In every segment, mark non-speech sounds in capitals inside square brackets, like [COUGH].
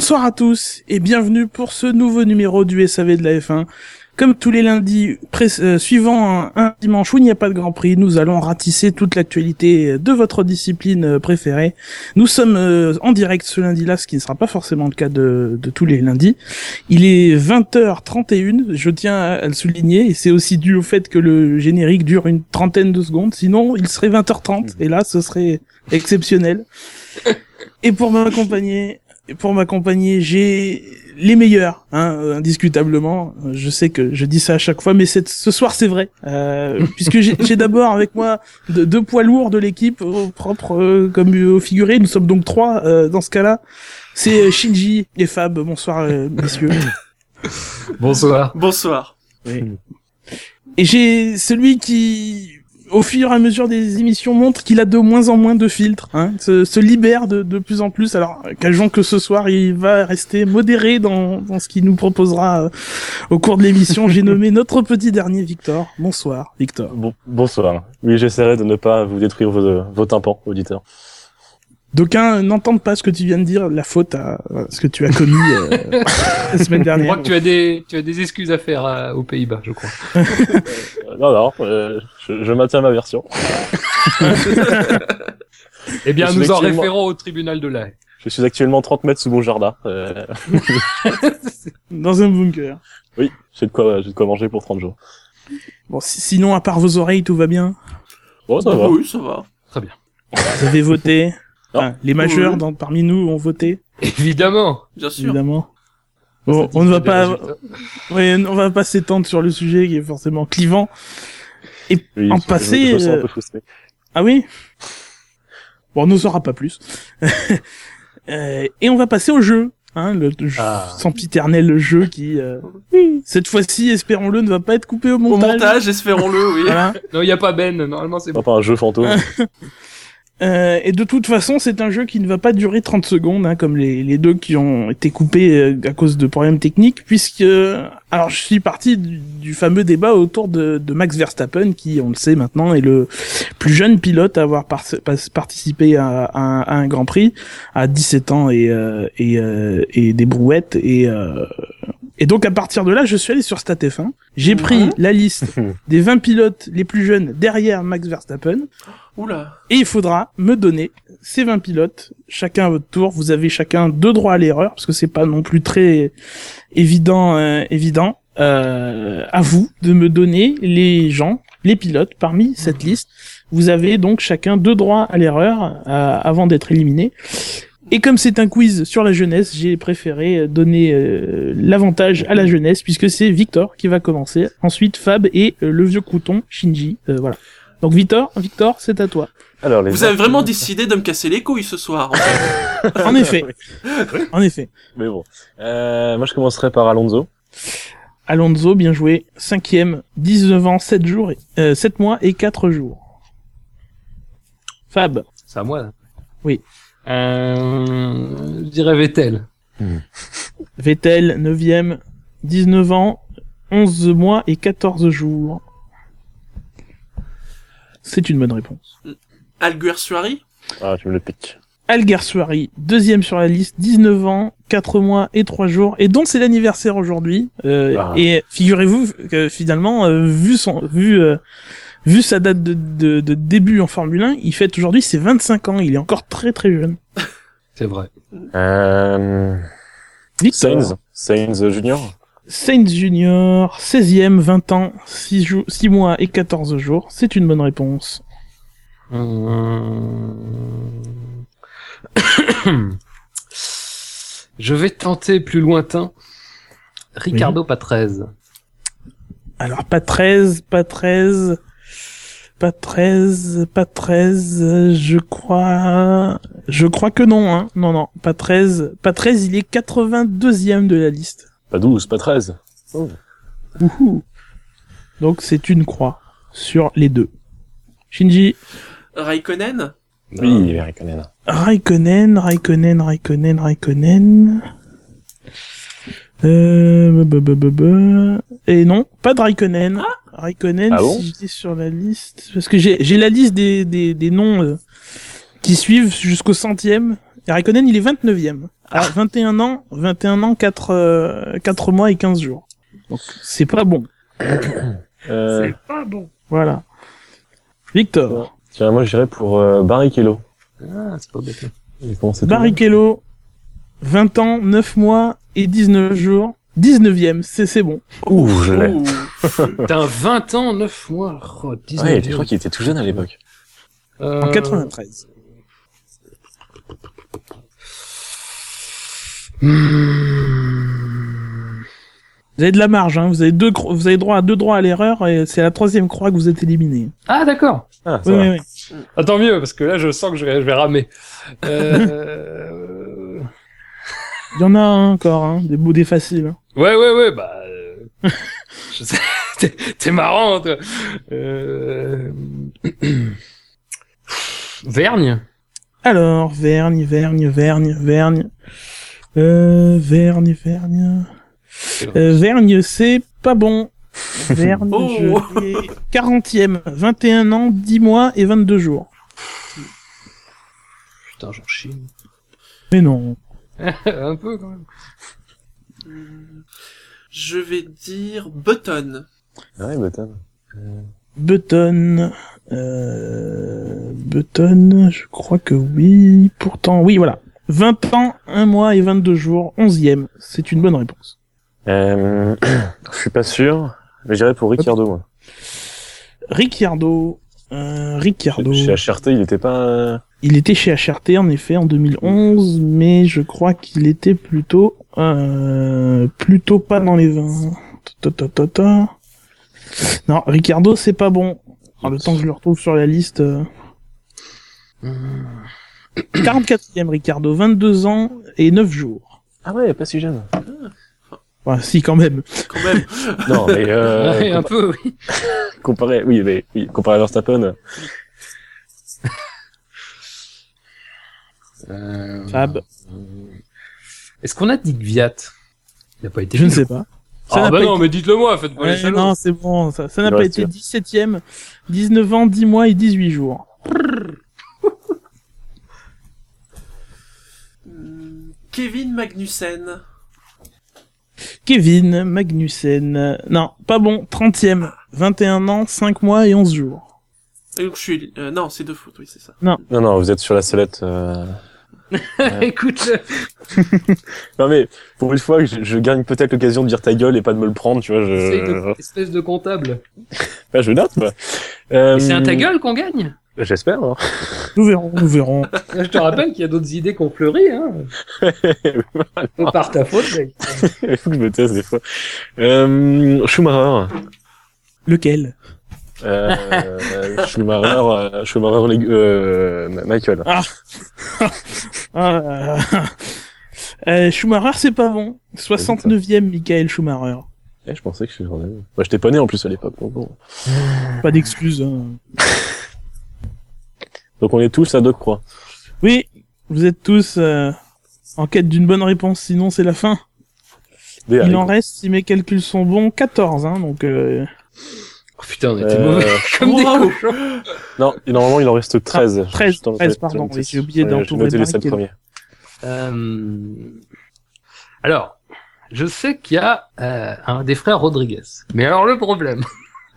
Bonsoir à tous et bienvenue pour ce nouveau numéro du SAV de la F1. Comme tous les lundis, euh, suivant un, un, dimanche où il n'y a pas de Grand Prix, nous allons ratisser toute l'actualité de votre discipline euh, préférée. Nous sommes euh, en direct ce lundi-là, ce qui ne sera pas forcément le cas de, de tous les lundis. Il est 20h31, je tiens à, le souligner, et c'est aussi dû au fait que le générique dure une trentaine de secondes, sinon il serait 20h30, et là ce serait exceptionnel. Et pour m'accompagner, pour m'accompagner, j'ai les meilleurs, hein, indiscutablement. Je sais que je dis ça à chaque fois, mais ce soir c'est vrai, euh, [LAUGHS] puisque j'ai d'abord avec moi deux, deux poids lourds de l'équipe, propre euh, comme au figuré. Nous sommes donc trois euh, dans ce cas-là. C'est Shinji et Fab. Bonsoir messieurs. Bonsoir. Bonsoir. Oui. Et j'ai celui qui au fur et à mesure des émissions montre qu'il a de moins en moins de filtres, hein, se, se libère de, de plus en plus. Alors, gageons que ce soir, il va rester modéré dans, dans ce qu'il nous proposera euh, au cours de l'émission. J'ai nommé [LAUGHS] notre petit dernier Victor. Bonsoir, Victor. Bon, bonsoir. Oui, j'essaierai de ne pas vous détruire vos, vos tympans, auditeurs. D'aucuns n'entendent pas ce que tu viens de dire, la faute à ce que tu as commis euh, [LAUGHS] la semaine dernière. Je crois que tu as des, tu as des excuses à faire à, aux Pays-Bas, je crois. euh, [LAUGHS] non, non, euh, je, je, maintiens ma version. [LAUGHS] eh bien, nous en référons au tribunal de l'Aie. Je suis actuellement 30 mètres sous mon jardin. Euh... Dans un bunker. Oui, j'ai de quoi, j'ai de quoi manger pour 30 jours. Bon, sinon, à part vos oreilles, tout va bien? Bon, ça va. Oui, ça va. Très bien. Vous avez voté? Enfin, les majeurs oui. dans, parmi nous ont voté. Évidemment. Bien sûr. Évidemment. Bon, on ne va pas, oui, on va pas s'étendre sur le sujet qui est forcément clivant. Et oui, en je euh... ah oui. Bon, on n'en saura pas plus. [LAUGHS] euh, et on va passer au jeu. Hein, le ah. sempiternel jeu qui, euh, cette fois-ci, espérons-le, ne va pas être coupé au montage. Au montage, espérons-le, oui. voilà. Non, il n'y a pas Ben, normalement c'est bon. Pas un jeu fantôme. [LAUGHS] Euh, et de toute façon, c'est un jeu qui ne va pas durer 30 secondes, hein, comme les, deux qui ont été coupés euh, à cause de problèmes techniques, puisque... Alors, je suis parti du, fameux débat autour de, Max Verstappen, qui, on le sait maintenant, est le plus jeune pilote à avoir par participé à, un Grand Prix, à 17 ans et, euh, et, et des brouettes, et... Et donc à partir de là, je suis allé sur StatF1. J'ai pris la liste [LAUGHS] des 20 pilotes les plus jeunes derrière Max Verstappen. Oula. Et il faudra me donner ces 20 pilotes, chacun à votre tour. Vous avez chacun deux droits à l'erreur, parce que c'est pas non plus très évident, euh, évident. Euh, à vous de me donner les gens, les pilotes parmi cette liste. Vous avez donc chacun deux droits à l'erreur euh, avant d'être éliminé. Et comme c'est un quiz sur la jeunesse, j'ai préféré donner euh, l'avantage à la jeunesse puisque c'est Victor qui va commencer. Ensuite Fab et euh, le vieux crouton Shinji. Euh, voilà. Donc Victor, Victor, c'est à toi. Alors, Vous avez vraiment décidé de me casser les couilles ce soir. En, fait. [LAUGHS] en effet. [LAUGHS] En effet. Mais bon. moi je commencerai par Alonso. Alonso, bien joué. Cinquième, 19 ans, 7 jours, euh, 7 mois et 4 jours. Fab. C'est à moi. Là. Oui. Euh, je dirais Vettel. Mmh. [LAUGHS] Vettel, 9ème, 19 ans, 11 mois et 14 jours. C'est une bonne réponse. Alguersuari? Ah, tu me le piques. Alguersuari, deuxième sur la liste, 19 ans, 4 mois et 3 jours, et dont c'est l'anniversaire aujourd'hui. Euh, ah. Et figurez-vous que finalement, euh, vu son, vu, euh, vu sa date de, de, de, début en Formule 1, il fête aujourd'hui ses 25 ans. Il est encore très très jeune. [LAUGHS] C'est vrai. Euh... Sainz, Sainz Junior. Sainz Junior, 16e, 20 ans, 6, jou 6 mois et 14 jours. C'est une bonne réponse. Hum... [COUGHS] Je vais tenter plus lointain. Ricardo oui. Patrese. Alors pas 13, pas 13, pas 13, pas 13, je crois, je crois que non, hein. Non, non, pas 13, pas 13, il est 82e de la liste. Pas 12, pas 13. Oh. Ouhou. Donc c'est une croix sur les deux. Shinji. Raikkonen? Oui, euh... Raikkonen. Raikkonen, Raikkonen, Raikkonen, Raikkonen. Euh, b -b -b et non, pas de Raikkonen. Ah Raikkonen, ah bon si j'étais sur la liste, parce que j'ai j'ai la liste des des, des noms euh, qui suivent jusqu'au centième. Et Raikkonen, il est 29e. À 21 ans, 21 ans, 4, euh, 4 mois et 15 jours. Donc, c'est pas bon. [COUGHS] Euh, pas bon. Voilà. Victor. tiens, moi, j'irais pour euh, Barrichello. Ah, c'est pas bête. Tout- Barrichello, 20 ans, 9 mois et 19 jours. 19e, c'est, c'est bon. Ouh, je l'ai. [LAUGHS] T'as 20 ans, 9 mois. Oh, 19 Ouais, je crois qu'il était tout jeune à l'époque. Euh, En 93. hmm. Vous avez de la marge, hein. Vous avez deux, vous avez droit à deux droits à l'erreur et c'est la troisième croix que vous êtes éliminé. Ah, d'accord. Ah, Oui, oui, oui. Ah, tant mieux, parce que là, je sens que je vais, je vais ramer. Euh... [LAUGHS] Il y en a un encore, hein. Des des faciles. hein. Ouais, ouais, ouais, bah... euh, [LAUGHS] je sais, [LAUGHS] t'es- t'es marrant, toi. Euh... [CLEARS THROAT] Vergne Alors, Vergne, Vergne, Vergne, Vergne. Euh, Vergne, Vergne. Euh, Vergne, c'est pas bon. [LAUGHS] Vergne, Oh. je l'ai 40e, 21 ans, 10 mois et 22 jours. Putain, j'en chie. Mais non. [LAUGHS] Un peu, quand même. Je vais dire Button. Ah Ouais, Button. Button, euh, Button, je crois que oui. Pourtant, oui, voilà. 20 ans, 1 mois et 22 jours, 11e. C'est une bonne réponse. Euh, [CLEARS THROAT] je suis pas sûr, mais j'irais pour Ricciardo, moi. Ricciardo, euh, Ricciardo. Chez HRT, il était pas... euh, Il était chez HRT en effet en 2011, mais je crois qu'il était plutôt euh, plutôt pas dans les 20. Ta, ta, ta, ta. Non, Ricardo c'est pas bon. Alors, le temps que je le retrouve sur la liste. euh, 44e Ricardo, 22 ans et 9 jours. Ah ouais, pas si jeune. Enfin, si quand même. Quand même. Non, mais euh, [LAUGHS] Ouais, un peu, oui. [LAUGHS] comparé, oui, mais oui, comparé à Verstappen, euh, Fab. euh, Est-ce qu'on a dit Gviat Il n'a pas été Je ne sais pas. Ça Ah bah pas non, été- mais dites-le moi, faites pas les Ouais, salauds. non, c'est bon, ça ça n'a pas été 17e, 19 ans, 10 mois et 18 jours. [LAUGHS] Kevin Magnussen. Kevin Magnussen. Non, pas bon. 30e. 21 ans, 5 mois et 11 jours. Et donc je suis... euh, non, c'est deux fautes, oui, c'est ça. non, non, vous êtes sur la sellette. euh. [LAUGHS] Écoute-le. [LAUGHS] Non mais, pour une fois, je, je gagne peut-être l'occasion de dire ta gueule et pas de me le prendre, tu vois, C'est je... de- espèce de comptable. [LAUGHS] Bah, je note, quoi. Euh, c'est un ta gueule qu'on gagne? J'espère, hein. Nous verrons, nous verrons. Je te rappelle qu'il y a d'autres idées qu'on fleurit, hein. C'est par ta faute, mec. Il faut que je me taise des fois. Euh, Schumacher. Lequel? Euh, Schumacher, euh, Schumacher, euh, Michael. [LAUGHS] Ah, euh, euh, Schumacher, c'est pas bon. 69e, Michael Schumacher. Eh, je pensais que je j'en avais. Moi, j'étais pas né en plus à l'époque. donc bon. Pas d'excuses. hein. Donc on est tous à deux croix. Oui, vous êtes tous euh, en quête d'une bonne réponse, sinon c'est la fin. Des Il en reste, si mes calculs sont bons, 14. Hein, donc, euh, Oh putain, on était Euh, mauvais. [LAUGHS] Comme des Wow. cochons. Non, et normalement il en reste 13. 13, Juste en- 13, j'ai- pardon, j'ai- oublié noté les sept Barrichello. premiers. Euh, Alors, je sais qu'il y a euh, un des frères Rodriguez. Mais alors le problème,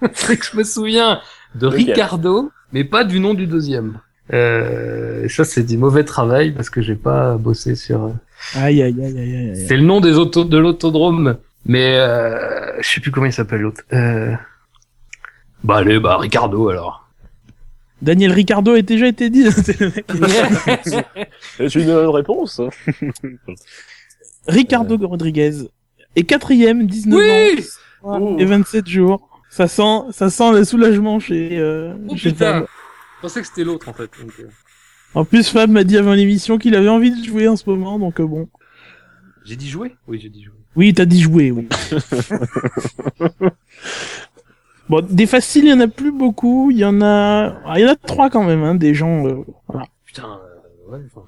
[LAUGHS] c'est que je me souviens de Ricardo, mais pas du nom du deuxième. Euh, et ça, c'est du mauvais travail parce que j'ai pas bossé sur. euh, aïe, aïe, aïe, aïe, aïe, aïe. C'est le nom des autos de l'autodrome, mais euh, je sais plus comment il s'appelle l'autre. Euh... Bah allez, bah Ricardo alors. Daniel Ricardo a déjà été dit. c'est [LAUGHS] le mec. [LAUGHS] C'est une bonne réponse. [LAUGHS] Ricardo Rodriguez. Et quatrième, 19 oui. ans Oh. et 27 jours. Ça sent, ça sent le soulagement chez, euh, Oh chez putain. Fab. Je pensais que c'était l'autre en fait. donc, euh, En plus, Fab m'a dit avant l'émission qu'il avait envie de jouer en ce moment, donc euh, bon. J'ai dit jouer? Oui, j'ai dit jouer. Oui, t'as dit jouer, oui. Bon, des faciles, il y en a plus beaucoup. Il y en a, ah, il y en a trois quand même, hein, des gens, euh, voilà. Putain. euh, ouais, enfin.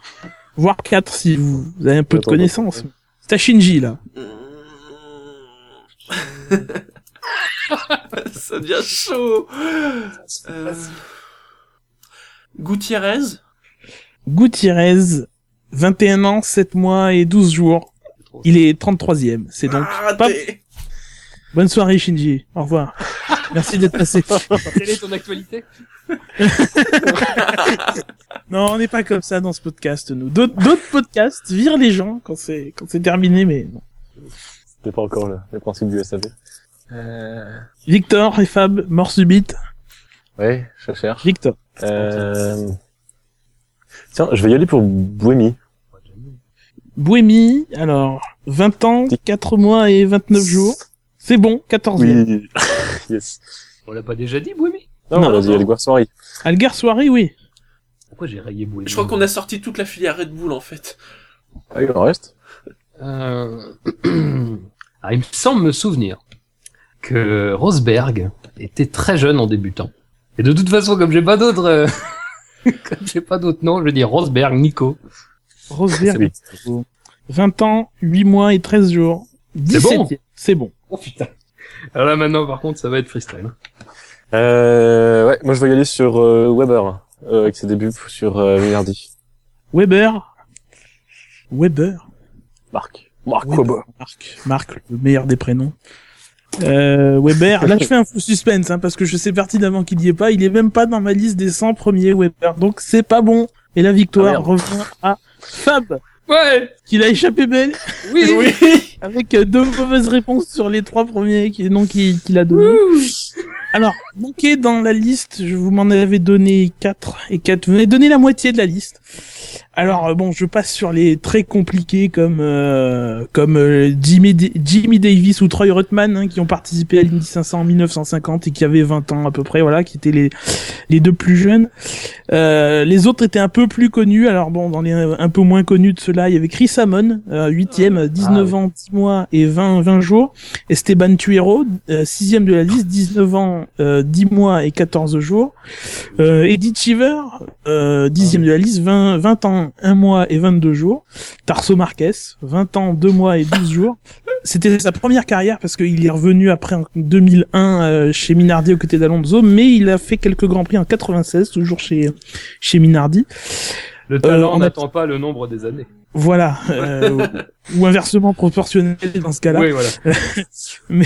voire quatre si vous, avez un peu de Attends, connaissances. C'est à Shinji là. [LAUGHS] Ça devient chaud. Euh... Gutiérrez. Gutiérrez, 21 ans, 7 mois et 12 jours. Il est 33e. C'est donc Ah, Bonne soirée Shinji. Au revoir. [LAUGHS] Merci d'être passé. Quelle est ton actualité [LAUGHS] Non, on n'est pas comme ça dans ce podcast, nous. D'autres podcasts virent les gens quand c'est quand c'est terminé, mais non. C'était pas encore le, le principe du SAV. euh... Victor et Fab, mort subite. Ouais, je cherche. Victor. Euh... Tiens, je vais y aller pour Bohémie. Bohémie, alors, 20 ans, 4 mois et 29 jours. C'est bon, 14e. Oui. Yes. On l'a pas déjà dit, Bohémie Non, Non, vas-y, voir soirée. Algar soirée, oui. Pourquoi j'ai rayé Bohémie Je crois qu'on a sorti toute la filière Red Bull en fait. Ah, il en reste. Euh... Alors, [CLEARS THROAT] il me semble me souvenir que Rosberg était très jeune en débutant. Et de toute façon, comme j'ai pas d'autres, euh, [LAUGHS] comme j'ai pas d'autres noms, je vais dire Rosberg, Nico. Rosberg, Oui. 20 ans, 8 mois et 13 jours. C'est bon 17e. C'est bon. Oh putain. Alors là maintenant, par contre, ça va être freestyle. hein. Euh, ouais, moi je vais y aller sur euh, Weber, euh, avec ses débuts sur euh, Minardi. Weber. Weber. Marc. Marc Weber. Weber. Marc. Marc, le meilleur des prénoms. Euh, Weber. Là, je fais un faux suspense, hein, parce que je sais pertinemment qu'il y est pas. Il est même pas dans ma liste des 100 premiers Weber. Donc, c'est pas bon. Et la Ah, victoire merde. revient à Fab, Ouais. qu'il a échappé belle, Oui. Oui. avec euh, deux mauvaises réponses sur les trois premiers qui, non, qu'il qu'il a donné. Alors, manqué dans la liste, je vous m'en avais donné 4 et 4. Vous m'avez donné la moitié de la liste. Alors, euh, bon, je passe sur les très compliqués comme euh, comme euh, Jimmy, Jimmy Davis ou Troy Ruttman hein, qui ont participé à l'Indy 500 en 1950 et qui avaient 20 ans à peu près, voilà, qui étaient les les deux plus jeunes. Euh, les autres étaient un peu plus connus. Alors bon, dans les un peu moins connus de ceux-là, il y avait Chris Amon, euh, 8e, 19 Ah, ans, 10 mois et 20 20 jours. Esteban Tuero, euh, sixième de la liste, 19 ans, euh, 10 mois et 14 jours. Euh, Eddie Cheever, euh, dixième de la liste, 20, 20 ans, 1 mois et 22 jours. Tarso Marquez, 20 ans, 2 mois et 12 jours. C'était sa première carrière parce qu'il est revenu après en 2001 euh, chez Minardi aux côtés d'Alonso, mais il a fait quelques grands prix en 96, toujours chez chez Minardi. Le talent on a- n'attend pas le nombre des années. Voilà, euh, [LAUGHS] ou inversement proportionnel dans ce cas-là. Oui, voilà. [LAUGHS] Mais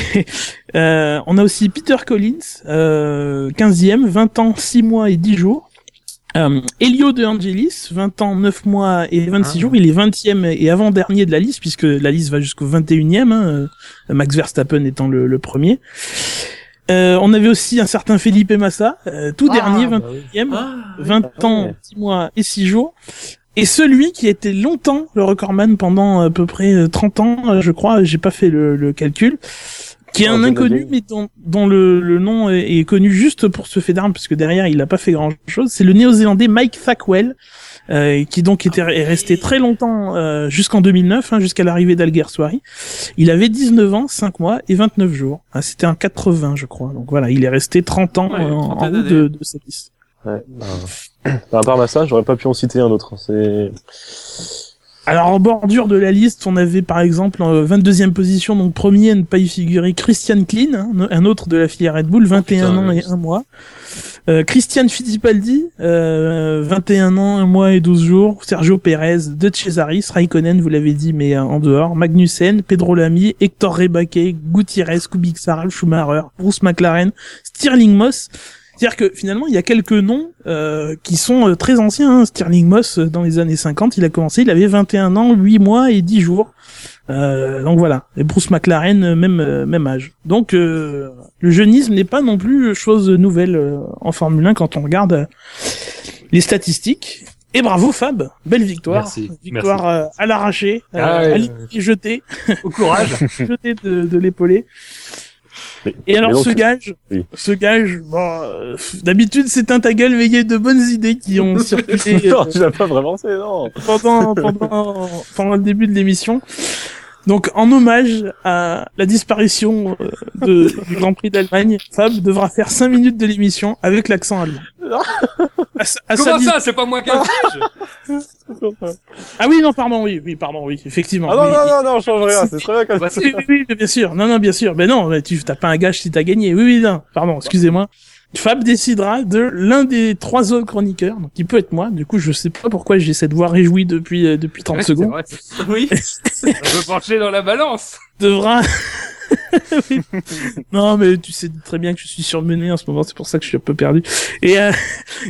euh, on a aussi Peter Collins, euh, 15e, 20 ans, 6 mois et 10 jours. Euh, Elio De Angelis, 20 ans, 9 mois et 26 Ah. jours. Il est 20e et avant-dernier de la liste, puisque la liste va jusqu'au 21e, hein, euh, Max Verstappen étant le, le premier. Euh, on avait aussi un certain Felipe Massa, euh, tout dernier, Ah, 20e, Ah, 20 Ah ans, ouais. 6 mois et 6 jours. Et celui qui a été longtemps le recordman pendant à peu près euh, 30 ans, euh, je crois, j'ai pas fait le, le calcul, qui est Oh, un inconnu, mais dont, dont le, le nom est, est connu juste pour ce fait d'armes, puisque derrière il a pas fait grand chose. C'est le néo-zélandais Mike Thackwell, euh, qui donc était, est resté très longtemps euh, jusqu'en 2009, hein, jusqu'à l'arrivée d'Alguersuari. Il avait 19 ans, 5 mois et 29 jours. Ah, C'était en 80, je crois. Donc voilà, il est resté 30 ans Ouais, euh, en, en haut de, de cette liste. Ouais. ben, à part Massa, j'aurais pas pu en citer un autre. C'est [LAUGHS] Alors en bordure de la liste, on avait par exemple en 22e position, donc premier à ne pas y figurer, Christian Klein, hein, un autre de la filière Red Bull, 21 putain, ans et 1 mois. Euh, Christian Fittipaldi, euh, 21 ans, 1 mois et 12 jours. Sergio Perez, De Cesaris, Raikkonen, vous l'avez dit, mais euh, en dehors. Magnussen, Pedro Lamy, Hector Rebake, Gutiérrez, Kubica, Schumacher, Bruce McLaren, Stirling Moss. C'est-à-dire que finalement, il y a quelques noms euh, qui sont euh, très anciens. hein. Stirling Moss, euh, dans les années 50, il a commencé, il avait 21 ans, 8 mois et 10 jours. Euh, donc voilà. Et Bruce McLaren, euh, même même âge. Donc euh, le jeunisme n'est pas non plus chose nouvelle euh, en Formule 1 quand on regarde les statistiques. Et bravo Fab, belle victoire. Merci, Victoire euh, à l'arraché, Ah à l'épée jetée, Au courage. [LAUGHS] jetée de, de l'épaulé. Mais- Et alors donc- ce gage, Oui. ce gage, bon, euh, d'habitude c'est un ta gueule, mais il y a de bonnes idées qui ont [LAUGHS] circulé non, euh, tu l'as pas vraiment non. pendant, pendant, pendant le début de l'émission. Donc, en hommage à la disparition euh, de, [LAUGHS] du Grand Prix d'Allemagne, Fab devra faire 5 minutes de l'émission avec l'accent allemand. [LAUGHS] À Comment ça C'est pas moi qui affiche? Ah oui, non, pardon, oui, oui, pardon, oui, effectivement. Ah non, oui, non, non, non, on change rien, c'est [LAUGHS] très bien comme. Oui, oui, oui, bien sûr. Non, non, bien sûr. Mais non, mais tu t'as pas un gage si t'as gagné. Oui, oui, non. Pardon, excusez-moi. Fab décidera de l'un des trois autres chroniqueurs, donc qui peut être moi. Du coup, je sais pas pourquoi j'ai cette voix réjouie depuis euh, depuis 30 Ouais, c'est secondes. vrai. [LAUGHS] Oui. [LAUGHS] On peut pencher dans la balance. Devra. [LAUGHS] Oui. non, mais tu sais très bien que je suis surmené en ce moment, c'est pour ça que je suis un peu perdu. Et euh,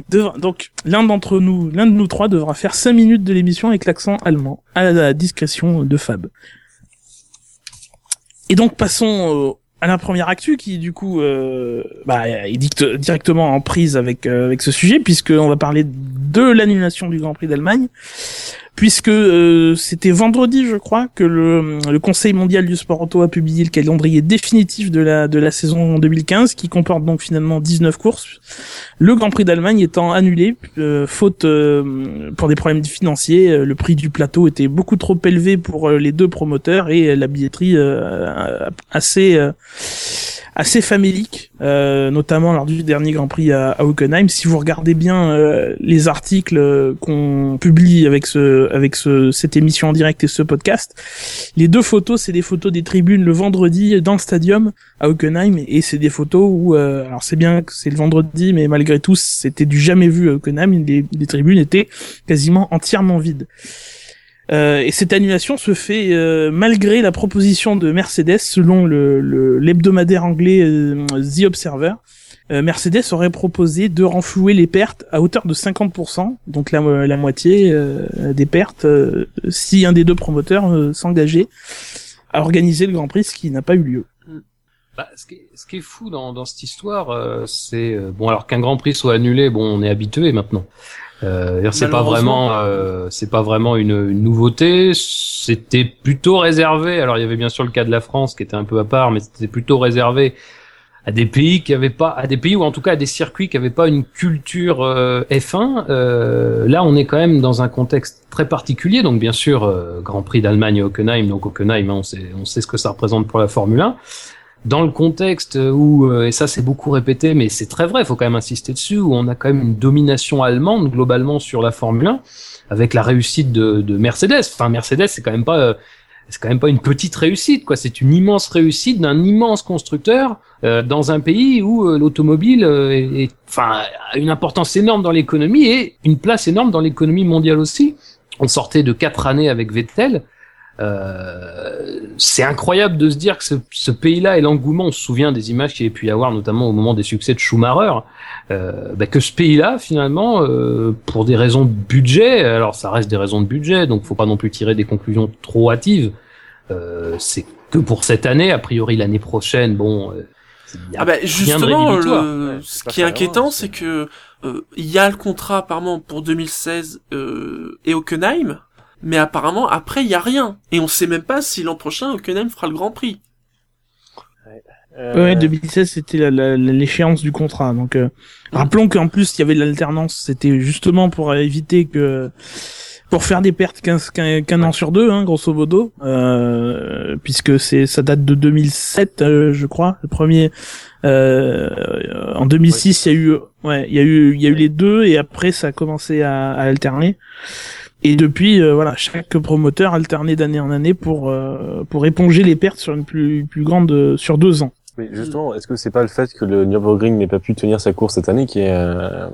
devra- donc l'un d'entre nous, l'un de nous trois devra faire cinq minutes de l'émission avec l'accent allemand, à la discrétion de Fab. Et donc passons euh, à la première actu qui du coup euh, bah, est dicte directement en prise avec euh, avec ce sujet puisque on va parler de l'annulation du Grand Prix d'Allemagne puisque euh, c'était vendredi je crois que le, Conseil mondial du sport auto a publié le calendrier définitif de la de la saison 2015 qui comporte donc finalement 19 courses. Le Grand Prix d'Allemagne étant annulé euh, faute euh, pour des problèmes financiers le prix du plateau était beaucoup trop élevé pour les deux promoteurs et la billetterie assez assez famélique, euh, notamment lors du dernier Grand Prix à, à Hockenheim. Si vous regardez bien euh, les articles euh, qu'on publie avec ce avec ce cette émission en direct et ce podcast, les deux photos c'est des photos des tribunes le vendredi dans le stadium à Hockenheim et c'est des photos où euh, alors c'est bien que c'est le vendredi mais malgré tout c'était du jamais vu à Hockenheim. Les, les tribunes étaient quasiment entièrement vides. Euh, et cette annulation se fait euh, malgré la proposition de Mercedes, selon l'hebdomadaire anglais euh, The Observer. Mercedes aurait proposé de renflouer les pertes à hauteur de 50%, donc la, la moitié des pertes, si un des deux promoteurs s'engageait à organiser le Grand Prix, ce qui n'a pas eu lieu. Bah, ce, qui est, ce qui est fou dans, dans cette histoire, euh, c'est euh, bon alors qu'un Grand Prix soit annulé, bon on est habitué maintenant. Euh, c'est pas vraiment, euh, c'est pas vraiment une, une nouveauté. C'était plutôt réservé. Alors il y avait bien sûr le cas de la France qui était un peu à part, mais c'était plutôt réservé à des pays qui avaient pas, à des pays ou en tout cas à des circuits qui avaient pas une culture euh, F1. Euh, là, on est quand même dans un contexte très particulier. Donc bien sûr, euh, Grand Prix d'Allemagne à Hockenheim. Donc Hockenheim, hein, on sait, on sait ce que ça représente pour la Formule 1 dans le contexte où, euh, et ça c'est beaucoup répété, mais c'est très vrai, il faut quand même insister dessus, où on a quand même une domination allemande globalement sur la Formule 1, avec la réussite de, de Mercedes. Enfin, Mercedes, c'est quand même pas, euh, c'est quand même pas une petite réussite, quoi. C'est une immense réussite d'un immense constructeur euh, dans un pays où euh, l'automobile euh, est, enfin, a une importance énorme dans l'économie et une place énorme dans l'économie mondiale aussi. On sortait de quatre années avec Vettel. Euh, c'est incroyable de se dire que ce, ce pays-là et l'engouement, on se souvient des images qu'il y a pu y avoir, notamment au moment des succès de Schumacher, euh, bah, que ce pays-là, finalement, euh, pour des raisons de budget, alors ça reste des raisons de budget, donc faut pas non plus tirer des conclusions trop hâtives. Euh, c'est que pour cette année, a priori l'année prochaine, bon. euh, Ah bah justement, le- Ouais, ce qui est inquiétant, c'est que euh, il y a le contrat apparemment pour 2016 euh, et Hockenheim, mais apparemment après il y a rien et on sait même pas si l'an prochain Hockenheim fera le Grand Prix. Euh, Ouais, 2016 c'était l'échéance du contrat. Donc euh, rappelons qu'en plus il y avait de l'alternance, c'était justement pour éviter que pour faire des pertes qu'un qu'un qu'un an sur deux, hein, grosso modo, euh, puisque c'est ça date de 2007, euh, je crois, le premier. Euh, en 2006, il y a eu, ouais, il y a eu, il y a eu les deux, et après ça a commencé à, à alterner. Et depuis, euh, voilà, chaque promoteur alternait d'année en année pour euh, pour éponger les pertes sur une plus plus grande sur deux ans. Mais justement, est-ce que c'est pas le fait que le Nürburgring n'ait pas pu tenir sa course cette année qui est, euh,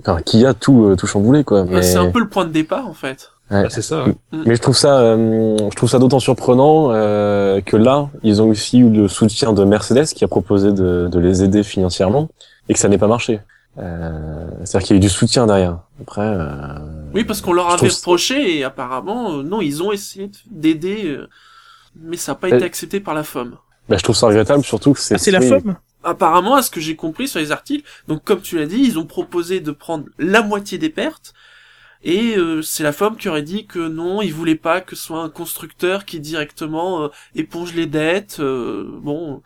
enfin, qui a tout, euh, tout chamboulé, quoi. Mais, C'est un peu le point de départ en fait. Bah, c'est ça. ouais. mais je trouve ça, euh, je trouve ça d'autant surprenant euh, que là, ils ont aussi eu le soutien de Mercedes qui a proposé de, de les aider financièrement et que ça n'ait pas marché. Euh, C'est-à-dire qu'il y a eu du soutien derrière. Après, euh, Oui, parce qu'on leur avait reproché et apparemment euh, non, ils ont essayé de- d'aider, euh, mais ça n'a pas Euh, été accepté par la FOM. bah, je trouve ça regrettable, surtout que c'est Ah, c'est la FOM Apparemment, à ce que j'ai compris sur les articles, donc comme tu l'as dit, ils ont proposé de prendre la moitié des pertes. Et euh, c'est la FOM qui aurait dit que non, ils voulaient pas que ce soit un constructeur qui directement euh, éponge les dettes. euh, bon,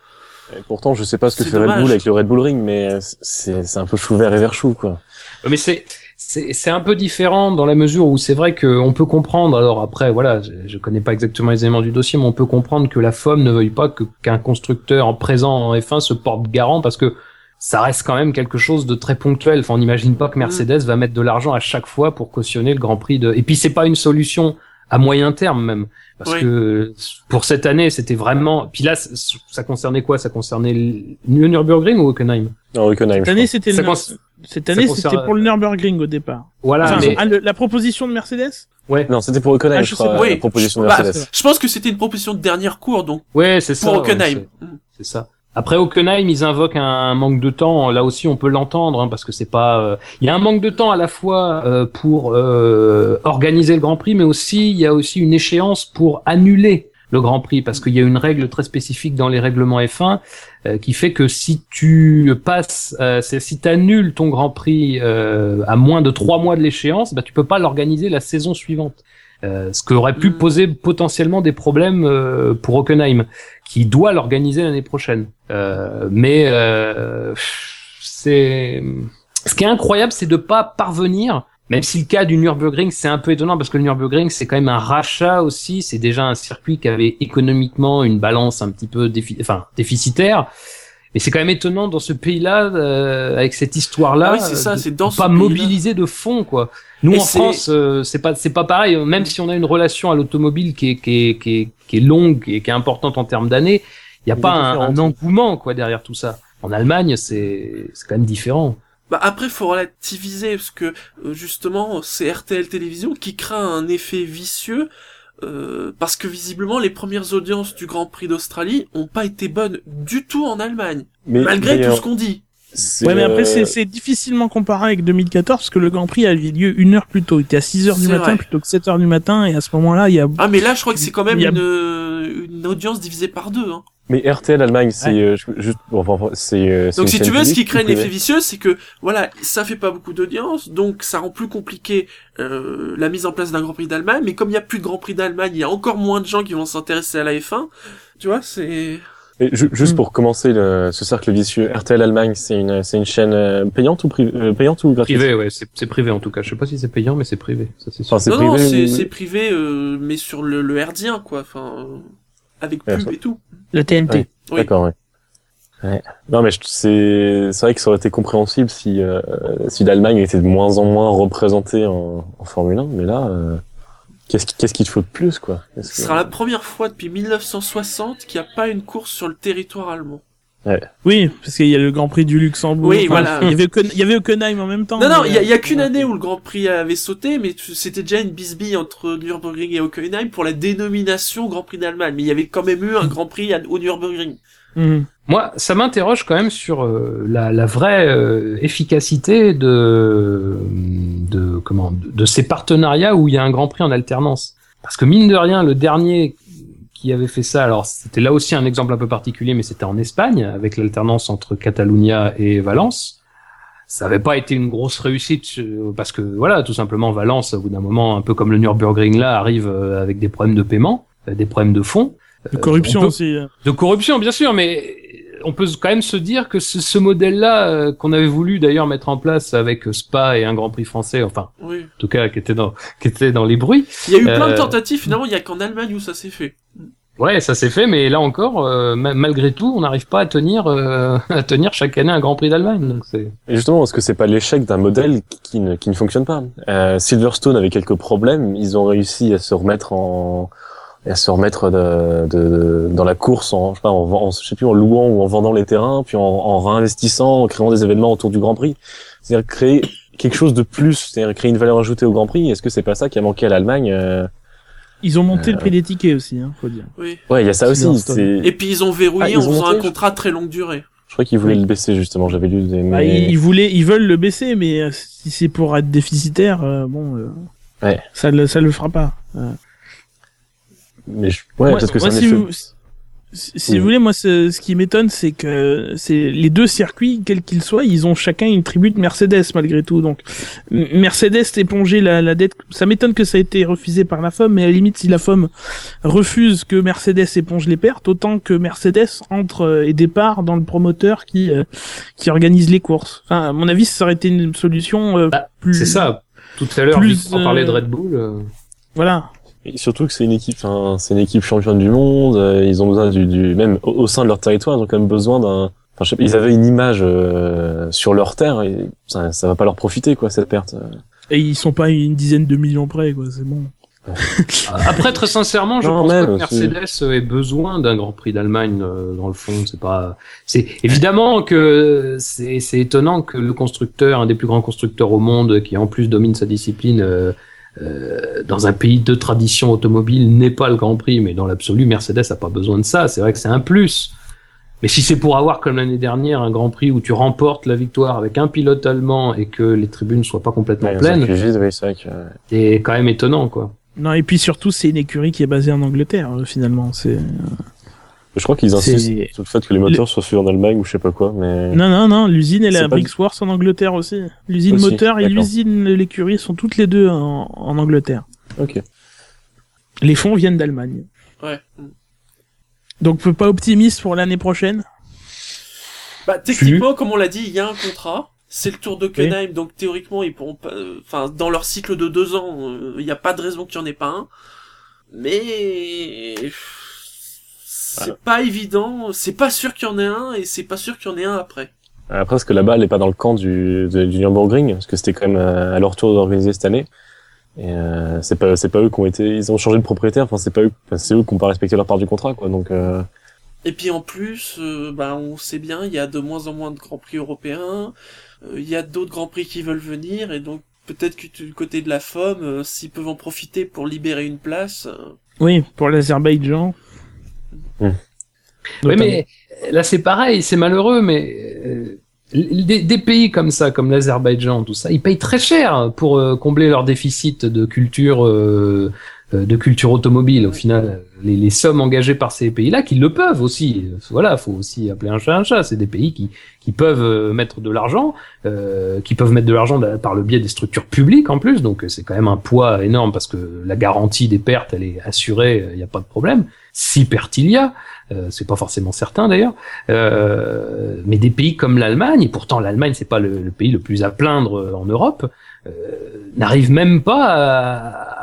Et pourtant, je sais pas ce que fait Red. Bull avec le Red Bull Ring, mais c'est c'est un peu chou vert et vert chou, quoi. Mais c'est c'est c'est un peu différent dans la mesure où c'est vrai qu'on peut comprendre. Alors après, voilà, je, je connais pas exactement les éléments du dossier, mais on peut comprendre que la FOM ne veuille pas que qu'un constructeur en présent en F1 se porte garant parce que ça reste quand même quelque chose de très ponctuel. Enfin, on n'imagine pas que Mercedes va mettre de l'argent à chaque fois pour cautionner le Grand Prix de. Et puis c'est pas une solution à moyen terme même. Parce Oui. que pour cette année, c'était vraiment. Puis là, ça concernait quoi? Ça concernait le Nürburgring ou Hockenheim? Non, Hockenheim. Cette année, c'était le- cette année, concerne- c'était pour le Nürburgring au départ. Voilà, Enfin, mais ah, le- la proposition de Mercedes? Ouais, Non, c'était pour Hockenheim, Ah, je je crois, sais pas. la Oui. proposition de Bah. Je pense que c'était une proposition de dernière cours, donc ouais, c'est ça. pour Hockenheim. c'est- c'est ça. Après Hockenheim, ils invoquent un manque de temps. Là aussi, on peut l'entendre hein, parce que c'est pas. euh, Il y a un manque de temps à la fois euh, pour euh, organiser le Grand Prix, mais aussi il y a aussi une échéance pour annuler le Grand Prix parce qu'il y a une règle très spécifique dans les règlements F1 euh, qui fait que si tu passes, euh, si tu annules ton Grand Prix euh, à moins de trois mois de l'échéance, bah tu peux pas l'organiser la saison suivante. Euh, ce qui aurait pu Mm. poser potentiellement des problèmes euh, pour Hockenheim, qui doit l'organiser l'année prochaine. Euh, mais euh, c'est ce qui est incroyable, c'est de pas parvenir. Même si le cas du Nürburgring, c'est un peu étonnant parce que le Nürburgring, c'est quand même un rachat aussi. C'est déjà un circuit qui avait économiquement une balance un petit peu défi- enfin, déficitaire. Mais c'est quand même étonnant dans ce pays-là, euh, avec cette histoire-là, Ah oui, c'est ça, de- dans pas mobiliser de fonds, quoi. Nous Et en France, euh, c'est pas c'est pas pareil. Même si on a une relation à l'automobile qui est qui est qui est qui est longue et qui est importante en termes d'années, il y a pas un, un engouement quoi derrière tout ça. En Allemagne, c'est c'est quand même différent. Bah après faut relativiser parce que euh, justement c'est RTL Télévision qui craint un effet vicieux euh, parce que visiblement les premières audiences du Grand Prix d'Australie ont pas été bonnes du tout en Allemagne Mais, malgré mais, tout euh, ce qu'on dit. c'est, Ouais, mais après, euh, c'est- c'est difficilement comparé avec 2014 parce que le Grand Prix a eu lieu une heure plus tôt. Il était à 6 heures du matin vrai. plutôt que 7 heures du matin et à ce moment-là, il y a, Ah mais là je crois que c'est quand même a- une, une audience divisée par deux. Hein. Mais RTL Allemagne, c'est euh, juste, enfin, c'est. euh, c'est Donc si tu veux, ce qui crée un effet privée vicieux, c'est que voilà, ça fait pas beaucoup d'audience, donc ça rend plus compliqué euh, la mise en place d'un Grand Prix d'Allemagne. Mais comme il y a plus de Grand Prix d'Allemagne, il y a encore moins de gens qui vont s'intéresser à la F1. Tu vois, c'est Et ju- juste Mm. pour commencer le, ce cercle vicieux, RTL Allemagne, c'est une, c'est une chaîne euh, payante ou pri- euh, payante ou gratuite? Privé, ouais, c'est c'est privé en tout cas. Je sais pas si c'est payant, mais c'est privé. Ça c'est sûr. Enfin, c'est non privé. non, c'est c'est privé, euh, mais sur le, le herdien quoi, enfin euh, avec pub et tout. la TNT. Ouais. Oui. D'accord, ouais. ouais. Non, mais je- c'est c'est vrai que ça aurait été compréhensible si euh, si l'Allemagne était de moins en moins représentée en, en Formule 1, mais là, euh, qu'est-ce qui- qu'est-ce qu'il te faut de plus, quoi? Ce que- sera la première fois depuis 1960 qu'il n'y a pas une course sur le territoire allemand. Oui, parce qu'il y a le Grand Prix du Luxembourg. Oui, voilà. Il y avait, Ocken- il y avait Hockenheim en même temps. Non, non, il y a, il y a euh, qu'une année où le Grand Prix avait sauté, mais c'était déjà une bisbille entre Nürburgring et Hockenheim pour la dénomination Grand Prix d'Allemagne. Mais il y avait quand même eu un Grand Prix à- au Nürburgring. mhm. Moi, ça m'interroge quand même sur euh, la, la vraie euh, efficacité de, de comment de, de ces partenariats où il y a un Grand Prix en alternance. Parce que mine de rien, le dernier qui avait fait ça, alors c'était là aussi un exemple un peu particulier, mais c'était en Espagne avec l'alternance entre Catalunya et Valence. Ça n'avait pas été une grosse réussite euh, parce que voilà, tout simplement Valence, au bout d'un moment, un peu comme le Nürburgring là, arrive euh, avec des problèmes de paiement, euh, des problèmes de fonds. De corruption peut- aussi. euh. de corruption, bien sûr, mais on peut quand même se dire que ce, ce modèle-là, euh, qu'on avait voulu d'ailleurs mettre en place avec Spa et un Grand Prix français, enfin, Oui. en tout cas, qui était dans, qui était dans les bruits. Il y a eu plein de Euh, tentatives, finalement, il y a qu'en Allemagne où ça s'est fait. Ouais, ça s'est fait, mais là encore, euh, ma- malgré tout, on n'arrive pas à tenir, euh, [LAUGHS] à tenir chaque année un Grand Prix d'Allemagne. Donc c'est. Et justement, est-ce que c'est pas l'échec d'un modèle qui- qui ne, qui ne fonctionne pas? Euh, Silverstone avait quelques problèmes, ils ont réussi à se remettre en à se remettre de, de- dans la course en je sais pas en, je sais plus en louant ou en vendant les terrains, puis en, en réinvestissant, en créant des événements autour du Grand Prix. C'est-à-dire créer quelque chose de plus, c'est-à-dire créer une valeur ajoutée au Grand Prix. Est-ce que c'est pas ça qui a manqué à l'Allemagne euh Ils ont monté le prix des tickets aussi, hein, faut dire. Oui. Ouais, il y a ça aussi. Et puis ils ont verrouillé Ah, ils en ont faisant monté, un je- contrat très longue durée. Je crois qu'ils voulaient Oui. le baisser justement. J'avais lu des. Bah, ils, ils voulaient, ils veulent le baisser, mais euh, si c'est pour être déficitaire, euh, bon, euh, Ouais. ça le, ça le fera pas. Mais je- ouais, moi- parce que moi, c'est un si vous, si, si Oui. vous voulez, moi, ce, ce qui m'étonne, c'est que c'est les deux circuits, quels qu'ils soient, ils ont chacun une tribu de Mercedes malgré tout. Donc, Mercedes éponger la, la dette. Ça m'étonne que ça ait été refusé par la FOM, mais à la limite, si la FOM refuse que Mercedes éponge les pertes, autant que Mercedes entre euh, et départ dans le promoteur qui euh, qui organise les courses. Enfin, à mon avis, ça aurait été une solution euh, Bah, plus. C'est ça. Tout à l'heure, on parlait de euh, Red Bull. euh, Voilà. Et surtout que c'est une équipe, enfin, c'est une équipe championne du monde. euh, ils ont besoin du, du même au, au sein de leur territoire, ils ont quand même besoin d'un. Enfin, je sais pas, ils avaient une image euh, sur leur terre et ça, ça va pas leur profiter quoi cette perte. Et ils sont pas une dizaine de millions près, quoi. C'est bon. [LAUGHS] Après, très sincèrement, je Non, pense même, pas que Mercedes ait besoin d'un Grand Prix d'Allemagne euh, dans le fond. C'est pas, c'est évidemment que c'est c'est étonnant que le constructeur, un des plus grands constructeurs au monde, qui en plus domine sa discipline. Euh, euh, dans un pays de tradition automobile n'ait pas le Grand Prix, mais dans l'absolu, Mercedes a pas besoin de ça. C'est vrai que c'est un plus. Mais si c'est pour avoir, comme l'année dernière, un Grand Prix où tu remportes la victoire avec un pilote allemand et que les tribunes soient pas complètement Ouais, pleines, oui, c'est vrai que... c'est quand même étonnant, quoi. Non, et puis surtout, c'est une écurie qui est basée en Angleterre, euh, finalement. C'est Je crois qu'ils insistent sur le fait que les moteurs soient faits en Allemagne ou je sais pas quoi, mais... non, non, non. L'usine elle est à pas- Brixworth en Angleterre aussi. L'usine moteur et l'usine l'écurie sont toutes les deux en, en Angleterre. Ok. Les fonds viennent d'Allemagne. Ouais. Donc, peu pas optimiste pour l'année prochaine? Bah, techniquement, comme on l'a dit, il y a un contrat. C'est le Tour d'Hockenheim, donc théoriquement, ils pourront pas, euh, enfin, dans leur cycle de deux ans, euh, il n'y a pas de raison qu'il n'y en ait pas un. Mais, c'est Voilà. pas évident, c'est pas sûr qu'il y en ait un, et c'est pas sûr qu'il y en ait un après. Après, parce que la balle n'est pas dans le camp du, de- du Nürburgring, parce que c'était quand même euh, à leur tour d'organiser cette année. Et euh, c'est pas, c'est pas eux qui ont été, ils ont changé de propriétaire. Enfin, c'est pas eux, enfin, c'est eux qui ont pas respecté leur part du contrat, quoi. Donc, euh, Et puis en plus, euh, bah, on sait bien, il y a de moins en moins de grands prix européens, euh, il y a d'autres grands prix qui veulent venir, et donc peut-être que du côté de la FOM, euh, s'ils peuvent en profiter pour libérer une place, euh, Oui, pour l'Azerbaïdjan. Hmm. Oui, mais là c'est pareil, c'est malheureux, mais euh, des, des pays comme ça, comme l'Azerbaïdjan, tout ça, ils payent très cher pour euh, combler leur déficit de culture, euh, euh, de culture automobile. Au final, les, les sommes engagées par ces pays-là, qu'ils le peuvent aussi. Voilà, faut aussi appeler un chat un chat. C'est des pays qui qui peuvent euh, mettre de l'argent, euh, qui peuvent mettre de l'argent par le biais des structures publiques en plus. Donc c'est quand même un poids énorme parce que la garantie des pertes, elle est assurée, il n'y a pas de problème. Si perte il y a, euh, c'est pas forcément certain d'ailleurs. Euh, mais des pays comme l'Allemagne, et pourtant l'Allemagne c'est pas le, pays le plus à plaindre euh, en Europe, euh, n'arrive même pas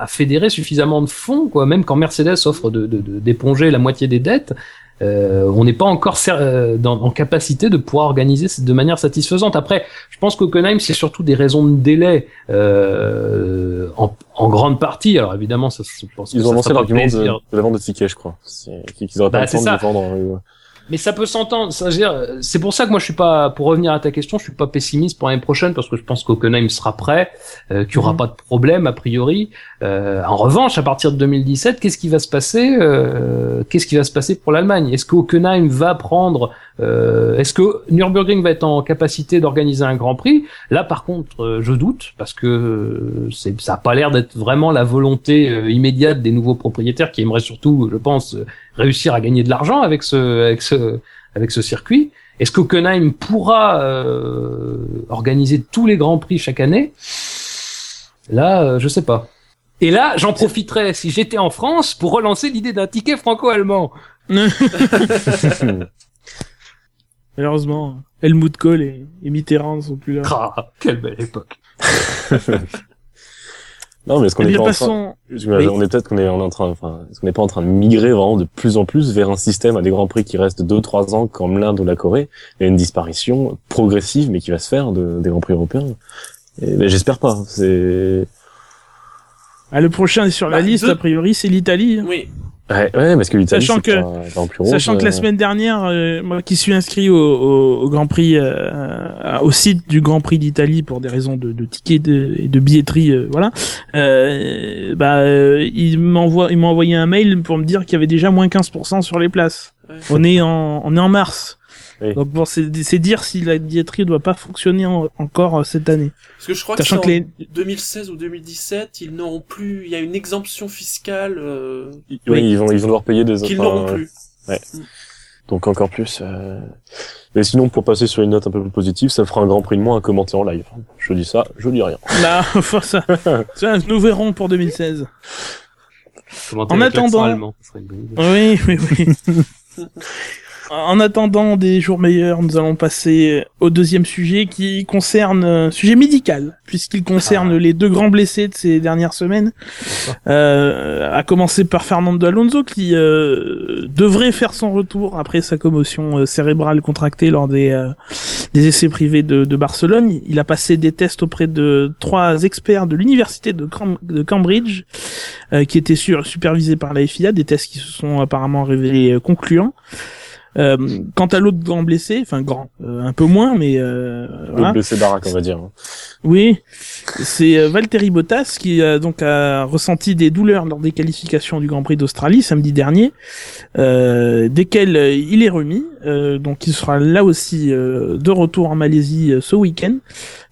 à, fédérer suffisamment de fonds, quoi. Même quand Mercedes offre de de- de- d'éponger la moitié des dettes, euh, on n'est pas encore euh, dans, en capacité de pouvoir organiser de manière satisfaisante. Après, je pense qu'Hockenheim, c'est surtout des raisons de délai euh, en, en grande partie. Alors évidemment, ça, je pense ils ont lancé l'argument de, de la vente de tickets, je crois. C'est- Qu'ils auraient Bah, pas le temps de vendre. Mais ça peut s'entendre. C'est pour ça que moi je suis pas, pour revenir à ta question, je suis pas pessimiste pour l'année prochaine parce que je pense qu'Hockenheim sera prêt, euh, qu'il y aura Mhm. pas de problème a priori. Euh, en revanche, à partir de 2017, qu'est-ce qui va se passer euh, Qu'est-ce qui va se passer pour l'Allemagne? Est-ce que Hockenheim va prendre euh, Est-ce que Nürburgring va être en capacité d'organiser un Grand Prix? Là, par contre, euh, je doute parce que euh, c'est, ça a pas l'air d'être vraiment la volonté euh, immédiate des nouveaux propriétaires qui aimeraient surtout, je pense, euh, réussir à gagner de l'argent avec ce, avec ce, avec ce circuit. Est-ce qu'Hockenheim pourra euh, organiser tous les grands prix chaque année? Là, euh, je sais pas. Et là, j'en profiterai si j'étais en France pour relancer l'idée d'un ticket franco-allemand. [LAUGHS] Malheureusement, Helmut Kohl et, et Mitterrand ne sont plus là. Ah, quelle belle époque. [LAUGHS] Non, mais est-ce qu'on est pas en train, on est peut-être qu'on est, en train, enfin, est-ce qu'on n'est pas en train de migrer vraiment de plus en plus vers un système à des grands prix qui restent deux, trois ans comme l'Inde ou la Corée, et une disparition progressive, mais qui va se faire de, des grands prix européens. Et, ben, j'espère pas. C'est, Ah, le prochain est sur la Bah, liste, deux- a priori, c'est l'Italie. hein. oui. Ouais, ouais, parce que l'Italie, Sachant que- rose, Sachant que la euh, semaine dernière, euh, moi qui suis inscrit au, au, au Grand Prix, euh, au site du Grand Prix d'Italie pour des raisons de, de tickets de, et de billetterie, euh, voilà, euh, bah, euh, il m'envoie, il m'a envoyé un mail pour me dire qu'il y avait déjà moins 15% sur les places. Ouais. On est en, on est en mars. Oui. Donc bon, c'est c'est dire si la billetterie doit pas fonctionner en- encore euh, cette année. Parce que je crois Sachant que, que les, en 2016 ou 2017, ils n'auront plus, il y a une exemption fiscale euh, oui, ils vont, ils vont devoir payer des qu'ils n'auront plus. Donc encore plus. Euh... Mais sinon, pour passer sur une note un peu plus positive, ça fera un grand prix de moins à commenter en live. Je dis ça, je dis rien. là, [LAUGHS] enfin, ça, [LAUGHS] ça, nous verrons pour 2016. Commenter En attendant- allemand, ce serait une bonne idée. Oui, oui, oui. [LAUGHS] En attendant des jours meilleurs, nous allons passer au deuxième sujet qui concerne un sujet médical, puisqu'il concerne Ah. les deux grands blessés de ces dernières semaines. [LAUGHS] Euh, à commencer par Fernando Alonso qui euh, devrait faire son retour après sa commotion euh, cérébrale contractée lors des, euh, des essais privés de, de Barcelone. Il a passé des tests auprès de trois experts de l'université de, Cam- de Cambridge euh, qui étaient sur, supervisés par la FIA, des tests qui se sont apparemment révélés euh, concluants. Euh, quant à l'autre grand blessé, enfin grand, euh, un peu moins, mais euh, voilà. Le blessé baraque, on va dire. Oui, c'est euh, Valtteri Bottas qui euh, donc a ressenti des douleurs lors des qualifications du Grand Prix d'Australie samedi dernier, euh, desquelles il est remis. Euh, donc il sera là aussi euh, de retour en Malaisie euh, ce week-end.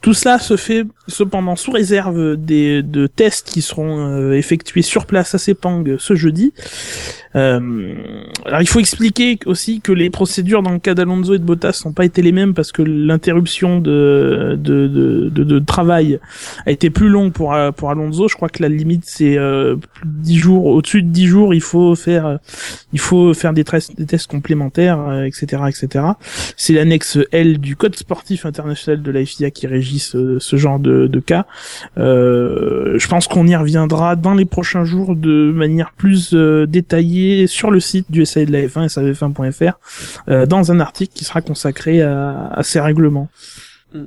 Tout cela se fait cependant sous réserve des de tests qui seront euh, effectués sur place à Sepang ce jeudi. Euh, alors il faut expliquer aussi que les procédures dans le cas d'Alonso et de Bottas n'ont pas été les mêmes parce que l'interruption de, de, de, de, travail a été plus longue pour, euh, pour Alonso. Je crois que la limite c'est euh, plus de 10 jours. Au-dessus de 10 jours, il faut faire il faut faire des, tests complémentaires, euh, etc.. C'est l'annexe L du Code sportif international de la FIA qui régit ce, ce genre de, cas. Euh, je pense qu'on y reviendra dans les prochains jours de manière plus euh, détaillée sur le site du SAV de la F1, savf1.fr, euh, dans un article qui sera consacré à, à ces règlements. Mm.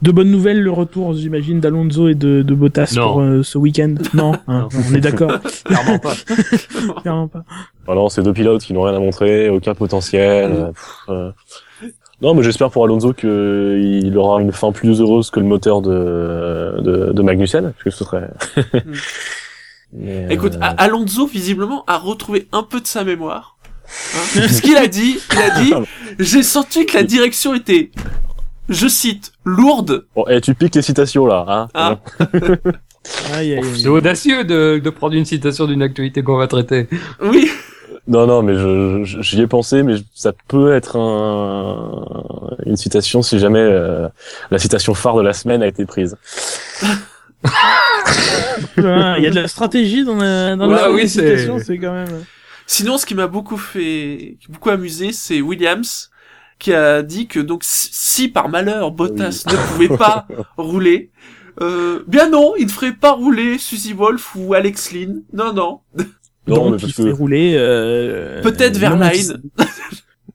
De bonnes nouvelles, le retour, j'imagine, d'Alonso et de, de Bottas Non. pour euh, ce week-end? Non, hein, Non. on est d'accord, [LAUGHS] Clairement pas. [LAUGHS] clairement pas. Alors, c'est deux pilotes qui n'ont rien à montrer, aucun potentiel. Euh, pff, euh. Non, mais j'espère pour Alonso qu'il aura une fin plus heureuse que le moteur de, de, de Magnussen, parce que ce serait... [LAUGHS] Euh, Écoute, Alonso, visiblement, a retrouvé un peu de sa mémoire. Hein Puisqu'il a dit, il a dit, j'ai senti que la direction était, je cite, lourde. Bon, eh, tu piques les citations, là, hein Ah. Aïe, [LAUGHS] aïe, aïe. C'est audacieux de, de prendre une citation d'une actualité qu'on va traiter. Oui. Non, non, mais je, je- j'y ai pensé, mais ça peut être un, une citation si jamais euh, la citation phare de la semaine a été prise. Il y a de la stratégie dans la, dans Ouais, la oui, citation, c'est- c'est quand même... Sinon, ce qui m'a beaucoup fait, beaucoup amusé, c'est Williams qui a dit que donc si, par malheur Bottas ne pouvait pas [LAUGHS] rouler, euh, bien non, il ne ferait pas rouler Suzy Wolf ou Alex Lynn. Non, non. Non, Donc, il que rouler... Euh, Peut-être euh, Verlaine.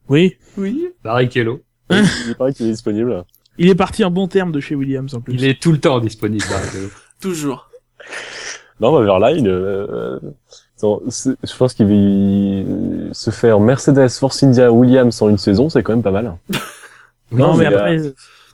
Oui, Oui. Barrichello. il paraît qu'il est disponible. il est parti en bon terme de chez Williams en plus. Il est tout le temps disponible, Barrichello. Toujours. Non, bah, Verlaine, euh, attends, je pense qu'il va se faire Mercedes, Force India, Williams en une saison, c'est quand même pas mal. [LAUGHS] Non, Non, mais mais, après,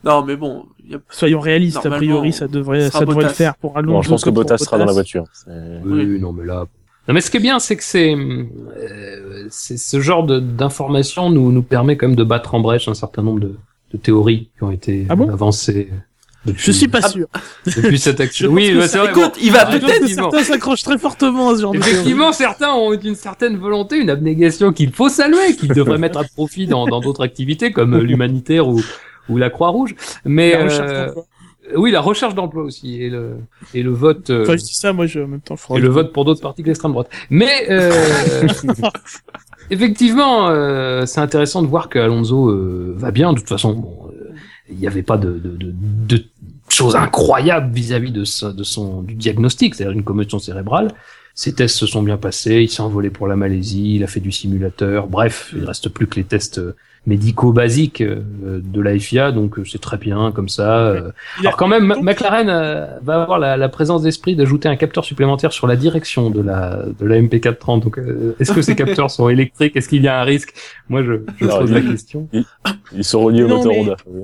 Non, mais bon, a- soyons réalistes, a priori, ça devrait, ça devrait le faire pour Alonso. Bon, je pense que Bottas sera dans la voiture. Oui, Oui. non, mais là. Non, mais ce qui est bien, c'est que c'est, euh, c'est ce genre de- d'informations nous, nous permet quand même de battre en brèche un certain nombre de, de théories qui ont été Ah bon? avancées depuis, Je suis pas Ah, sûr. [LAUGHS] depuis cette action. Oui, bah, c'est vrai. Écoute, bon. il va Ah, effectivement. certains s'accrochent très fortement à ce genre de. Effectivement, certains ont une certaine volonté, une abnégation qu'il faut saluer, qu'ils devraient mettre à profit dans dans d'autres activités comme l'humanitaire ou ou la Croix-Rouge. Mais La recherche euh, oui, la recherche d'emploi aussi et le et le vote euh, Enfin, je dis ça, moi, je, en même temps, et le vote pour d'autres partis que l'extrême droite. Mais euh, [LAUGHS] effectivement, euh, c'est intéressant de voir que Alonso euh, va bien. De toute façon, bon, il n'y avait pas de, de, de, de choses incroyables vis-à-vis de, sa- de son du diagnostic, c'est-à-dire une commotion cérébrale. Ses tests se sont bien passés, il s'est envolé pour la Malaisie, il a fait du simulateur. Bref, il reste plus que les tests euh, médicaux basiques euh, de la FIA, donc euh, c'est très bien comme ça. Alors quand même, McLaren va avoir la, la présence d'esprit d'ajouter un capteur supplémentaire sur la direction de la de la MP430. Donc, est-ce que ces [LAUGHS] capteurs sont électriques? Est-ce qu'il y a un risque? Moi, je, je pose il- la question. Ils sont reliés au moteur mais- Honda. Mais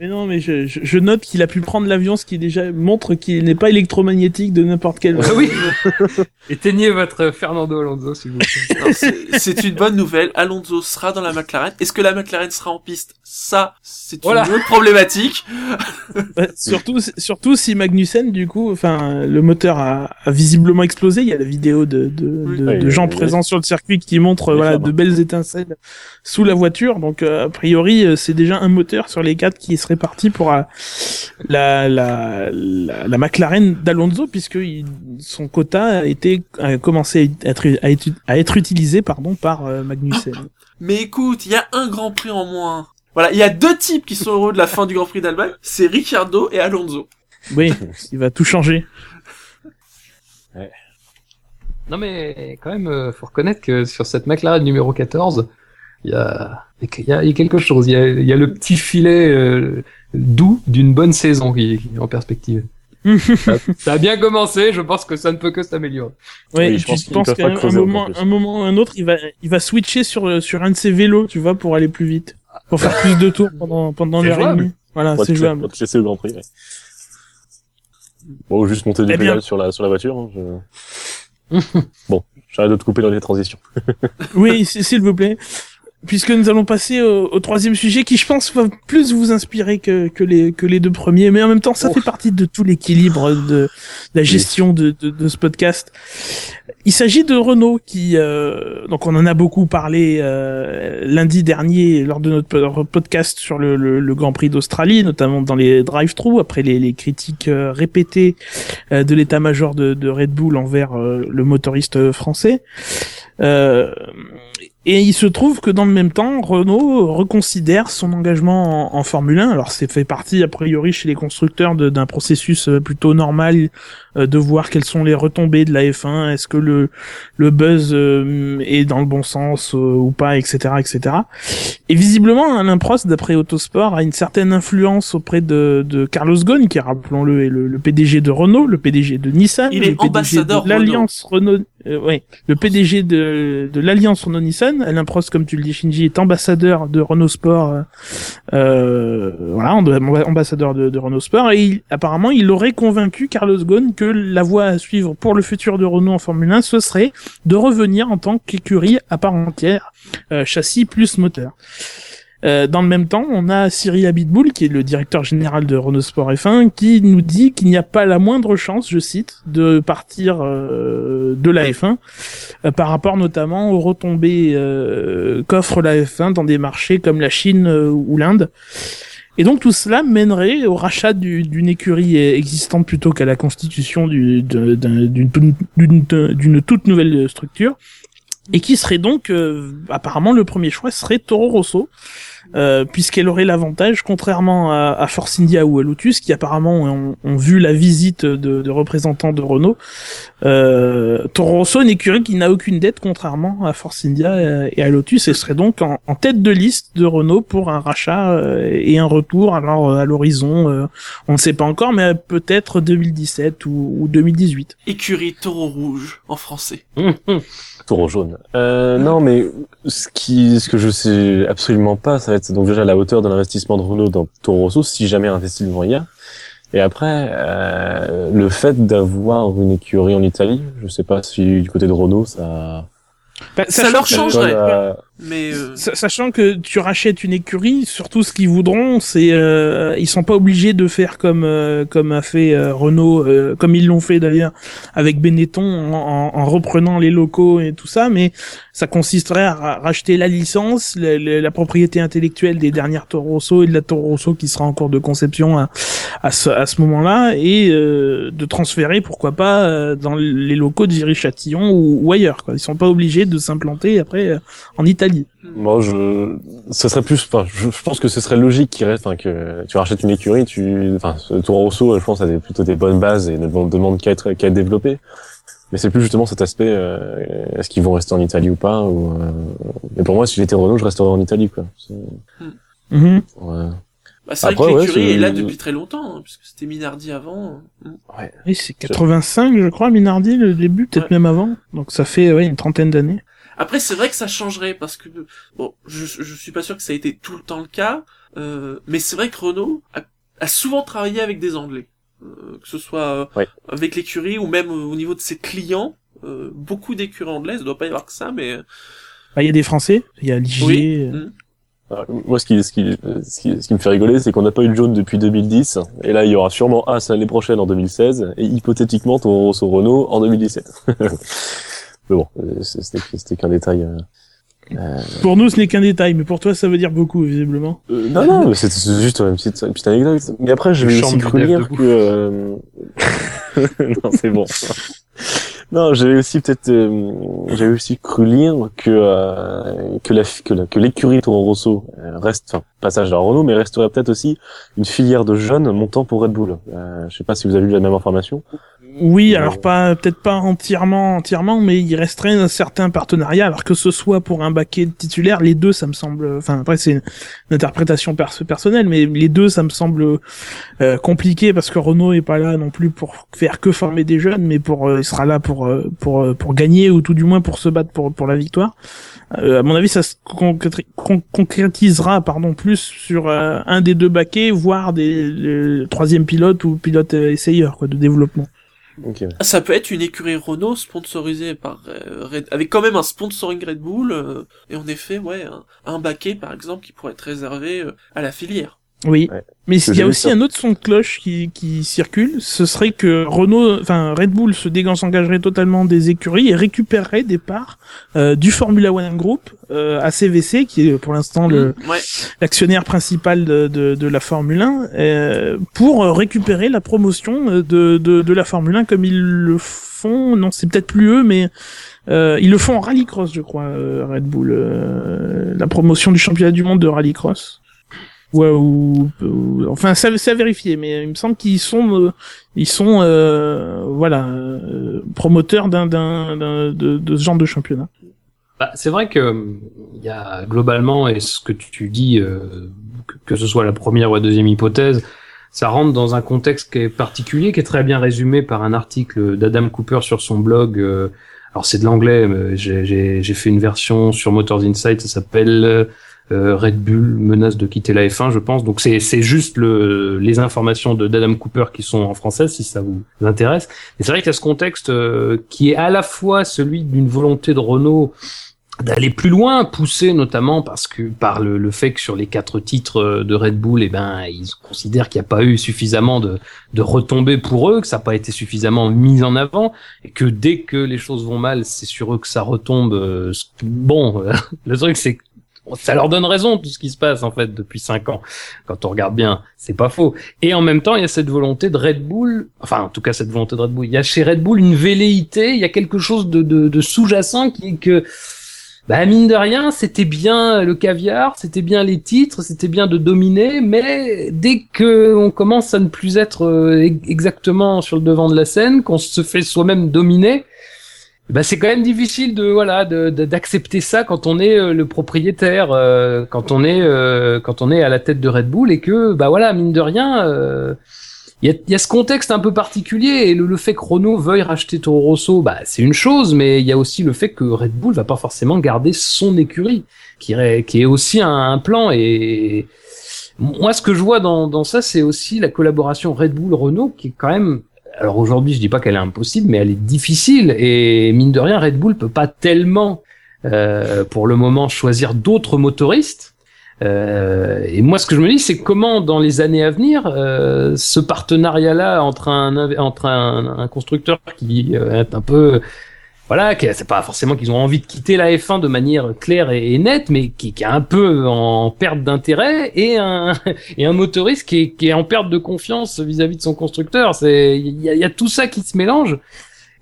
non, mais je, je, je note qu'il a pu prendre l'avion, ce qui déjà montre qu'il n'est pas électromagnétique de n'importe quel. Ah oui. [LAUGHS] Éteignez votre Fernando Alonso, s'il vous plaît. C'est une bonne nouvelle. Alonso sera dans la McLaren. Est-ce que la McLaren sera en piste? Ça, c'est une Voilà. autre problématique. Ouais, surtout, surtout si Magnussen, du coup, enfin, le moteur a, a visiblement explosé. Il y a la vidéo de, de, Oui. de, Oui, de oui, gens oui. présents sur le circuit qui montrent Les voilà de belles étincelles sous la voiture. Donc, euh, a priori, euh, c'est déjà un moteur sur les quatre qui serait parti pour euh, la, la, la, la McLaren d'Alonso, puisque il- son quota a été a commencé à être, à être, à être utilisé pardon par euh, Magnussen. Mais écoute, il y a un Grand Prix en moins. Voilà, il y a deux types qui sont heureux de la fin du Grand Prix d'Allemagne, c'est Ricciardo et Alonso. Oui, il va tout changer. Non mais quand même, euh, faut reconnaître que sur cette McLaren numéro 14, il y a, il y a, il y a quelque chose. Il y a, il y a le petit filet euh, doux d'une bonne saison qui, qui est en perspective. [LAUGHS] ça, ça a bien commencé, je pense que ça ne peut que s'améliorer. Ouais, Oui, je pense qu'à un, moment, un moment ou un autre, il va, il va switcher sur sur un de ses vélos, tu vois, pour aller plus vite, pour faire plus de tours pendant pendant l'heure et demie. Voilà, c'est jouable. pour te laisser le Grand Prix. Ouais. Bon, ou juste monter du Eh pédale sur la sur la voiture. hein, je- [LAUGHS] bon, j'arrête de te couper dans les transitions. Oui, s'il vous plaît. Puisque nous allons passer au, au troisième sujet qui, je pense, va plus vous inspirer que, que, les, que les deux premiers, mais en même temps, ça Oh. fait partie de tout l'équilibre de, de la gestion de, de, de ce podcast. Il s'agit de Renault qui, euh, donc on en a beaucoup parlé euh, lundi dernier lors de notre po- podcast sur le, le, le Grand Prix d'Australie, notamment dans les drive-thru, après les, les critiques euh, répétées euh, de l'état-major de, de Red Bull envers euh, le motoriste français. Euh, et il se trouve que dans le même temps, Renault reconsidère son engagement en, en Formule 1. Alors c'est fait partie a priori chez les constructeurs d'un processus euh, plutôt normal euh, de voir quelles sont les retombées de la F1. Est-ce que le le buzz euh, est dans le bon sens euh, ou pas, etc., etc. Et visiblement, Alain Prost, d'après Autosport, a une certaine influence auprès de, de Carlos Ghosn, qui rappelons-le est le, le PDG de Renault, le PDG de Nissan, Il le est PDG ambassadeur de l'alliance Renault. euh, ouais, le PDG de, de l'alliance Renault-Nissan, Alain Prost, comme tu le dis, Shinji, est ambassadeur de Renault Sport, euh, euh, voilà, amb- ambassadeur de, Renault Sport, et apparemment, il aurait convaincu Carlos Ghosn que la voie à suivre pour le futur de Renault en Formule 1, ce serait de revenir en tant qu'écurie à part entière, euh, châssis plus moteur. Euh, dans le même temps, on a Cyril Abitboul, qui est le directeur général de Renault Sport F1, qui nous dit qu'il n'y a pas la moindre chance, je cite, de partir euh, de la F1, euh, par rapport notamment aux retombées euh, qu'offre la F1 dans des marchés comme la Chine euh, ou l'Inde. Et donc tout cela mènerait au rachat du- d'une écurie existante plutôt qu'à la constitution d'une toute nouvelle structure. Et qui serait donc, euh, apparemment, le premier choix serait Toro Rosso, euh, puisqu'elle aurait l'avantage, contrairement à, à Force India ou à Lotus, qui apparemment ont, ont vu la visite de, de représentants de Renault, euh, Toro Rosso, une écurie qui n'a aucune dette, contrairement à Force India et à Lotus, et serait donc en, en tête de liste de Renault pour un rachat euh, et un retour, alors euh, à l'horizon, euh, on ne sait pas encore, mais peut-être 2017 ou, ou 2018. Écurie taureau rouge, en français. Taureau jaune. Euh, non, mais ce qui, ce que je sais absolument pas, ça va être donc déjà la hauteur de l'investissement de Renault dans Toro Rosso, si jamais un investissement il y a. Et après, euh, le fait d'avoir une écurie en Italie, je sais pas si du côté de Renault, ça. Bah, Ça leur changerait. Mais euh, Sa- Sachant que tu rachètes une écurie, surtout ce qu'ils voudront, c'est euh, ils sont pas obligés de faire comme euh, comme a fait euh, Renault, euh, comme ils l'ont fait d'ailleurs avec Benetton en, en- en reprenant les locaux et tout ça, mais ça consisterait à ra- racheter la licence, la, la- propriété intellectuelle des dernières Toro Rosso et de la Toro Rosso qui sera en cours de conception à, à ce, à ce moment-là, et euh, de transférer pourquoi pas dans les locaux de Viry-Châtillon ou, ou ailleurs. Quoi. Ils sont pas obligés de s'implanter après en Italie. Moi, je, ce serait plus, enfin, je, je pense que ce serait logique qu'il reste, enfin, que tu rachètes une écurie, tu, enfin, ce Toro Rosso, je pense, a des, plutôt des bonnes bases et ne demande, qu'à être, qu'à être développé. Mais c'est plus justement cet aspect, euh, est-ce qu'ils vont rester en Italie ou pas, ou, euh, mais pour moi, si j'étais Renault, je resterais en Italie, quoi. C'est- Mhm. ouais. bah, c'est vrai Après, que ouais, l'écurie est là depuis très longtemps, hein, puisque c'était Minardi avant. Mm. Oui, c'est 85, je crois, Minardi, le début, peut-être Ouais. même avant. Donc ça fait ouais, une trentaine d'années. Après, c'est vrai que ça changerait parce que bon, je, je suis pas sûr que ça a été tout le temps le cas, euh, mais c'est vrai que Renault a, a souvent travaillé avec des Anglais, euh, que ce soit euh, Ouais. avec l'écurie ou même au niveau de ses clients. Euh, beaucoup d'écuries anglaises, il doit pas y avoir que ça, mais Bah, Il y a des Français, il y a Ligier. Oui. euh, Mm. Alors, Moi, ce qui, ce qui, ce qui, ce qui me fait rigoler, c'est qu'on n'a pas eu de jaune depuis 2010, et là, il y aura sûrement As l'année prochaine en 2016, et hypothétiquement Toro Rosso Renault en 2017. [LAUGHS] mais bon, euh, c'était, c'était qu'un détail. euh. Euh, Pour nous, ce n'est qu'un détail, mais pour toi, ça veut dire beaucoup, visiblement. Euh, non, non, mais c'est juste une petite, une petite anecdote. Mais après, je vais aussi cru lire que... euh, [LAUGHS] non, c'est bon. [LAUGHS] Non, j'avais aussi peut-être, euh, j'avais aussi cru lire que euh, que la que la- que l'écurie Toro Rosso euh, reste, enfin passage à Renault, mais resterait peut-être aussi une filière de jeunes montant pour Red Bull. Euh, je sais pas si vous avez eu la même information. Oui, alors pas peut-être pas entièrement, entièrement, mais il resterait un certain partenariat. Alors que ce soit pour un baquet titulaire, les deux, ça me semble. Enfin, après c'est une, interprétation perso- personnelle, mais les deux, ça me semble euh, compliqué parce que Renault est pas là non plus pour faire que former des jeunes, mais pour euh, il sera là pour euh, pour euh, pour gagner ou tout du moins pour se battre pour pour la victoire. Euh, à mon avis, ça se concréti- con- concrétisera pardon plus sur euh, un des deux baquets, voire des troisième pilote ou pilote essayeur quoi de développement. Ouais. Ça peut être une écurie Renault sponsorisée par euh, Red... avec quand même un sponsoring Red Bull euh, et en effet ouais un, un baquet par exemple qui pourrait être réservé euh, à la filière. Oui. Ouais. Mais il y a aussi ça. un autre son de cloche qui, qui circule, ce serait que Renault, enfin Red Bull se dégage, s'engagerait totalement des écuries et récupérerait des parts euh, du Formula One Group euh, à CVC, qui est pour l'instant le Ouais. l'actionnaire principal de, de, de la Formule 1, euh, pour récupérer la promotion de, de, de la Formule 1 comme ils le font. Non, c'est peut-être plus eux, mais euh, ils le font en rallycross, je crois, euh, Red Bull, euh, la promotion du championnat du monde de rallycross. Ouais, ou, enfin, ça, c'est à vérifier, mais il me semble qu'ils sont, euh, ils sont, euh, voilà, euh, promoteurs d'un, d'un, de, ce genre de championnat. Bah, c'est vrai que euh, il y a globalement, et ce que tu dis, euh, que, ce soit la première ou la deuxième hypothèse, ça rentre dans un contexte qui est particulier, qui est très bien résumé par un article d'Adam Cooper sur son blog. alors c'est de l'anglais, j'ai- fait une version sur Motors Insight, ça s'appelle Red Bull menace de quitter la F1, je pense. Donc c'est c'est juste le, les informations de d'Adam Cooper qui sont en français, si ça vous intéresse. Et c'est vrai qu'il y a ce contexte euh, qui est à la fois celui d'une volonté de Renault d'aller plus loin, poussé notamment parce que par le, le fait que sur les quatre titres euh, de Red Bull, eh ben ils considèrent qu'il n'y a pas eu suffisamment de, de retombées pour eux, que ça n'a pas été suffisamment mis en avant, et que dès que les choses vont mal, c'est sur eux que ça retombe. euh, Bon, euh, [LAUGHS] le truc c'est que ça leur donne raison tout ce qui se passe en fait depuis cinq ans. Quand on regarde bien, c'est pas faux. Et en même temps, il y a cette volonté de Red Bull, enfin en tout cas cette volonté de Red Bull. Il y a chez Red Bull une velléité, il y a quelque chose de, de, sous-jacent qui est que bah mine de rien, c'était bien le caviar, c'était bien les titres, c'était bien de dominer, mais dès que on commence à ne plus être euh, exactement sur le devant de la scène, qu'on se fait soi-même dominer, bah c'est quand même difficile de voilà d'accepter ça quand on est euh, le propriétaire, euh, quand on est euh, quand on est à la tête de Red Bull et que bah voilà mine de rien. euh, il y a, y a ce contexte un peu particulier et le, le fait que Renault veuille racheter Toro Rosso, bah c'est une chose, mais il y a aussi le fait que Red Bull va pas forcément garder son écurie, qui, est- qui est aussi un, un plan. Et moi, ce que je vois dans, dans ça, c'est aussi la collaboration Red Bull Renault, qui est quand même. Alors aujourd'hui, je dis pas qu'elle est impossible, mais elle est difficile. Et mine de rien, Red Bull peut pas tellement, euh, pour le moment, choisir d'autres motoristes. Euh, et moi, ce que je me dis, c'est comment, dans les années à venir, euh, ce partenariat-là entre un entre un, constructeur qui euh, est un peu, voilà, c'est pas forcément qu'ils ont envie de quitter la F1 de manière claire et, et nette, mais qui, est un peu en perte d'intérêt, et un [LAUGHS] et un motoriste qui est, qui est en perte de confiance vis-à-vis de son constructeur. C'est il y a, y a tout ça qui se mélange.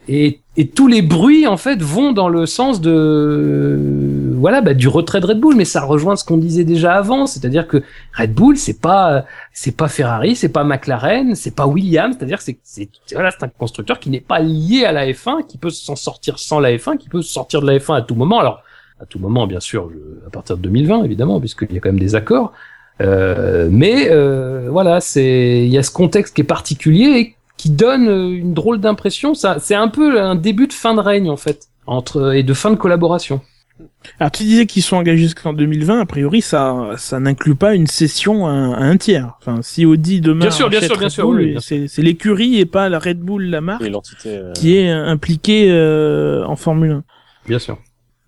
Et, et tous les bruits en fait vont dans le sens de voilà bah, du retrait de Red Bull mais ça rejoint ce qu'on disait déjà avant c'est-à-dire que Red Bull c'est pas c'est pas Ferrari c'est pas McLaren c'est pas Williams c'est-à-dire que c'est voilà c'est un constructeur qui n'est pas lié à la F1 qui peut s'en sortir sans la F1 qui peut sortir de la F1 à tout moment alors à tout moment bien sûr à partir de 2020 évidemment puisqu'il y a quand même des accords euh, mais euh, voilà c'est il y a ce contexte qui est particulier et qui donne une drôle d'impression. Ça, c'est un peu un début de fin de règne en fait, entre et de fin de collaboration. Alors tu disais qu'ils sont engagés jusqu'en 2020, a priori ça ça n'inclut pas une cession à, un- à un tiers. Enfin si Audi demain Bien sûr, bien achète sûr, bien Red sûr, oui, c'est c'est l'écurie et pas la Red Bull la marque Et l'entité. euh, qui est impliquée euh, en Formule 1. Bien sûr.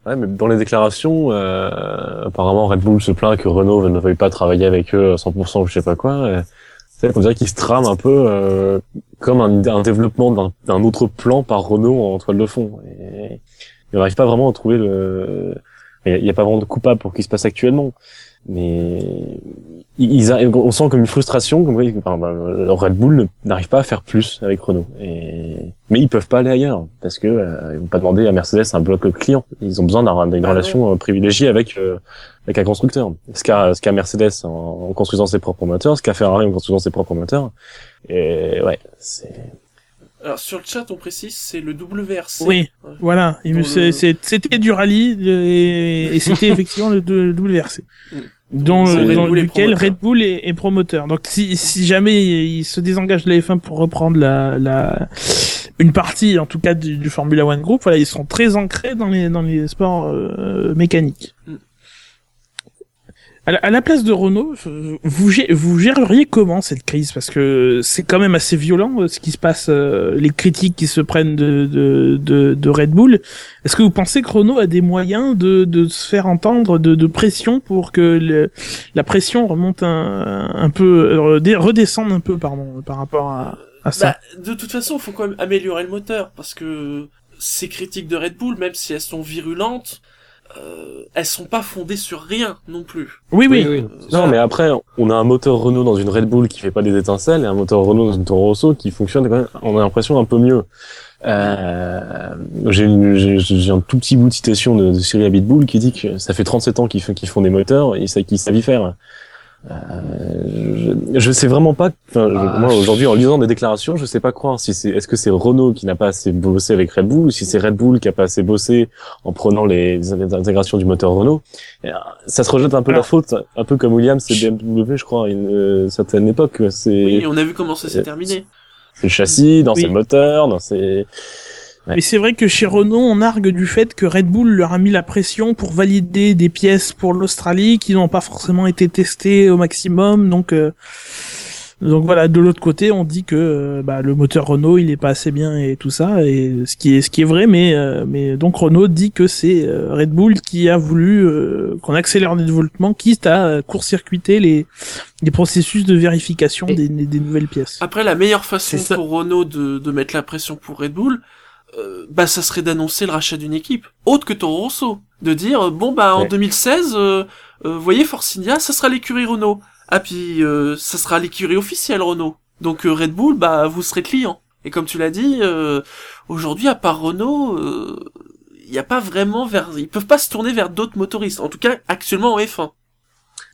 Ouais, mais dans les déclarations, euh, apparemment Red Bull se plaint que Renault ne veuille pas travailler avec eux à 100% ou je sais pas quoi. euh, C'est on dirait qu'ils se trament un peu euh, comme un, un développement d'un- d'un autre plan par Renault en toile de fond. Et on n'arrive pas vraiment à trouver le. Il n'y a, pas vraiment de coupable pour ce qui se passe actuellement. Mais ils, a- on sent comme une frustration, comme enfin, bah, Red Bull n'arrive pas à faire plus avec Renault. Et mais ils peuvent pas aller ailleurs parce que euh, ils vont pas demander à Mercedes un bloc client. Ils ont besoin d'avoir une Ah relation euh, privilégiée avec euh, avec un constructeur. Ce qu'a ce qu'a Mercedes en, en construisant ses propres moteurs, ce qu'a Ferrari en construisant ses propres moteurs. Et ouais, c'est Alors sur le chat, on précise, c'est le WRC. Oui. Ouais. Voilà, il le- c'était du rallye et, et c'était [LAUGHS] effectivement le, le WRC. Mm. Dans, lequel. Red Bull est, est promoteur. Donc si, si jamais il se désengage de la F1 pour reprendre la, la une partie en tout cas du, du Formula One Group, voilà, ils sont très ancrés dans les dans les sports euh, mécaniques. Mm. À la, place de Renault, vous, gé- vous géreriez comment cette crise? Parce que c'est quand même assez violent euh, ce qui se passe, euh, les critiques qui se prennent de, de, Red Bull. Est-ce que vous pensez que Renault a des moyens de, de se faire entendre, de, de pression pour que la pression remonte un, un peu, euh, redescende un peu, pardon, par rapport à, à ça? Bah, de toute façon, il faut quand même améliorer le moteur parce que ces critiques de Red Bull, même si elles sont virulentes, euh, elles sont pas fondées sur rien non plus. Oui, oui. Euh, non, mais après on a un moteur Renault dans une Red Bull qui fait pas des étincelles et un moteur Renault dans une Toro Rosso qui fonctionne quand même. On a l'impression un peu mieux. Euh, j'ai une- j'ai j'ai un tout petit bout de citation de, de Cyril Abitboul qui dit que ça fait 37 ans qu'ils font, qu'ils font des moteurs et ça qu'ils savent y faire. Euh, je, je sais vraiment pas. Enfin, je- Ah. moi aujourd'hui, en lisant des déclarations, je sais pas croire si c'est est-ce que c'est Renault qui n'a pas assez bossé avec Red Bull ou si c'est Red Bull qui a pas assez bossé en prenant les, les intégrations du moteur Renault. Euh, ça se rejette un peu Alors- la faute, un peu comme Williams et BMW, je crois, à une euh, certaine époque. Oui, on a vu comment ça s'est Euh, terminé. c'est le châssis, dans Oui. ses moteurs, dans ses. Mais c'est vrai que chez Renault, on argue du fait que Red Bull leur a mis la pression pour valider des pièces pour l'Australie qui n'ont pas forcément été testées au maximum. Donc, euh, donc voilà. De l'autre côté, on dit que euh, bah, le moteur Renault, il est pas assez bien et tout ça. Et ce qui est ce qui est vrai, mais euh, mais donc Renault dit que c'est euh, Red Bull qui a voulu euh, qu'on accélère le développement, quitte à court-circuiter les les processus de vérification des, des nouvelles pièces. Après, la meilleure façon pour Renault de, de mettre la pression pour Red Bull, euh, bah ça serait d'annoncer le rachat d'une équipe autre que Toro Rosso, de dire euh, bon bah en Ouais. 2016, euh, euh, voyez Force India, ça sera l'écurie Renault. Ah puis euh, ça sera l'écurie officielle Renault. Donc Red Bull, bah vous serez client. Et comme tu l'as dit, euh, aujourd'hui à part Renault, il n'y a pas vraiment vers, ils peuvent pas se tourner vers d'autres motoristes. En tout cas actuellement en F1.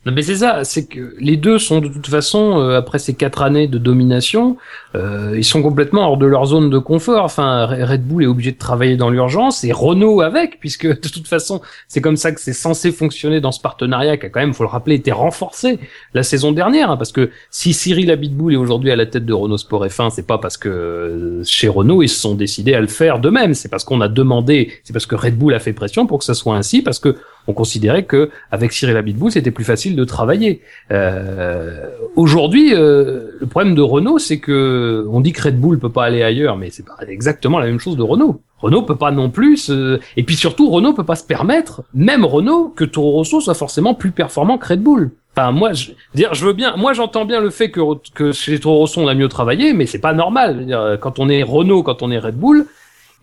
Non mais c'est ça, c'est que les deux sont de toute façon euh, après ces quatre années de domination, euh, ils sont complètement hors de leur zone de confort. Enfin, Re- Red Bull est obligé de travailler dans l'urgence et Renault avec, puisque de toute façon c'est comme ça que c'est censé fonctionner dans ce partenariat qui a quand même, faut le rappeler, été renforcé la saison dernière. hein, parce que si Cyril Abitboul est aujourd'hui à la tête de Renault Sport F1, c'est pas parce que euh, chez Renault ils se sont décidés à le faire d'eux-mêmes, c'est parce qu'on a demandé, c'est parce que Red Bull a fait pression pour que ça soit ainsi, parce que on considérait que avec Cyril Abitboul c'était plus facile de travailler. Euh, Aujourd'hui, euh, le problème de Renault, c'est que on dit que Red Bull peut pas aller ailleurs, mais c'est pas exactement la même chose de Renault. Renault peut pas non plus, et puis surtout Renault peut pas se permettre, même Renault, que Toro Rosso soit forcément plus performant que Red Bull. Enfin, moi, dire, je veux bien, moi, j'entends bien le fait que, que chez Toro Rosso on a mieux travaillé, mais c'est pas normal. Quand on est Renault, quand on est Red Bull,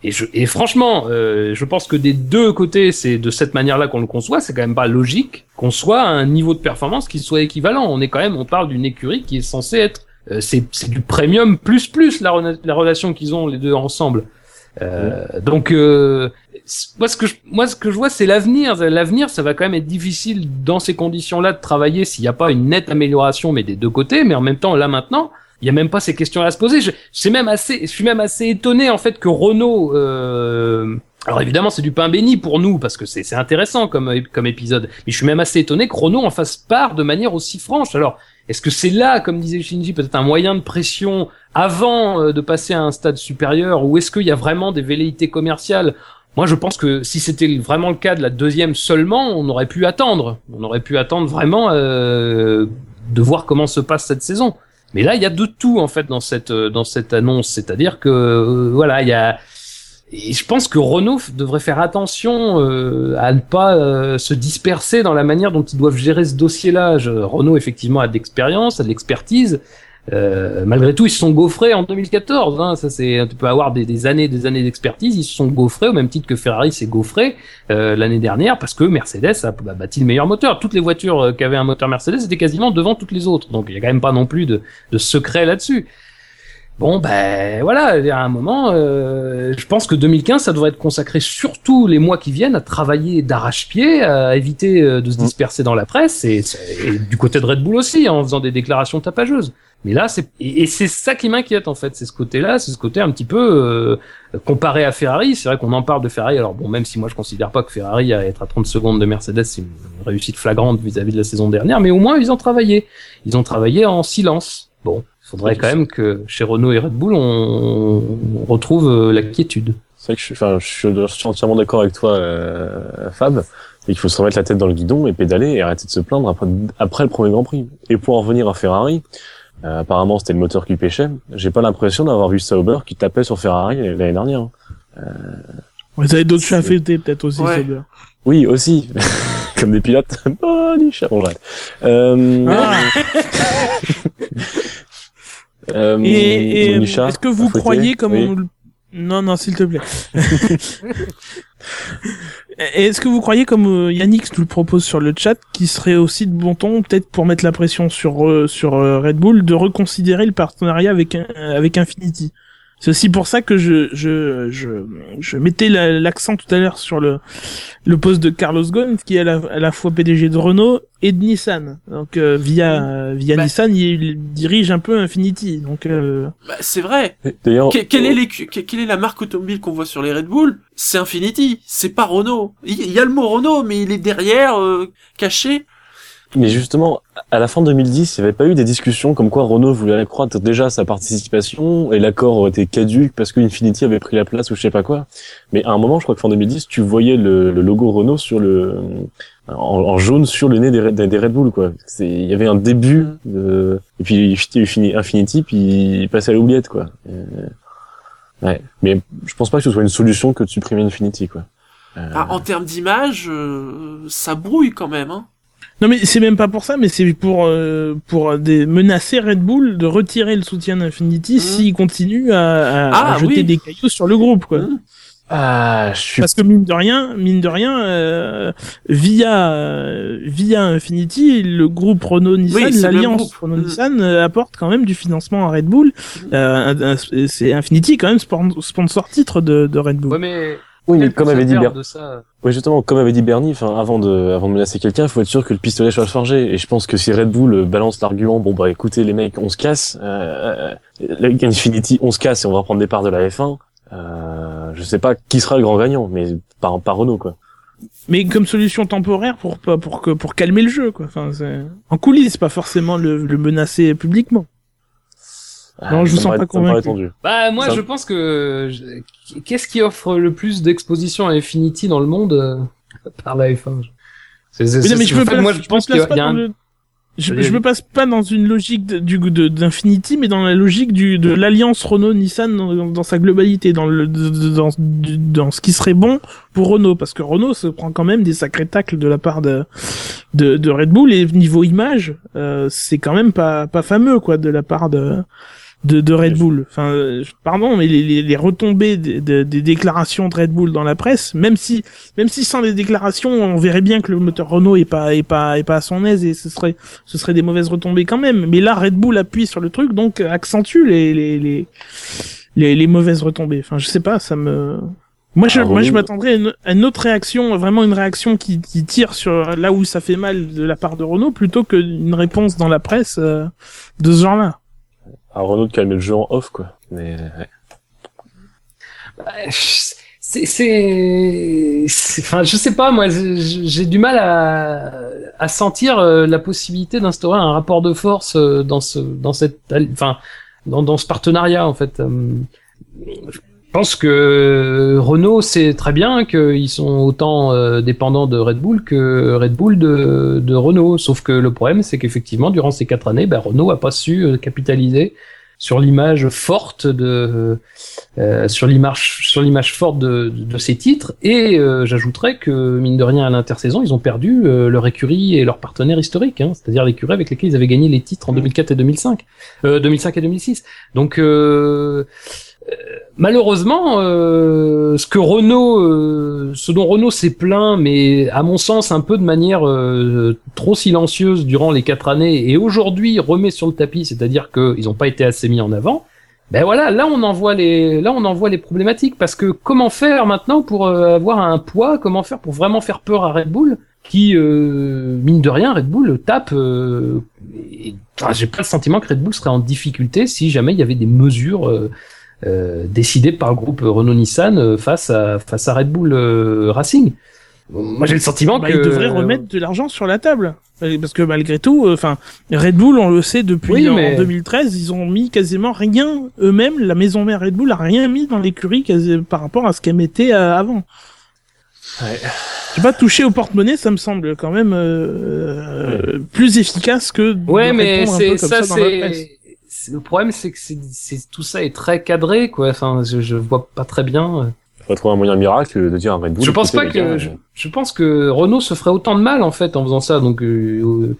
et, je, et franchement, euh, je pense que des deux côtés, c'est de cette manière-là qu'on le conçoit. C'est quand même pas logique qu'on soit à un niveau de performance qui soit équivalent. On est quand même, on parle d'une écurie qui est censée être, euh, c'est c'est du premium plus plus la, rela- la relation qu'ils ont les deux ensemble. Euh, Donc euh, moi ce que je, moi ce que je vois c'est l'avenir. L'avenir, ça va quand même être difficile dans ces conditions-là de travailler s'il n'y a pas une nette amélioration, mais des deux côtés. Mais en même temps, là maintenant, il y a même pas ces questions à se poser. Je, même assez, je suis même assez étonné en fait que Renault. Euh, alors évidemment, c'est du pain béni pour nous parce que c'est c'est intéressant comme comme épisode. Mais je suis même assez étonné que Renault en fasse part de manière aussi franche. Alors est-ce que c'est là, comme disait Shinji, peut-être un moyen de pression avant euh, de passer à un stade supérieur, ou est-ce qu'il y a vraiment des velléités commerciales? Moi, je pense que si c'était vraiment le cas de la deuxième seulement, on aurait pu attendre. On aurait pu attendre vraiment euh, de voir comment se passe cette saison. Mais là, il y a de tout en fait dans cette euh, dans cette annonce. C'est-à-dire que euh, voilà, il y a. Je pense que Renault devrait faire attention euh, à ne pas se disperser dans la manière dont ils doivent gérer ce dossier-là. Renault effectivement a de l'expérience, a de l'expertise. Euh, malgré tout, ils se sont gaufrés en 2014. Hein, ça, c'est, tu peux avoir des, des années, des années d'expertise. Ils se sont gaufrés au même titre que Ferrari s'est gaufré euh, l'année dernière parce que Mercedes a bah, bâti le meilleur moteur. Toutes les voitures euh, qui avaient un moteur Mercedes étaient quasiment devant toutes les autres. Donc il y a quand même pas non plus de, de secret là-dessus. Bon, ben voilà, à un moment, euh, je pense que 2015, ça devrait être consacré surtout les mois qui viennent à travailler d'arrache-pied, à éviter de se Mm. disperser dans la presse, et, et du côté de Red Bull aussi, en faisant des déclarations tapageuses. Mais là, c'est et, c'est ça qui m'inquiète en fait, c'est ce côté-là, c'est ce côté un petit peu euh, comparé à Ferrari. C'est vrai qu'on en parle de Ferrari. Alors bon, même si moi je considère pas que Ferrari à être à 30 secondes de Mercedes, c'est une réussite flagrante vis-à-vis de la saison dernière, mais au moins ils ont travaillé. Ils ont travaillé en silence. Bon, il faudrait quand même que chez Renault et Red Bull, on, on retrouve euh, la quiétude. C'est vrai que je, suis- enfin, je, suis, je suis entièrement d'accord avec toi, euh, Fab. Et qu'il faut se remettre la tête dans le guidon et pédaler et arrêter de se plaindre après, après le premier Grand Prix. Et pour en revenir à Ferrari, euh, apparemment c'était le moteur qui pêchait. J'ai pas l'impression d'avoir vu Sauber qui tapait sur Ferrari l'année dernière. Vous avez d'autres chats à fêter, peut-être aussi, Ouais. Sauber. Oui, aussi. [LAUGHS] Comme des pilotes. [LAUGHS] Bonicha. Bon, j'arrête. Euh... Ah. [LAUGHS] euh, Et, est-ce que vous croyez comme Oui. on le- Non, non, s'il te plaît. Est-ce que vous croyez, comme euh, Yannick nous le propose sur le chat, qu'il serait aussi de bon ton, peut-être pour mettre la pression sur euh, sur euh, Red Bull, de reconsidérer le partenariat avec Infinity? C'est aussi pour ça que je je je, je mettais la- l'accent tout à l'heure sur le le poste de Carlos Ghosn, qui est à la, à la fois PDG de Renault et de Nissan. Donc euh, via euh, via Bah. Nissan, il dirige un peu Infinity. Donc euh, Bah, c'est vrai. D'ailleurs, Que- quelle, est les, que- quelle est la marque automobile qu'on voit sur les Red Bull? C'est Infinity, c'est pas Renault. Il il y a le mot Renault, mais il est derrière, euh, caché. Mais justement, à la fin 2010, il n'y avait pas eu des discussions comme quoi Renault voulait accroître déjà sa participation et l'accord aurait été caduque parce que Infinity avait pris la place ou je sais pas quoi. Mais à un moment, je crois que fin 2010, tu voyais le, le logo Renault sur le en, en jaune sur le nez des, Red- des, des Red Bull quoi. Il y avait un début de et puis il fini- Infinity puis il passait à l'oubliette quoi. Ouais, mais je pense pas que ce soit une solution que de supprimer Infinity quoi. Euh, Ah, en termes d'image, euh, ça brouille quand même. Hein. Non mais c'est même pas pour ça, mais c'est pour euh, pour des menacer Red Bull de retirer le soutien d'Infinity Mhm. s'il continue à, à- à Ah, jeter oui. des cailloux sur le groupe quoi. Mhm. Ah, je suis Parce que mine de rien, mine de rien, euh, via euh, via Infinity, le groupe Renault Nissan, Oui, l'alliance. Renault Mhm. Nissan euh, apporte quand même du financement à Red Bull. Euh, un- un- c'est Infinity quand même sponsor titre de, de Red Bull. Ouais, mais oui, mais comme avait dit pourcentage Ber- de ça Oui, justement, comme avait dit Bernie, enfin, avant de, avant de menacer quelqu'un, il faut être sûr que le pistolet soit forgé. Et je pense que si Red Bull euh, balance l'argument, bon bah écoutez les mecs, on se casse, euh, euh, Infinity, on se casse et on va prendre des parts de la F1. Euh, je sais pas qui sera le grand gagnant, mais par, par Renault quoi. Mais comme solution temporaire pour pas pour que pour calmer le jeu quoi. Enfin, c'est en coulisses, pas forcément le, le menacer publiquement. Non, je vous sens pas convaincu. Bah moi Ça- je pense que qu'est-ce qui offre le plus d'exposition à Infinity dans le monde euh, par la F1 C'est- c'est- Mais non, mais c'est- je me place, moi je je me pense qu'il place y pas a dans un le- Je, Allez, je me allez. place pas dans une logique d'Infinity, mais dans la logique du de l'alliance Renault-Nissan dans, dans sa globalité, dans le dans, dans ce qui serait bon pour Renault, parce que Renault se prend quand même des sacrés tacles de la part de de, de Red Bull et niveau image, euh, c'est quand même pas pas fameux quoi de la part de de, de Red Bull. Enfin, euh, pardon, mais les, les, les retombées des, déclarations de Red Bull dans la presse, même si même si sans les déclarations, on verrait bien que le moteur Renault est pas est pas est pas à son aise et ce serait ce serait des mauvaises retombées quand même. Mais là, Red Bull appuie sur le truc, donc euh, accentue les les les les, les mauvaises retombées. Enfin, je sais pas, ça me moi je Ah, moi je m'attendrais à une, à une autre réaction, vraiment une réaction qui qui tire sur là où ça fait mal de la part de Renault plutôt qu'une réponse dans la presse euh, de ce genre-là. À Renault de calmer le jeu en off quoi. Mais ouais. c'est c'est c'est- enfin je sais pas moi j'ai j'ai du mal à à sentir euh, la possibilité d'instaurer un rapport de force euh, dans ce dans cette enfin dans dans ce partenariat en fait Euh, je pense que Renault sait très bien qu'ils sont autant euh, dépendants de Red Bull que Red Bull de, de Renault. Sauf que le problème, c'est qu'effectivement, durant ces quatre années, ben, Renault a pas su euh, capitaliser sur l'image forte de euh, sur l'image sur l'image forte de, de, de ces titres. Et euh, j'ajouterais que mine de rien à l'intersaison, ils ont perdu euh, leur écurie et leur partenaire historique, hein, c'est-à-dire l'écurie avec lesquels ils avaient gagné les titres en 2004 et 2005, euh, 2005 et 2006. Donc euh, euh, malheureusement, euh, ce que Renault, euh, ce dont Renault s'est plaint, mais à mon sens un peu de manière euh, trop silencieuse durant les quatre années, et aujourd'hui remet sur le tapis, c'est-à-dire qu'ils n'ont pas été assez mis en avant. Ben voilà, là on en voit les, là on en voit les problématiques parce que comment faire maintenant pour euh, avoir un poids, comment faire pour vraiment faire peur à Red Bull, qui euh, mine de rien Red Bull tape. euh, j'ai pas le sentiment que Red Bull serait en difficulté si jamais il y avait des mesures euh, décidées par le groupe Renault-Nissan euh, face à face à Red Bull euh, Racing. Moi j'ai le sentiment Bah, que ils devraient remettre de l'argent sur la table. Parce que malgré tout, enfin, Red Bull, on le sait depuis Oui, en mais- 2013, ils ont mis quasiment rien eux-mêmes. La maison mère Red Bull a rien mis dans l'écurie par rapport à ce qu'elle mettait euh, avant. Ouais. Je sais pas, toucher au porte-monnaie, ça me semble quand même euh, plus efficace que de Ouais, mais c'est ça, ça, c'est- le problème, c'est que c'est tout ça est très cadré, quoi. Enfin, je, je vois pas très bien. euh. Faut trouver un moyen miracle de dire à Red Bull. Je pense pas que gars, je, euh, je pense que Renault se ferait autant de mal en fait en faisant ça. Donc euh, euh,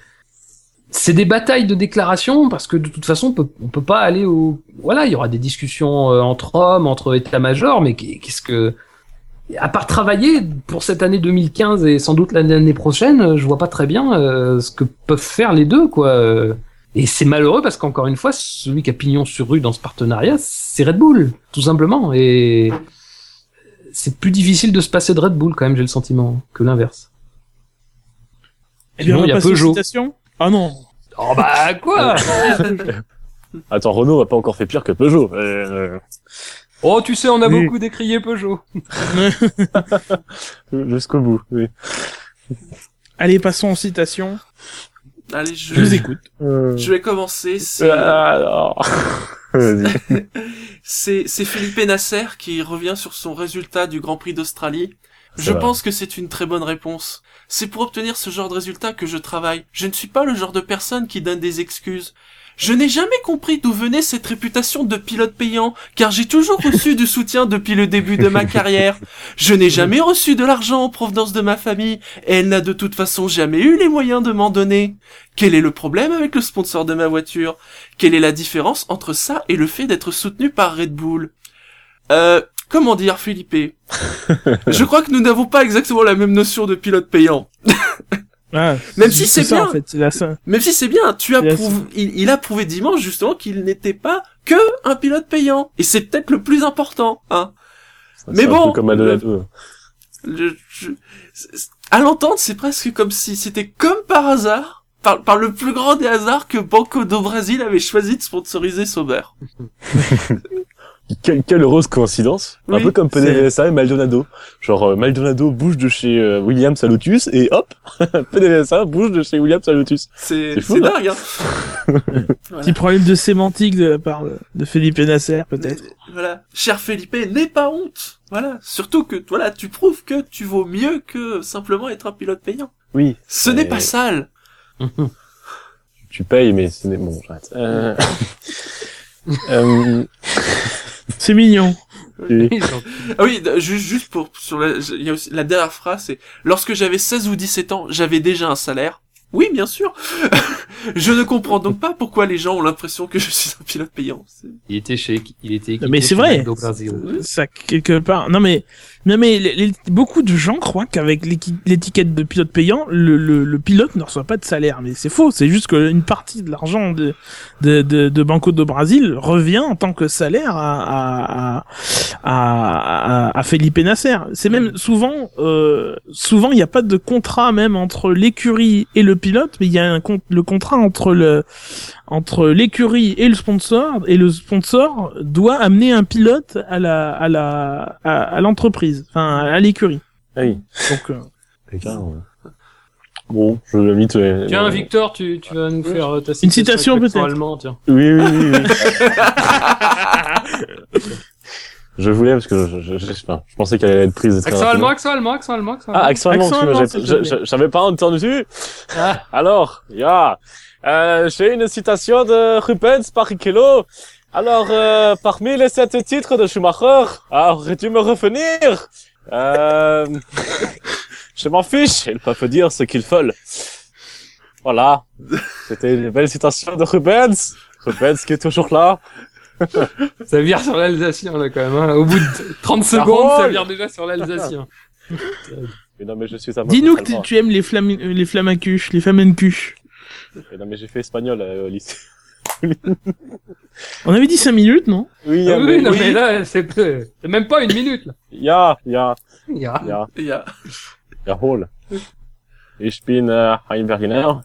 c'est des batailles de déclaration parce que de toute façon on peut, on peut pas aller au voilà il y aura des discussions entre hommes entre états-majors mais qu'est- qu'est-ce que à part travailler pour cette année 2015 et sans doute l'année prochaine je vois pas très bien euh, ce que peuvent faire les deux quoi. Et c'est malheureux parce qu'encore une fois celui qui a pignon sur rue dans ce partenariat c'est Red Bull tout simplement et c'est plus difficile de se passer de Red Bull quand même, j'ai le sentiment, que l'inverse. Eh bien, Sinon, on il y a Peugeot. Ah non. Oh bah quoi [LAUGHS] Attends, Renault a pas encore fait pire que Peugeot. Euh, Oh tu sais, on a Oui. beaucoup décrié Peugeot. euh, [LAUGHS] Jusqu'au bout. Oui. Allez, passons aux citations. Allez, je, Je vous écoute. Euh... je vais commencer. C'est Ah, alors. [LAUGHS] Vas-y. [LAUGHS] c'est Philippe Nasser qui revient sur son résultat du Grand Prix d'Australie. Je pense que c'est une très bonne réponse. C'est pour obtenir ce genre de résultat que je travaille. Je ne suis pas le genre de personne qui donne des excuses. Je n'ai jamais compris d'où venait cette réputation de pilote payant, car j'ai toujours reçu du soutien depuis le début de ma carrière. Je n'ai jamais reçu de l'argent en provenance de ma famille, et elle n'a de toute façon jamais eu les moyens de m'en donner. Quel est le problème avec le sponsor de ma voiture? Quelle est la différence entre ça et le fait d'être soutenu par Red Bull? Euh, comment dire, Philippe? [LAUGHS] Je crois que nous n'avons pas exactement la même notion de pilote payant. [LAUGHS] Ah, Même si c'est bien. en fait. C'est la ça. Même si c'est bien, tu as prouvé, il, il a prouvé dimanche justement qu'il n'était pas que un pilote payant. Et c'est peut-être le plus important, hein. Mais un bon, peu comme. Le- je- à l'entendre, c'est presque comme si c'était comme par hasard, par, par le plus grand des hasards, que Banco do Brasil avait choisi de sponsoriser Sauber. [LAUGHS] Quelle, quelle heureuse coïncidence. un peu comme PDVSA et Maldonado. Genre, euh, Maldonado bouge de chez euh, Williams à Lotus et hop, [LAUGHS] PDVSA bouge de chez Williams à Lotus. C'est dingue, hein. [LAUGHS] Voilà. Petit problème de sémantique de la part de- de Philippe Nasser, peut-être. Voilà. Cher Felipe, n'aie pas honte. Voilà. Surtout que, voilà, tu prouves que tu vaux mieux que simplement être un pilote payant. Oui. Ce n'est pas sale. Tu payes, mais ce n'est bon, j'arrête. Euh... [LAUGHS] euh... C'est mignon. oui. [LAUGHS] Ah oui, juste, juste pour, sur la, il y a aussi, la dernière phrase, c'est, lorsque j'avais 16 ou 17 ans, j'avais déjà un salaire. Oui, bien sûr. [LAUGHS] je ne comprends donc pas pourquoi les gens ont l'impression que je suis un pilote payant. Il était chez, il était équipé mais c'est vrai. Ça, quelque part. Non, mais, non, mais les- les- beaucoup de gens croient qu'avec l'étiquette de pilote payant, le, le, le pilote ne reçoit pas de salaire. Mais c'est faux. C'est juste qu'une partie de l'argent de, de, de, de Banco do Brasil revient en tant que salaire à, à, à, à, à- à Felipe Nasser. C'est même souvent, euh, souvent, il n'y a pas de contrat même entre l'écurie et le pilote, mais il y a un con- le contrat entre le, entre l'écurie et le sponsor et le sponsor doit amener un pilote à la à la à, à l'entreprise enfin à l'écurie Ah oui. donc euh, Bon, je limite. euh, Tiens, Victor, tu, tu vas nous faire euh, ta Une citation, avec l'accent peut-être. allemand, tiens. Oui, oui, oui. oui. [LAUGHS] je voulais parce que je, je, je, je pensais qu'elle allait être prise Accent allemand, accent allemand, accent allemand, accent Ah, allemand. allemand, Accent allemand, je- j'avais pas entendu. Ah. Alors, ja, euh, j'ai une citation de Rubens Barrichello. Alors, euh, parmi les sept titres de Schumacher, ah, aurais-tu me revenir? Euh, Je m'en fiche, ils peuvent dire ce qu'ils veulent. Voilà, c'était une belle citation de Rubens. Rubens qui est toujours là. [LAUGHS] Ça vire sur l'Alsacien, là, quand même, hein. Au bout de 30 Ça secondes, ça vire déjà sur l'Alsacien. [LAUGHS] Mais non, mais je suis à dis-nous que tu- tu aimes les flammes les flammacuches les flamencuches Non, mais j'ai fait espagnol euh, au lycée. [LAUGHS] On avait dit 5 minutes, non? Oui, Ah oui, non, oui. mais là, c'est même pas une minute, là. ja, ja, Ja. ja, jawohl. Ich bin äh, ein Berliner.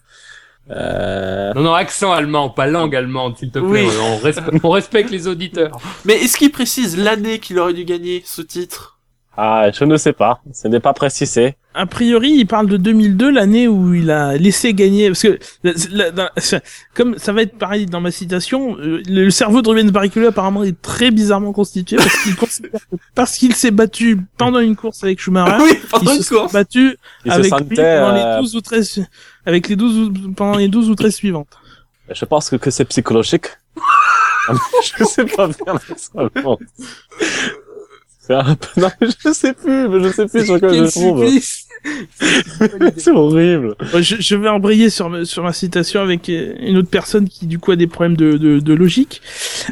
Euh, Non, non, accent allemand, pas langue allemande, s'il te plaît. Oui. On, respe- on respecte les auditeurs. Mais est-ce qu'il précise l'année qu'il aurait dû gagner ce titre? Ah, je ne sais pas. Ce n'est pas précisé. A priori, il parle de 2002, l'année où il a laissé gagner, parce que la- la- comme ça va être pareil dans ma citation, euh, le cerveau de Rubens Barrichello apparemment est très bizarrement constitué parce qu'il [LAUGHS] considère que parce qu'il s'est battu pendant une course avec Schumacher, Oui, il pendant se une course. battu Il se avec lui sentait, pendant euh, les 12 ou 13 su- avec les 12 ou- pendant les 12 ou 13 suivantes. Je pense que, que c'est psychologique. [LAUGHS] je sais pas. C'est un peu... [LAUGHS] Non, mais je sais plus, mais je sais plus sur quoi Quel je tombe. [LAUGHS] C'est horrible. Ouais, Je, je vais embrayer sur, ma- sur ma citation avec euh, une autre personne qui du coup a des problèmes de, de, de logique.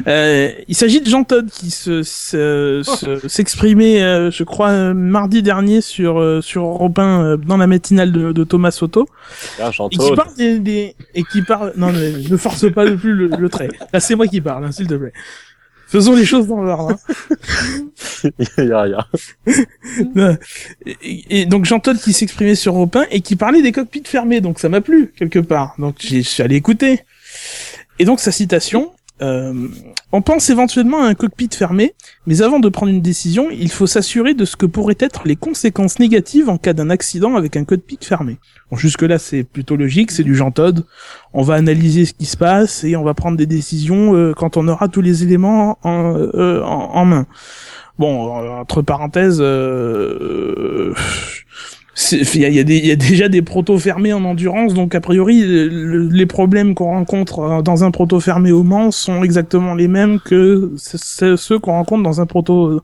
Euh, il s'agit de Jean Todt qui se, se- se- s'exprimait, euh, je crois, euh, mardi dernier sur euh, sur Europe 1, euh, dans la matinale de, de Thomas Soto Là, et qui parle des, des- et qui parle non mais ne force pas le plus le, le trait. Là c'est moi qui parle, hein, s'il te plaît. Faisons les choses dans l'ordre. hein. [LAUGHS] [LAUGHS] et, et donc Jean Todt qui s'exprimait sur 1 et qui parlait des cockpits fermés, donc ça m'a plu quelque part. Donc j'ai- je suis allé écouter. Et donc sa citation, euh, on pense éventuellement à un cockpit fermé, mais avant de prendre une décision, il faut s'assurer de ce que pourraient être les conséquences négatives en cas d'un accident avec un cockpit fermé. Bon, jusque là c'est plutôt logique, c'est du Jean Todt. On va analyser ce qui se passe et on va prendre des décisions euh, quand on aura tous les éléments en, euh, en, main. Bon, entre parenthèses, il y a, y, y déjà des protos fermés en endurance, donc a priori, le- le- les problèmes qu'on rencontre euh, dans un proto fermé au Mans sont exactement les mêmes que ce- ce- ceux qu'on rencontre dans un proto,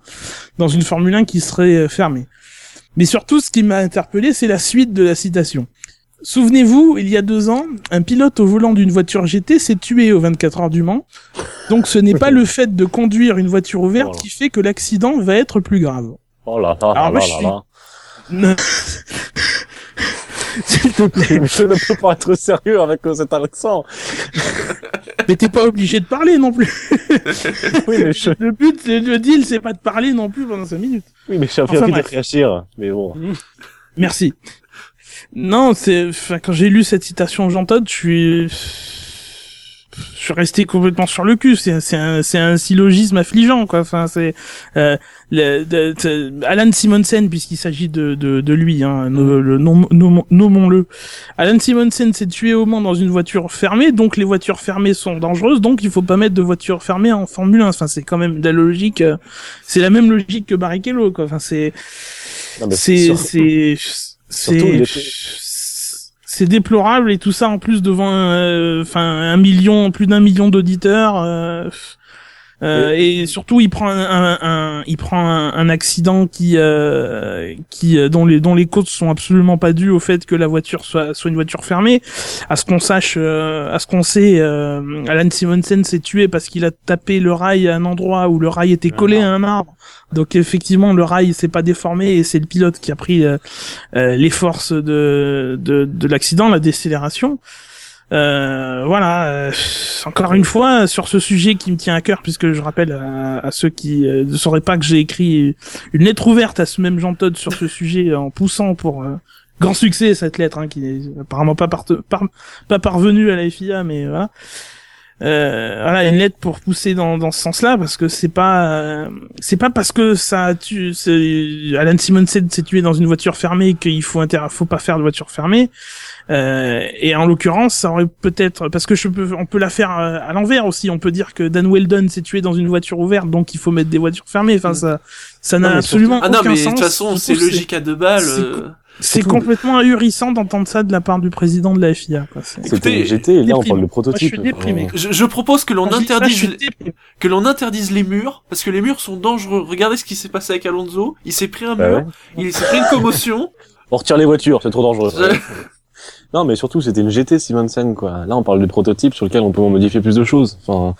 dans une Formule 1 qui serait euh, fermée. Mais surtout, ce qui m'a interpellé, c'est la suite de la citation. Souvenez-vous, il y a deux ans, un pilote au volant d'une voiture GT s'est tué aux 24 heures du Mans. Donc ce n'est pas [LAUGHS] le fait de conduire une voiture ouverte Voilà. qui fait que l'accident va être plus grave. Oh là là Alors, là moi, là je suis- là. S'il te plaît. Je ne peux pas être sérieux avec euh, cet accent. Mais t'es pas obligé de parler non plus. [LAUGHS] Oui, mais je, Le but, le, deal, c'est pas de parler non plus pendant 5 minutes. oui, mais j'ai Enfin, envie de bref. réagir. Mais bon. Merci. Non, c'est, enfin, quand j'ai lu cette citation de Jean Todt, je suis, je suis resté complètement sur le cul. C'est, c'est un, c'est un syllogisme affligeant, quoi. Enfin, c'est, euh, Alan Simonsen, puisqu'il s'agit de, de, de lui, hein, no- le, nom- nommons- nommons-le. Alan Simonsen s'est tué au Mans dans une voiture fermée, donc les voitures fermées sont dangereuses, donc il faut pas mettre de voitures fermées en Formule 1. Enfin, c'est quand même de la logique, euh, c'est la même logique que Barrichello, quoi. Enfin, c'est, c'est c'est c'est déplorable et tout ça en plus devant euh, enfin un million plus d'un million d'auditeurs euh, et surtout il prend un, un- un- il prend un, un accident qui euh, qui euh, dont les dont les causes sont absolument pas dues au fait que la voiture soit soit une voiture fermée. À ce qu'on sache euh, à ce qu'on sait euh, Alan Simonsen s'est tué parce qu'il a tapé le rail à un endroit où le rail était collé à un arbre. Donc effectivement le rail s'est pas déformé et c'est le pilote qui a pris euh, les forces de de, de l'accident la décélération euh, voilà, euh, encore une fois sur ce sujet qui me tient à cœur, puisque je rappelle à, ceux qui euh, ne sauraient pas que j'ai écrit une lettre ouverte à ce même Jean Todt sur ce sujet en poussant pour euh, grand succès cette lettre, hein, qui n'est apparemment pas parvenue à la FIA, mais voilà. Euh, voilà une lettre pour pousser dans, ce sens-là parce que c'est pas c'est pas parce que ça a tu c'est- Alan Simonsen s'est tué dans une voiture fermée qu'il faut inter faut pas faire de voiture fermée euh, et en l'occurrence, ça aurait peut-être parce que je peux, on peut la faire euh, à l'envers aussi. On peut dire que Dan Weldon s'est tué dans une voiture ouverte, donc il faut mettre des voitures fermées. Enfin, ça, ça n'a absolument Ah non, aucun mais de toute façon, c'est logique à deux balles. c'est euh. Surtout- complètement ahurissant d'entendre ça de la part du président de la FIA. C'était Écoutez, GT, et là on parle de Moi, je prototype. suis Je, je propose que l'on ça, interdise que l'on interdise les murs parce que les murs sont dangereux. Regardez ce qui s'est passé avec Alonso. Il s'est pris un bah mur, ouais. il s'est pris une commotion. [LAUGHS] On retire les voitures, c'est trop dangereux. Non, mais surtout, c'était une GT Simonsen, quoi. Là, on parle de prototype sur lequel on peut modifier plus de choses. Enfin,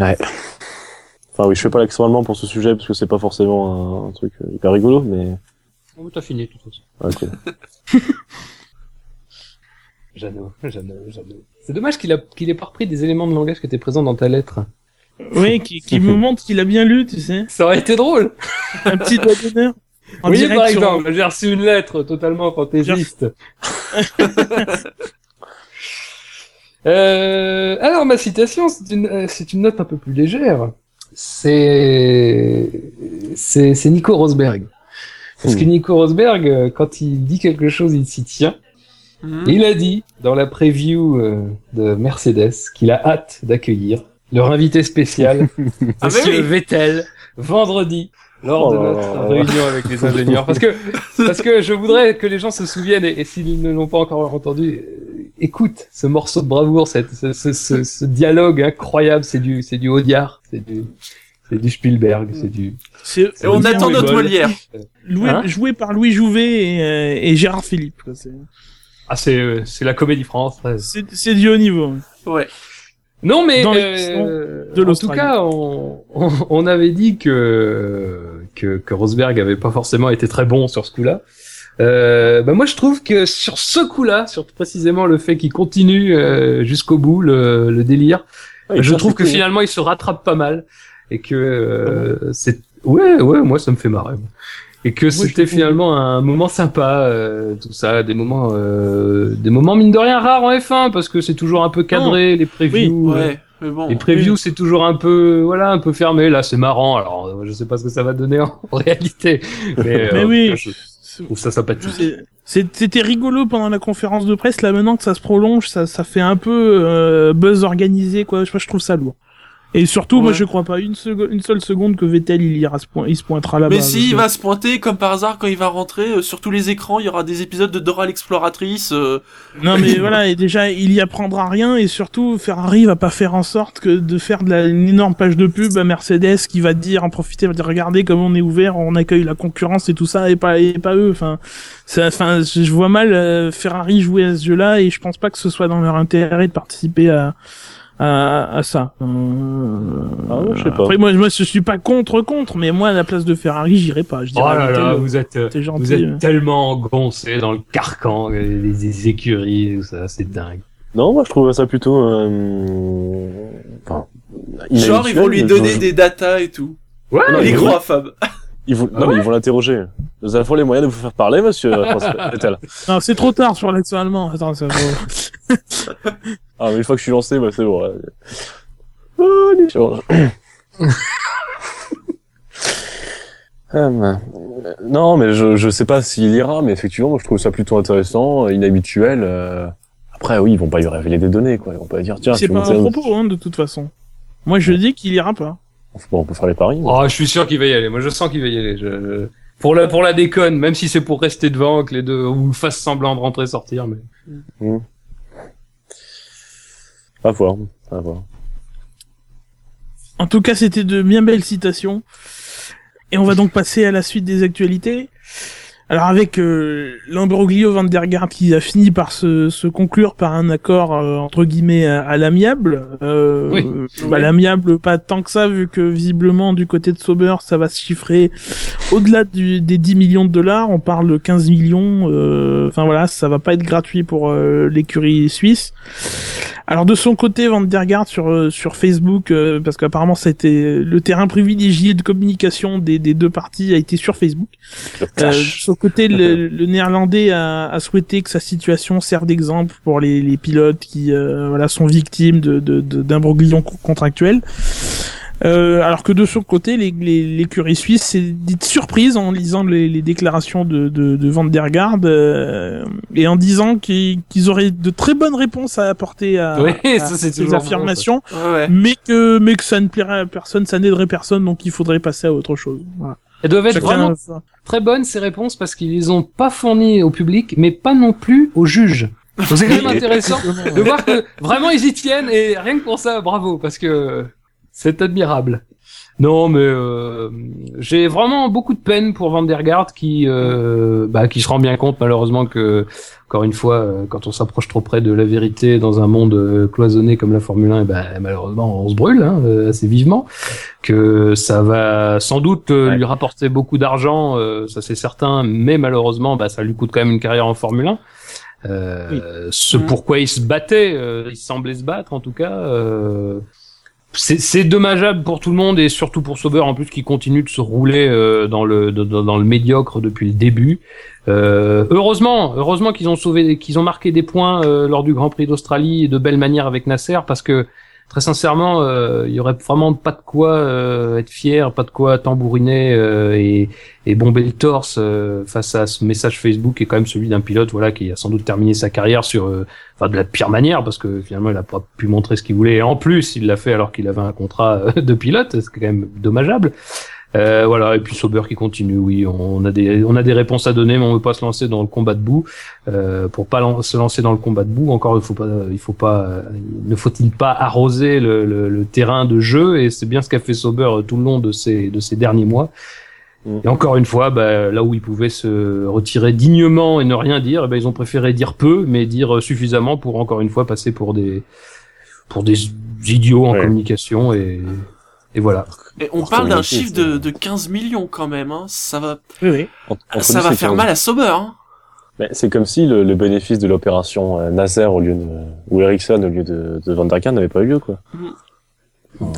ouais. Enfin, oui, je fais pas l'accent allemand pour ce sujet parce que c'est pas forcément un, un truc euh, hyper rigolo, mais Oh, t'as fini, de toute façon. ok. [LAUGHS] Jeannot, Jeannot, Jeannot. C'est dommage qu'il a qu'il ait pas repris des éléments de langage qui étaient présents dans ta lettre. Oui, qui, qui me montre qu'il a bien lu, tu sais. Ça aurait été drôle. Un petit doigt d'honneur. En oui, direct par sur- exemple, j'ai reçu une lettre totalement fantaisiste. [LAUGHS] euh, alors, ma citation, c'est une, euh, c'est une note un peu plus légère. C'est, c'est, c'est Nico Rosberg. Parce que Nico Rosberg, euh, quand il dit quelque chose, il s'y tient. Mhm. Il a dit, dans la preview euh, de Mercedes, qu'il a hâte d'accueillir leur invité spécial, [LAUGHS] Ah, Monsieur. Vettel, vendredi, lors Oh de notre là là. réunion avec les ingénieurs. Parce que, [LAUGHS] parce que je voudrais que les gens se souviennent, et, et s'ils ne l'ont pas encore entendu, euh, écoute ce morceau de bravoure, cette, ce, ce, ce, ce dialogue incroyable, c'est du, c'est du Audiard, c'est du, c'est du Spielberg, c'est du... C'est on attend notre. Molière. Louis- Hein joué par Louis Jouvet et, euh, et Gérard Philippe. quoi. C'est- Ah, c'est, euh, c'est la comédie française. C'est c'est du haut niveau. Ouais. Non, mais Dans euh, de en tout cas, on, on, on avait dit que, que que Rosberg avait pas forcément été très bon sur ce coup-là. Euh, bah moi, je trouve que sur ce coup-là, sur précisément le fait qu'il continue euh, jusqu'au bout le, le délire, Ouais, je trouve que finalement il se rattrape pas mal et que euh, c'est ouais ouais moi ça me fait marrer et que c'était finalement un moment sympa euh, tout ça des moments euh, des moments mine de rien rares en F1 parce que c'est toujours un peu cadré les previews euh, Ouais. Mais bon. les previews c'est toujours un peu voilà un peu fermé là c'est marrant alors je sais pas ce que ça va donner en [LAUGHS] réalité mais, Mais euh, oui. je trouve ça sympathique C'était rigolo pendant la conférence de presse. Là, maintenant que ça se prolonge, ça, ça fait un peu euh, buzz organisé, quoi. Je, je trouve ça lourd. Et surtout, moi, je crois pas une, seconde- une seule seconde que Vettel il ira se, point- il se pointera là-bas. Mais si, il va se pointer, comme par hasard, quand il va rentrer, euh, sur tous les écrans, il y aura des épisodes de Dora l'exploratrice. euh, Non, mais [LAUGHS] voilà. Et déjà, il y apprendra rien. Et surtout, Ferrari va pas faire en sorte que de faire de la, une énorme page de pub à Mercedes qui va dire, en profiter, va dire, regardez comme on est ouvert, on accueille la concurrence et tout ça, et pas, et pas eux. Enfin, ça, enfin, je je vois mal euh, Ferrari jouer à ce jeu-là, et je pense pas que ce soit dans leur intérêt de participer à à, à ça. Euh, Ah, je sais pas. Après, moi, moi, je suis pas contre contre, mais moi, à la place de Ferrari, j'irai pas. Je oh dirais là là vous êtes gentil. Vous êtes tellement engoncé dans le carcan, les, les écuries, tout ça, c'est dingue. Non, moi je trouve ça plutôt. Euh... Enfin, Genre, ils vont lui donner je- des datas et tout. Ouais, Non, il est gros à Fab. Ils vont... Ah non, mais ils vont l'interroger. Nous avons les moyens de vous faire parler, monsieur. [LAUGHS] Non, c'est trop tard sur l'accent allemand. Attends, ça [LAUGHS] va. Ah, mais une fois que je suis lancé, bah, c'est bon. Oh, les choses. [COUGHS] Hum, non, mais je, je sais pas s'il ira, mais effectivement, moi, je trouve ça plutôt intéressant, inhabituel. euh. Après, oui, ils vont pas lui révéler des données, quoi. Ils vont pas dire, tiens, C'est pas un- propos, hein, de toute façon. Moi, je dis qu'il ira pas. Bon, on peut faire les paris. mais- Oh, je suis sûr qu'il va y aller. Moi, je sens qu'il va y aller. Je... Pour la pour la déconne, même si c'est pour rester devant, que les deux ou fassent semblant de rentrer sortir, mais. À voir, à voir. En tout cas, c'était de bien belles citations. Et on va donc passer à la suite des actualités. Alors avec euh, l'imbroglio Van der Garde qui a fini par se, se conclure par un accord euh, entre guillemets à, à l'amiable. Euh, Oui. euh, bah, l'amiable pas tant que ça vu que visiblement du côté de Sauber ça va se chiffrer au-delà du- des 10 millions de dollars. On parle de 15 millions. euh, Enfin voilà, ça va pas être gratuit pour euh, l'écurie suisse. Alors de son côté, Van der Garde sur sur Facebook, euh, parce qu'apparemment ça a été le terrain privilégié de communication des, des deux parties a été sur Facebook. De son côté, le, le néerlandais a, a souhaité que sa situation serve d'exemple pour les, les pilotes qui euh, voilà sont victimes de de- de- d'imbroglions co- contractuels. Euh, alors que de son côté, les- les- l'écurie suisse s'est dite surprise en lisant les, les déclarations de, de, de Van der Garde euh, et en disant qu'ils qu'ils auraient de très bonnes réponses à apporter à, Oui, à ça, ces bon, affirmations, Ouais, ouais. mais que mais que ça ne plairait à personne, ça n'aiderait personne, donc il faudrait passer à autre chose. Voilà. Elles doivent être Chacun vraiment très bonnes ces réponses parce qu'ils les ont pas fournies au public, mais pas non plus aux juges. Donc c'est quand même intéressant de voir que vraiment ils y tiennent et rien que pour ça, bravo parce que c'est admirable. Non, mais euh, j'ai vraiment beaucoup de peine pour Van der Garde qui, euh, bah, qui se rend bien compte malheureusement que, encore une fois, euh, quand on s'approche trop près de la vérité dans un monde euh, cloisonné comme la Formule 1, eh ben, malheureusement on se brûle hein, euh, assez vivement. Que ça va sans doute Ouais. lui rapporter beaucoup d'argent, euh, ça c'est certain, mais malheureusement, bah, ça lui coûte quand même une carrière en Formule 1. Euh, Ce Mhm. pourquoi ils se battaient, euh, ils semblaient se battre en tout cas. Euh, c'est dommageable pour tout le monde et surtout pour Sauber en plus qui continue de se rouler euh, dans le dans, dans le médiocre depuis le début. Euh, heureusement, heureusement qu'ils ont sauvé, qu'ils ont marqué des points euh, lors du Grand Prix d'Australie de belle manière avec Nasser parce que très sincèrement, euh, il y aurait vraiment pas de quoi euh, être fier, pas de quoi tambouriner euh, et, et bomber le torse euh, face à ce message Facebook qui est quand même celui d'un pilote, voilà, qui a sans doute terminé sa carrière sur, euh, enfin, de la pire manière parce que finalement il a pas pu montrer ce qu'il voulait. Et en plus, il l'a fait alors qu'il avait un contrat euh, de pilote, c'est quand même dommageable. Euh, voilà, et puis Sauber qui continue, oui, on a des on a des réponses à donner, mais on veut pas se lancer dans le combat de boue. Euh, pour pas lan- se lancer dans le combat de boue, encore il faut pas, il faut pas, ne faut-il pas arroser le, le, le terrain de jeu? Et c'est bien ce qu'a fait Sauber euh, tout le long de ces de ces derniers mois. Mm. Et encore une fois, bah, là où ils pouvaient se retirer dignement et ne rien dire, ben, ils ont préféré dire peu, mais dire euh, suffisamment pour encore une fois passer pour des pour des idiots en Ouais. communication et et voilà. Et on parle d'un chiffre de, c'est- de 15 millions quand même, hein. Ça va, Oui, oui. Entre- entre ça 10 va faire 15. mal à Sauber, hein. Mais c'est comme si le, le bénéfice de l'opération euh, Nasser au lieu de, ou Ericsson au lieu de, de Van der Kar n'avait pas eu lieu, quoi.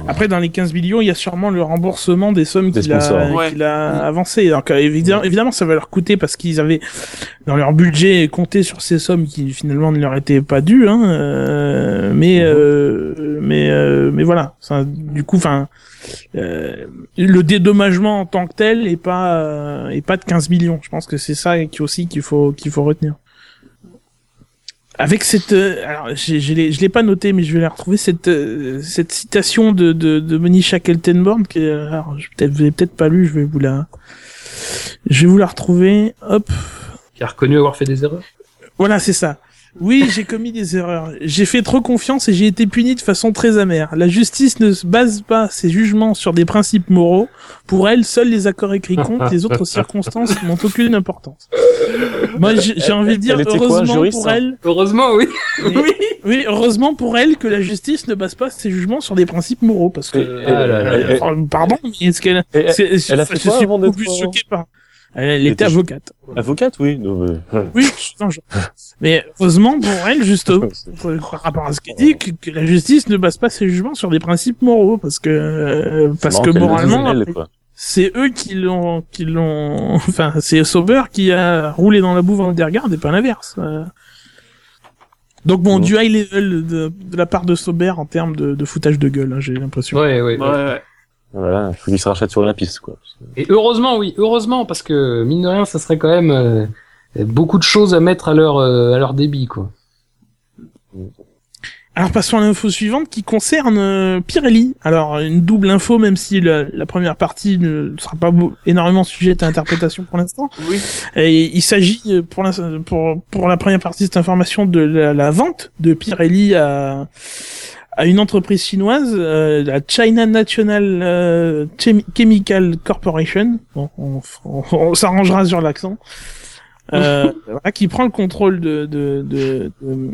Après, dans les 15 millions, il y a sûrement le remboursement des sommes qu'il a. Ouais. qu'il a avancées. Donc, euh, évidemment, évidemment, ça va leur coûter parce qu'ils avaient, dans leur budget, compté sur ces sommes qui finalement ne leur étaient pas dues. Hein, euh, mais, euh, mais, euh, mais voilà. Ça, du coup, enfin, euh, le dédommagement en tant que tel est pas, euh, est pas de 15 millions. Je pense que c'est ça qui aussi qu'il faut, qu'il faut retenir. Avec cette, euh, alors j'ai- je l'ai, je l'ai pas noté, mais je vais la retrouver cette euh, cette citation de de, de Monisha Keltenborn qui, est- alors je peut-être vous l'avez peut-être pas lu, je vais vous la, je vais vous la retrouver. Hop, Qui a reconnu avoir fait des erreurs? voilà, c'est ça. Oui, j'ai commis des erreurs. J'ai fait trop confiance et j'ai été puni de façon très amère. La justice ne se base pas ses jugements sur des principes moraux. Pour elle, seuls les accords écrits comptent, les autres circonstances n'ont aucune importance. Moi, j'ai envie de dire, quoi, heureusement juriste, pour hein elle, Heureusement, oui. oui, oui, heureusement pour elle que la justice ne base pas ses jugements sur des principes moraux, parce que, Et- euh, pardon, mais est-ce qu'elle, a je fait suis quoi avant beaucoup d'être, plus choqué par, elle, était était- avocate. Avocate, oui. non, mais- Oui, non, je- mais heureusement pour elle, justement, [LAUGHS] par rapport à ce qu'elle dit, que, que la justice ne base pas ses jugements sur des principes moraux, parce que, euh, parce que moralement, c'est eux qui l'ont, qui l'ont, [LAUGHS] enfin, c'est Sauber qui a roulé dans la boue Van der Garde et pas l'inverse. Euh. Donc bon, Ouais. du high level de, de la part de Sauber en termes de, de foutage de gueule, hein, j'ai l'impression. Ouais, ouais. Ouais, ouais. Voilà, il faut qu'il se rachète sur la piste, quoi. Et heureusement, oui, heureusement, parce que mine de rien, ça serait quand même euh, beaucoup de choses à mettre à leur euh, à leur débit, quoi. Alors passons à l'info suivante qui concerne euh, Pirelli. Alors une double info, même si la, la première partie ne sera pas beau- énormément sujette à interprétation pour l'instant. Oui. Et il s'agit euh, pour, l'ins- pour pour la première partie de cette information de la, la vente de Pirelli à à une entreprise chinoise, euh, la China National euh, Chem- Chemical Corporation. Bon, on, on- on s'arrangera sur l'accent. Euh, [LAUGHS] voilà, qui prend le contrôle de, de, de,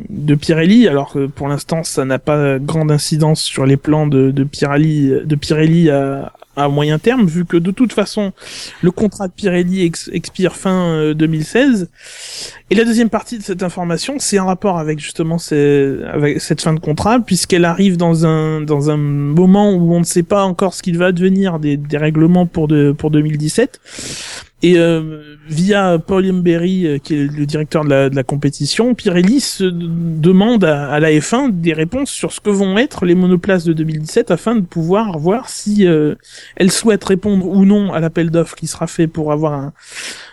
de, Pirelli, alors que pour l'instant ça n'a pas grande incidence sur les plans de, de Pirelli, de Pirelli à, à moyen terme, vu que de toute façon le contrat de Pirelli ex- expire fin euh, 2016. Et la deuxième partie de cette information, c'est en rapport avec justement ces, avec cette fin de contrat, puisqu'elle arrive dans un dans un moment où on ne sait pas encore ce qu'il va devenir des, des règlements pour de pour 2017. Et euh, via Paul Emberry, euh, qui est le directeur de la, compétition, Pirelli se demande à, la F1 des réponses sur ce que vont être les monoplaces de 2017 afin de pouvoir voir si euh, elle souhaite répondre ou non à l'appel d'offres qui sera fait pour avoir un,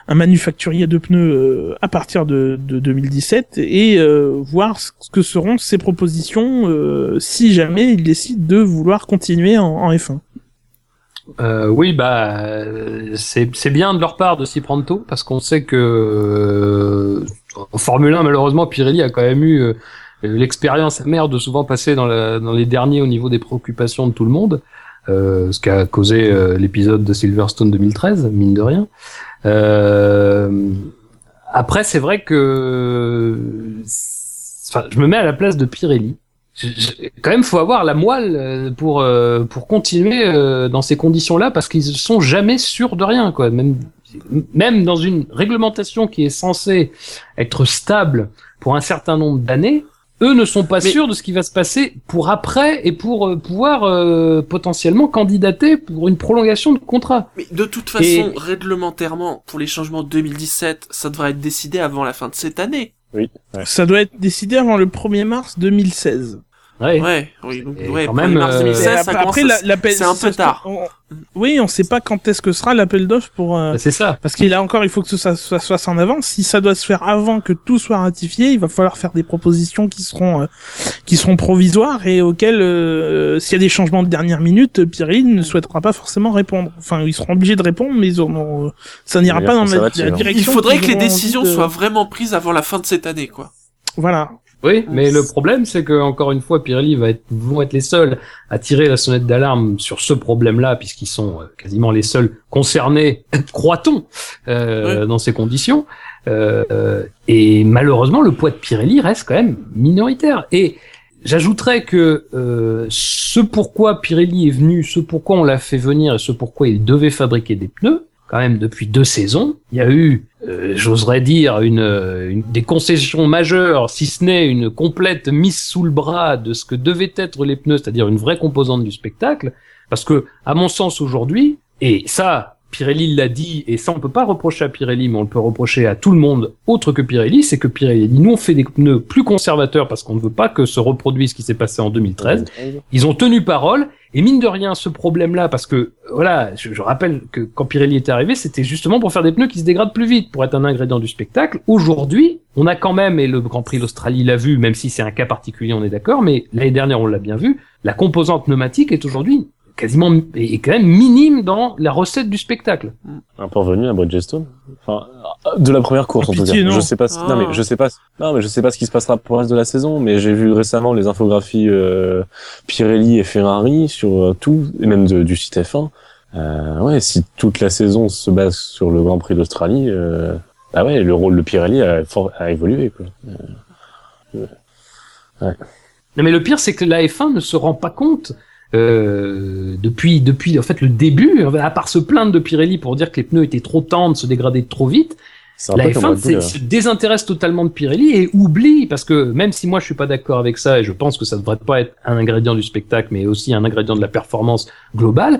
un manufacturier de pneus euh, à partir de, de 2017 et euh, voir ce que seront ses propositions si jamais il décide de vouloir continuer en F1. Euh, oui, bah euh, c'est bien de leur part de s'y prendre tôt parce qu'on sait que euh, en Formule 1 malheureusement Pirelli a quand même eu euh, l'expérience amère de souvent passer dans, la, dans les derniers au niveau des préoccupations de tout le monde, euh, ce qui a causé l'épisode de Silverstone 2013 mine de rien. Après c'est vrai que enfin je me mets à la place de Pirelli. Quand même, faut avoir la moelle euh, pour euh, pour continuer euh, dans ces conditions-là parce qu'ils sont jamais sûrs de rien, quoi. Même même dans une réglementation qui est censée être stable pour un certain nombre d'années, eux ne sont pas Mais- sûrs de ce qui va se passer pour après et pour euh, pouvoir euh, potentiellement candidater pour une prolongation de contrat. Mais de toute façon, Et- réglementairement, pour les changements de 2017, ça devrait être décidé avant la fin de cette année. Oui. Ouais. Ça doit être décidé avant le 1er mars 2016. Ouais. Ouais, oui, donc, Et ouais, quand même, mars euh, 2016, ça après, commence après, à- la- l'appel, c'est un peu tard. on- oui, on sait pas quand est-ce que sera l'appel d'offres pour. euh, Bah, c'est ça. Parce qu'il a encore, il faut que ça soit, soit en avance. Si ça doit se faire avant que tout soit ratifié, il va falloir faire des propositions qui seront, euh, qui seront provisoires et auxquelles, euh, s'il y a des changements de dernière minute, Pirelli ne souhaitera pas forcément répondre. Enfin, ils seront obligés de répondre, mais ils auront, euh, ça n'ira pas dans la, la direction. Il faudrait que les décisions de- soient vraiment prises avant la fin de cette année, quoi. Voilà. Oui, mais le problème, c'est que encore une fois, Pirelli va être, vont être les seuls à tirer la sonnette d'alarme sur ce problème-là, puisqu'ils sont euh, quasiment les seuls concernés, [LAUGHS] croit-on, euh, dans ces conditions. Euh, et malheureusement, le poids de Pirelli reste quand même minoritaire. Et j'ajouterais que euh, ce pourquoi Pirelli est venu, ce pourquoi on l'a fait venir et ce pourquoi il devait fabriquer des pneus, quand même depuis deux saisons, il y a eu, euh, j'oserais dire, une, euh, une- des concessions majeures, si ce n'est une complète mise sous le bras de ce que devaient être les pneus, c'est-à-dire une vraie composante du spectacle, parce que, à mon sens aujourd'hui, et ça, Pirelli l'a dit, et ça on peut pas reprocher à Pirelli, mais on le peut reprocher à tout le monde autre que Pirelli, c'est que Pirelli nous on fait des pneus plus conservateurs parce qu'on ne veut pas que se reproduise ce qui s'est passé en 2013, ils ont tenu parole et mine de rien ce problème là parce que voilà je, je rappelle que quand Pirelli est arrivé c'était justement pour faire des pneus qui se dégradent plus vite pour être un ingrédient du spectacle. Aujourd'hui on a quand même et le Grand Prix d'Australie l'a vu même si c'est un cas particulier on est d'accord mais l'année dernière on l'a bien vu la composante pneumatique est aujourd'hui quasiment est quand même minime dans la recette du spectacle un peu revenu à Bridgestone. Enfin, de la première course Ah, en tout pitié, cas. non. Je sais pas. ce- Ah. Non mais je sais pas. Non mais je sais pas ce qui se passera pour le reste de la saison. Mais j'ai vu récemment les infographies euh, Pirelli et Ferrari sur euh, tout et même de- du site F1. Euh, ouais, si toute la saison se base sur le Grand Prix d'Australie, euh, bah ouais, le rôle de Pirelli a, évolué. Quoi. Non mais le pire c'est que la F1 ne se rend pas compte euh, depuis depuis en fait le début à part se plaindre de Pirelli pour dire que les pneus étaient trop tendres, se dégradaient trop vite. La peu comme F1 Red Bull, c'est- euh. se désintéresse totalement de Pirelli et oublie parce que même si moi je suis pas d'accord avec ça et je pense que ça devrait pas être un ingrédient du spectacle mais aussi un ingrédient de la performance globale.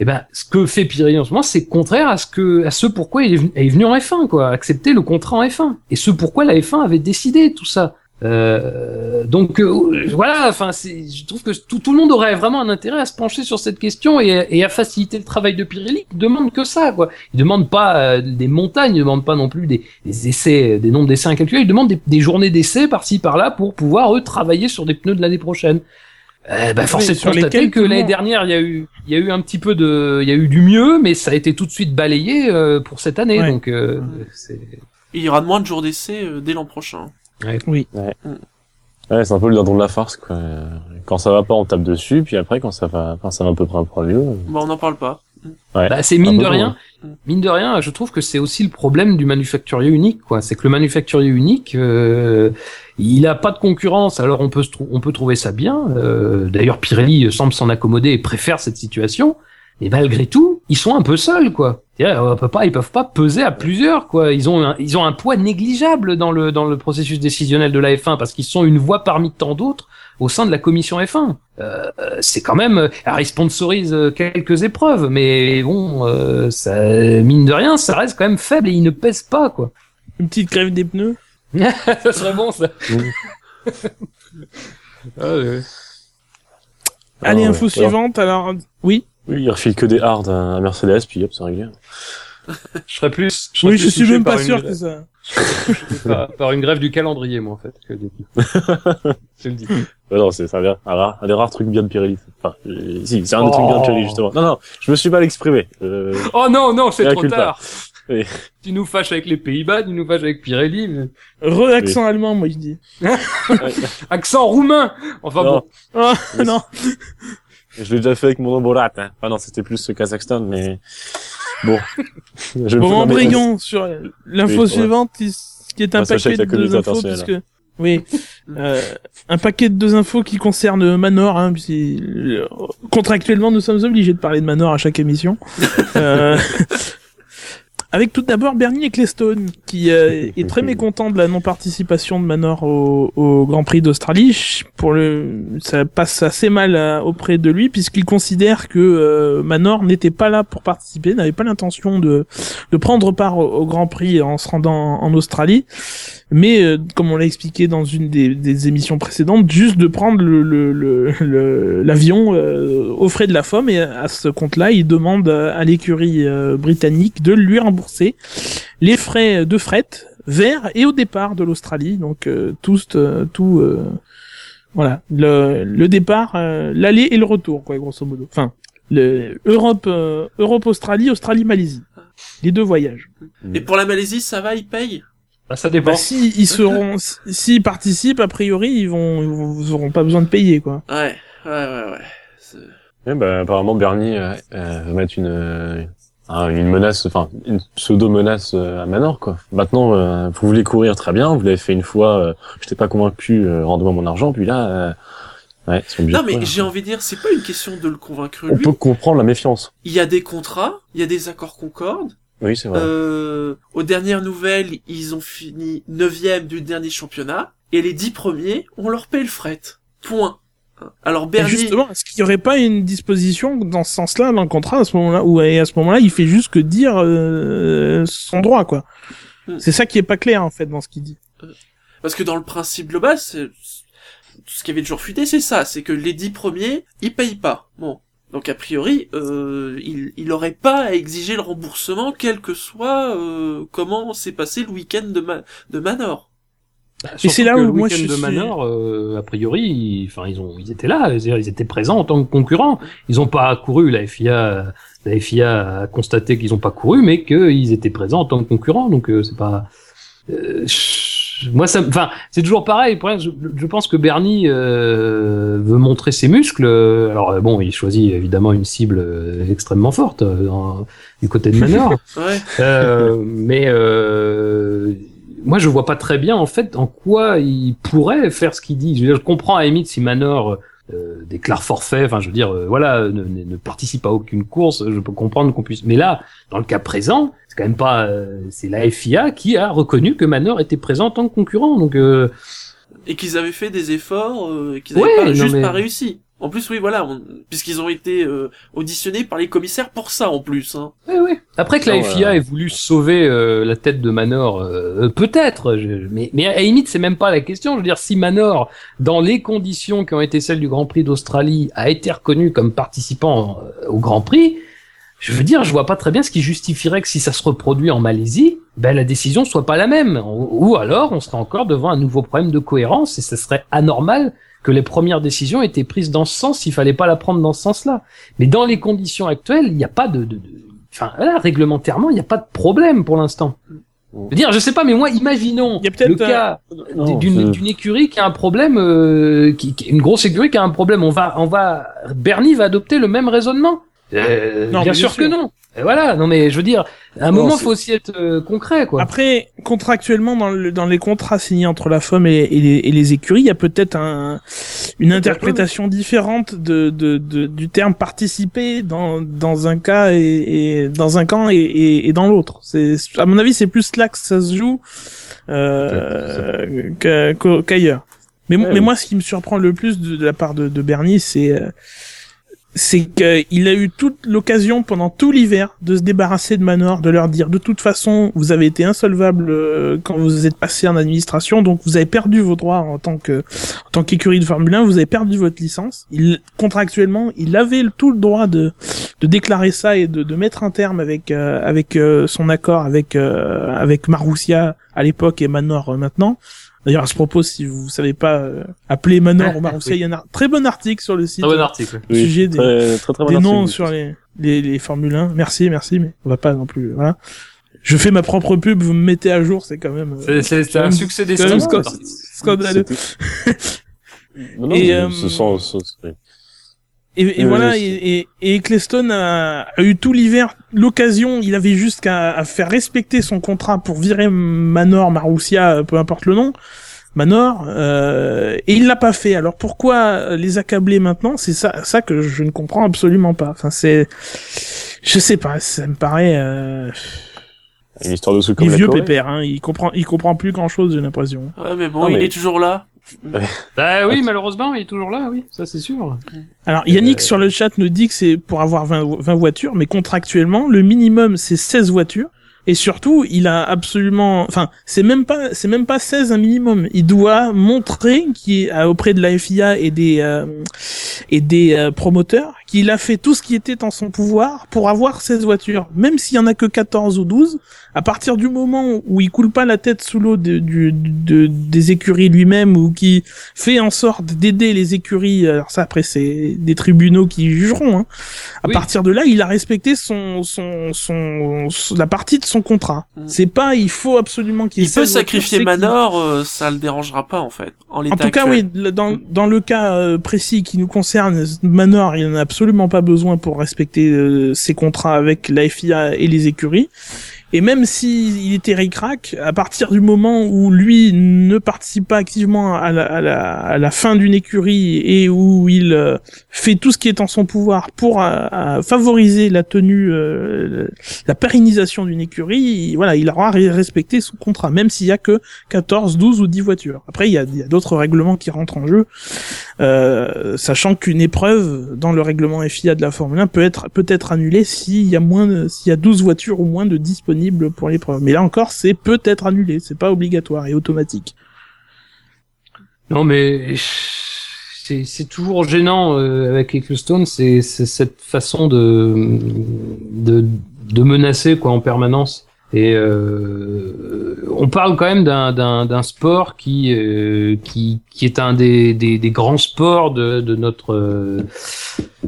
Eh ben, ce que fait Pirelli en ce moment, c'est contraire à ce que, à ce pourquoi il est venu, est venu en F1, quoi, accepter le contrat en F1. Et ce pourquoi la F1 avait décidé tout ça. Euh, donc euh, voilà, enfin, c'est- je trouve que tout, tout le monde aurait vraiment un intérêt à se pencher sur cette question et, et à faciliter le travail de Pirelli. Il demande que ça, quoi. Il demande pas euh, des montagnes, il demande pas non plus des, des essais, des nombres d'essais incalculables. Il demande des, des journées d'essais par-ci par-là pour pouvoir eux travailler sur des pneus de l'année prochaine. Euh, bah, force est de constater que l'année dernière, il y a eu, il y a eu un petit peu de, il y a eu du mieux, mais ça a été tout de suite balayé euh, pour cette année. Ouais. Donc, euh, Ouais. Il y aura moins de jours d'essai euh, dès l'an prochain. Ouais, c'est un peu le dindon de la farce. Quoi. Quand ça va pas, on tape dessus, puis après, quand ça va, quand ça va à peu près un mieux. Bon, on n'en parle pas. Ouais. Bah, c'est mine de peu rien. Mine de rien, je trouve que c'est aussi le problème du manufacturier unique, quoi. C'est que le manufacturier unique, euh, il a pas de concurrence. Alors on peut on peut trouver ça bien. Euh, D'ailleurs, Pirelli semble s'en accommoder et préfère cette situation. Mais malgré tout, ils sont un peu seuls, quoi. C'est-à-dire, On peut pas, ils peuvent pas peser à plusieurs, quoi. Ils ont un, ils ont un poids négligeable dans le dans le processus décisionnel de la F1 parce qu'ils sont une voix parmi tant d'autres au sein de la commission F1. Euh, euh, c'est quand même, alors ils sponsorisent euh, quelques épreuves, mais bon, euh, ça, mine de rien, ça reste quand même faible et ils ne pèsent pas, quoi. Une petite grève des pneus. [LAUGHS] ça serait bon, ça. Ah, ouais. Allez, info ouais. suivante. Alors, oui. Oui, il refile que des hard à Mercedes, puis hop, c'est réglé. Je serais plus. serais Oui, plus je suis même par pas une sûr grève- que ça. [LAUGHS] par, par une grève du calendrier, moi, en fait. Que des- [LAUGHS] Je le dis. Non, c'est ça vient un, rare- un des rares trucs bien de Pirelli. Enfin, euh, si, c'est un des trucs bien de Pirelli, justement. Non, non, je me suis mal exprimé. Euh, Oh non, non, c'est trop tard. Oui. Tu nous fâches avec les Pays-Bas, tu nous fâches avec Pirelli. mais- Re-accent allemand, moi, je dis. [LAUGHS] Accent roumain. Enfin non, bon. Ah, Mais non. Je l'ai déjà fait avec mon nom Borat. Hein. Ah non, c'était plus le Kazakhstan, mais bon. [LAUGHS] je Bon, embrayons sur l'info Oui, ouais. suivante, qui qui est un fâcher paquet de deux infos, internationale. puisque... Oui, euh, un paquet de deux infos qui concernent Manor, hein, euh, contractuellement nous sommes obligés de parler de Manor à chaque émission. [LAUGHS] Euh, avec tout d'abord Bernie Ecclestone, qui euh, est très [LAUGHS] mécontent de la non-participation de Manor au, au Grand Prix d'Australie. Pour le, ça passe assez mal à- auprès de lui puisqu'il considère que euh, Manor n'était pas là pour participer, n'avait pas l'intention de de prendre part au, au Grand Prix en se rendant en Australie, mais euh, comme on l'a expliqué dans une des, des émissions précédentes, juste de prendre le le- le- le- l'avion euh, aux frais de la FOM et à ce compte-là, il demande à l'écurie euh, britannique de lui rembourser les frais de fret vers et au départ de l'Australie. Donc euh, euh, tout, euh, voilà, le, le départ, euh, l'aller et le retour, quoi, grosso modo. Enfin, le Europe, euh, Europe Australie, Australie Malaisie, les deux voyages. Et pour la Malaisie, ça va, ils payent? Bah, ça dépend. Bah, si ils seront, s'ils participent, a priori, ils vont, ils auront pas besoin de payer, quoi. Ouais, ouais, ouais, ouais. C'est- Ouais, bah, apparemment Bernie euh, euh, va mettre une euh, un- une menace, enfin une pseudo menace à Manor quoi. Maintenant, euh, vous voulez courir très bien, vous l'avez fait une fois, euh, j'étais pas convaincu, euh, rendez-moi mon argent, puis là, euh, ouais, obligés Non, mais j'ai envie de dire, c'est pas une question de le convaincre On lui. peut comprendre la méfiance. Il y a des contrats, il y a des accords Concorde. Oui, c'est vrai. Euh, aux dernières nouvelles, ils ont fini neuvième du dernier championnat. Et les dix premiers, on leur paye le fret. Point. Alors Et Bernie, justement, est-ce qu'il y aurait pas une disposition dans ce sens-là dans le contrat à ce moment-là, ou et à ce moment-là, il fait juste que dire euh, son droit, quoi. Hmm. C'est ça qui est pas clair en fait dans ce qu'il dit. parce que dans le principe global, c'est tout ce qui avait toujours fuité, c'est ça, c'est que les dix premiers, ils payent pas. Bon. Donc a priori, euh, il, il aurait pas à exiger le remboursement, quel que soit euh, comment s'est passé le week-end de, Ma- de Manor. Et c'est là où le moi, week-end je de Manor, euh, a priori, ils- enfin ils ont, ils étaient là, c'est-à-dire, ils étaient présents en tant que concurrents. Ils ont pas couru. La FIA, la FIA a constaté qu'ils ont pas couru, mais qu'ils étaient présents en tant que concurrents. Donc euh, c'est pas. euh, je- moi, ça, enfin, c'est toujours pareil. Je, je pense que Bernie euh, veut montrer ses muscles. Euh, Alors euh, bon, il choisit évidemment une cible euh, extrêmement forte dans- du côté de Manor. [LAUGHS] Ouais. Euh, mais euh, moi, je vois pas très bien en fait en quoi il pourrait faire ce qu'il dit. Je, veux dire, je comprends à la limite si Manor euh, déclare forfait, enfin, je veux dire, euh, voilà, ne, ne- ne participe à aucune course. Je peux comprendre qu'on puisse. Mais là, dans le cas présent, c'est quand même pas. euh, c'est la FIA qui a reconnu que Manor était présent en tant que concurrent. Donc, euh, Et qu'ils avaient fait des efforts, euh, et qu'ils Ouais, avaient pas, juste mais- pas réussi. En plus, oui, voilà, on- puisqu'ils ont été euh, auditionnés par les commissaires pour ça, en plus. Hein. Oui, oui. Après que la FIA euh, ait voulu sauver euh, la tête de Manor, euh, peut-être. je- Mais, mais à la limite, c'est même pas la question. Je veux dire, si Manor, dans les conditions qui ont été celles du Grand Prix d'Australie, a été reconnu comme participant euh, au Grand Prix, je veux dire, je vois pas très bien ce qui justifierait que si ça se reproduit en Malaisie, ben la décision soit pas la même. Ou alors, on serait encore devant un nouveau problème de cohérence et ce serait anormal que les premières décisions étaient prises dans ce sens s'il fallait pas la prendre dans ce sens-là. Mais dans les conditions actuelles, il n'y a pas de, de, de- enfin, voilà, réglementairement, il n'y a pas de problème pour l'instant. Je veux dire, je sais pas, mais moi, imaginons Il y a peut-être, le cas d'une écurie qui a un problème, euh, qui, qui- une grosse écurie qui a un problème. On va, on va, Bernie va adopter le même raisonnement. Euh, Non, bien, sûr, sûr. que non. Et voilà, non mais je veux dire, à un Non, moment, faut aussi être euh, concret, quoi. Après, contractuellement, dans, le, dans les contrats signés entre la FOM et, et les, et les écuries, il y a peut-être un, une interprétation différente de, de, de- du terme participer dans, dans un cas et, et dans un camp et, dans l'autre. C'est, à mon avis, c'est plus là que ça se joue euh, qu'ailleurs. Mais, mo- Ouais, mais oui. moi, ce qui me surprend le plus de, de la part de, de Bernie, c'est euh, c'est qu'il a eu toute l'occasion pendant tout l'hiver de se débarrasser de Manor, de leur dire de toute façon vous avez été insolvable euh, quand vous êtes passé en administration, donc vous avez perdu vos droits en tant que en qu'écurie de Formule 1, vous avez perdu votre licence. Il contractuellement, il avait tout le droit de de déclarer ça et de, mettre un terme avec euh, avec euh, son accord avec euh, avec Marussia à l'époque et Manor maintenant. D'ailleurs, à ce propos, si vous savez pas euh, appeler Manor ou Marussia, il y a un très bon article sur le site Très bon article. au sujet des, très, très, très bon des noms article. sur les, les, les Formule 1. Merci, merci, mais on va pas non plus, voilà. Je fais ma propre pub, vous me mettez à jour, c'est quand même, euh, C'est- un succès même sco- scandaleux. [LAUGHS] Non, non, Et, euh, ce sont- ce- ce- Et, et Euh, voilà, et, et, et Ecclestone a, a eu tout l'hiver l'occasion, il avait juste qu'à à faire respecter son contrat pour virer Manor, Marussia, peu importe le nom, Manor, euh, et il l'a pas fait. Alors pourquoi les accabler maintenant? C'est ça, ça que je ne comprends absolument pas. Enfin, c'est, je sais pas, ça me paraît. Euh... Une histoire de sous comme est la vieux Corée. pépère, hein. Il comprend, il comprend plus grand chose, j'ai l'impression. Ouais, mais bon, Non, il mais- est toujours là. Bah oui, malheureusement, il est toujours là, oui, ça c'est sûr. Alors, Yannick Euh, sur le chat nous dit que c'est pour avoir 20, 20 voitures, mais contractuellement, le minimum c'est 16 voitures. Et surtout, il a absolument, enfin, c'est même pas, c'est même pas 16 un minimum. Il doit montrer qu'il est euh, auprès de la FIA et des euh, et des euh, promoteurs qu'il a fait tout ce qui était en son pouvoir pour avoir 16 voitures, même s'il y en a que 14 ou 12. À partir du moment où il coule pas la tête sous l'eau de, du- de- des écuries lui-même ou qui fait en sorte d'aider les écuries, alors ça après c'est des tribunaux qui jugeront. Hein. À Oui. partir de là, il a respecté son, son, son, son- la partie de son contrat. Mm. C'est pas, il faut absolument qu'il Il peut 16 voitures, sacrifier Manor, euh, ça le dérangera pas en fait. En, En tout cas, oui, dans, dans le cas euh, précis qui nous concerne, Manor, il n'en a absolument pas besoin pour respecter euh, ses contrats avec la FIA et les écuries. Et même si il était ric-rac, à partir du moment où lui ne participe pas activement à la, fin d'une écurie et où il euh, fait tout ce qui est en son pouvoir pour euh, favoriser la tenue, euh, la pérennisation d'une écurie, il- voilà, il aura respecté son contrat, même s'il y a que 14, 12 ou 10 voitures. Après, il y a, d'autres règlements qui rentrent en jeu, euh, sachant qu'une épreuve dans le règlement FIA de la Formule 1 peut être peut être annulée s'il y a moins s'il y a 12 voitures ou moins de disponibles pour l'épreuve. Mais là encore, c'est peut être annulé, c'est pas obligatoire et automatique. Non, mais c'est toujours gênant euh, avec Ecclestone, c'est c'est cette façon de de de menacer quoi en permanence. Et euh, on parle quand même d'un sport qui euh, qui qui est un des des, des grands sports de de notre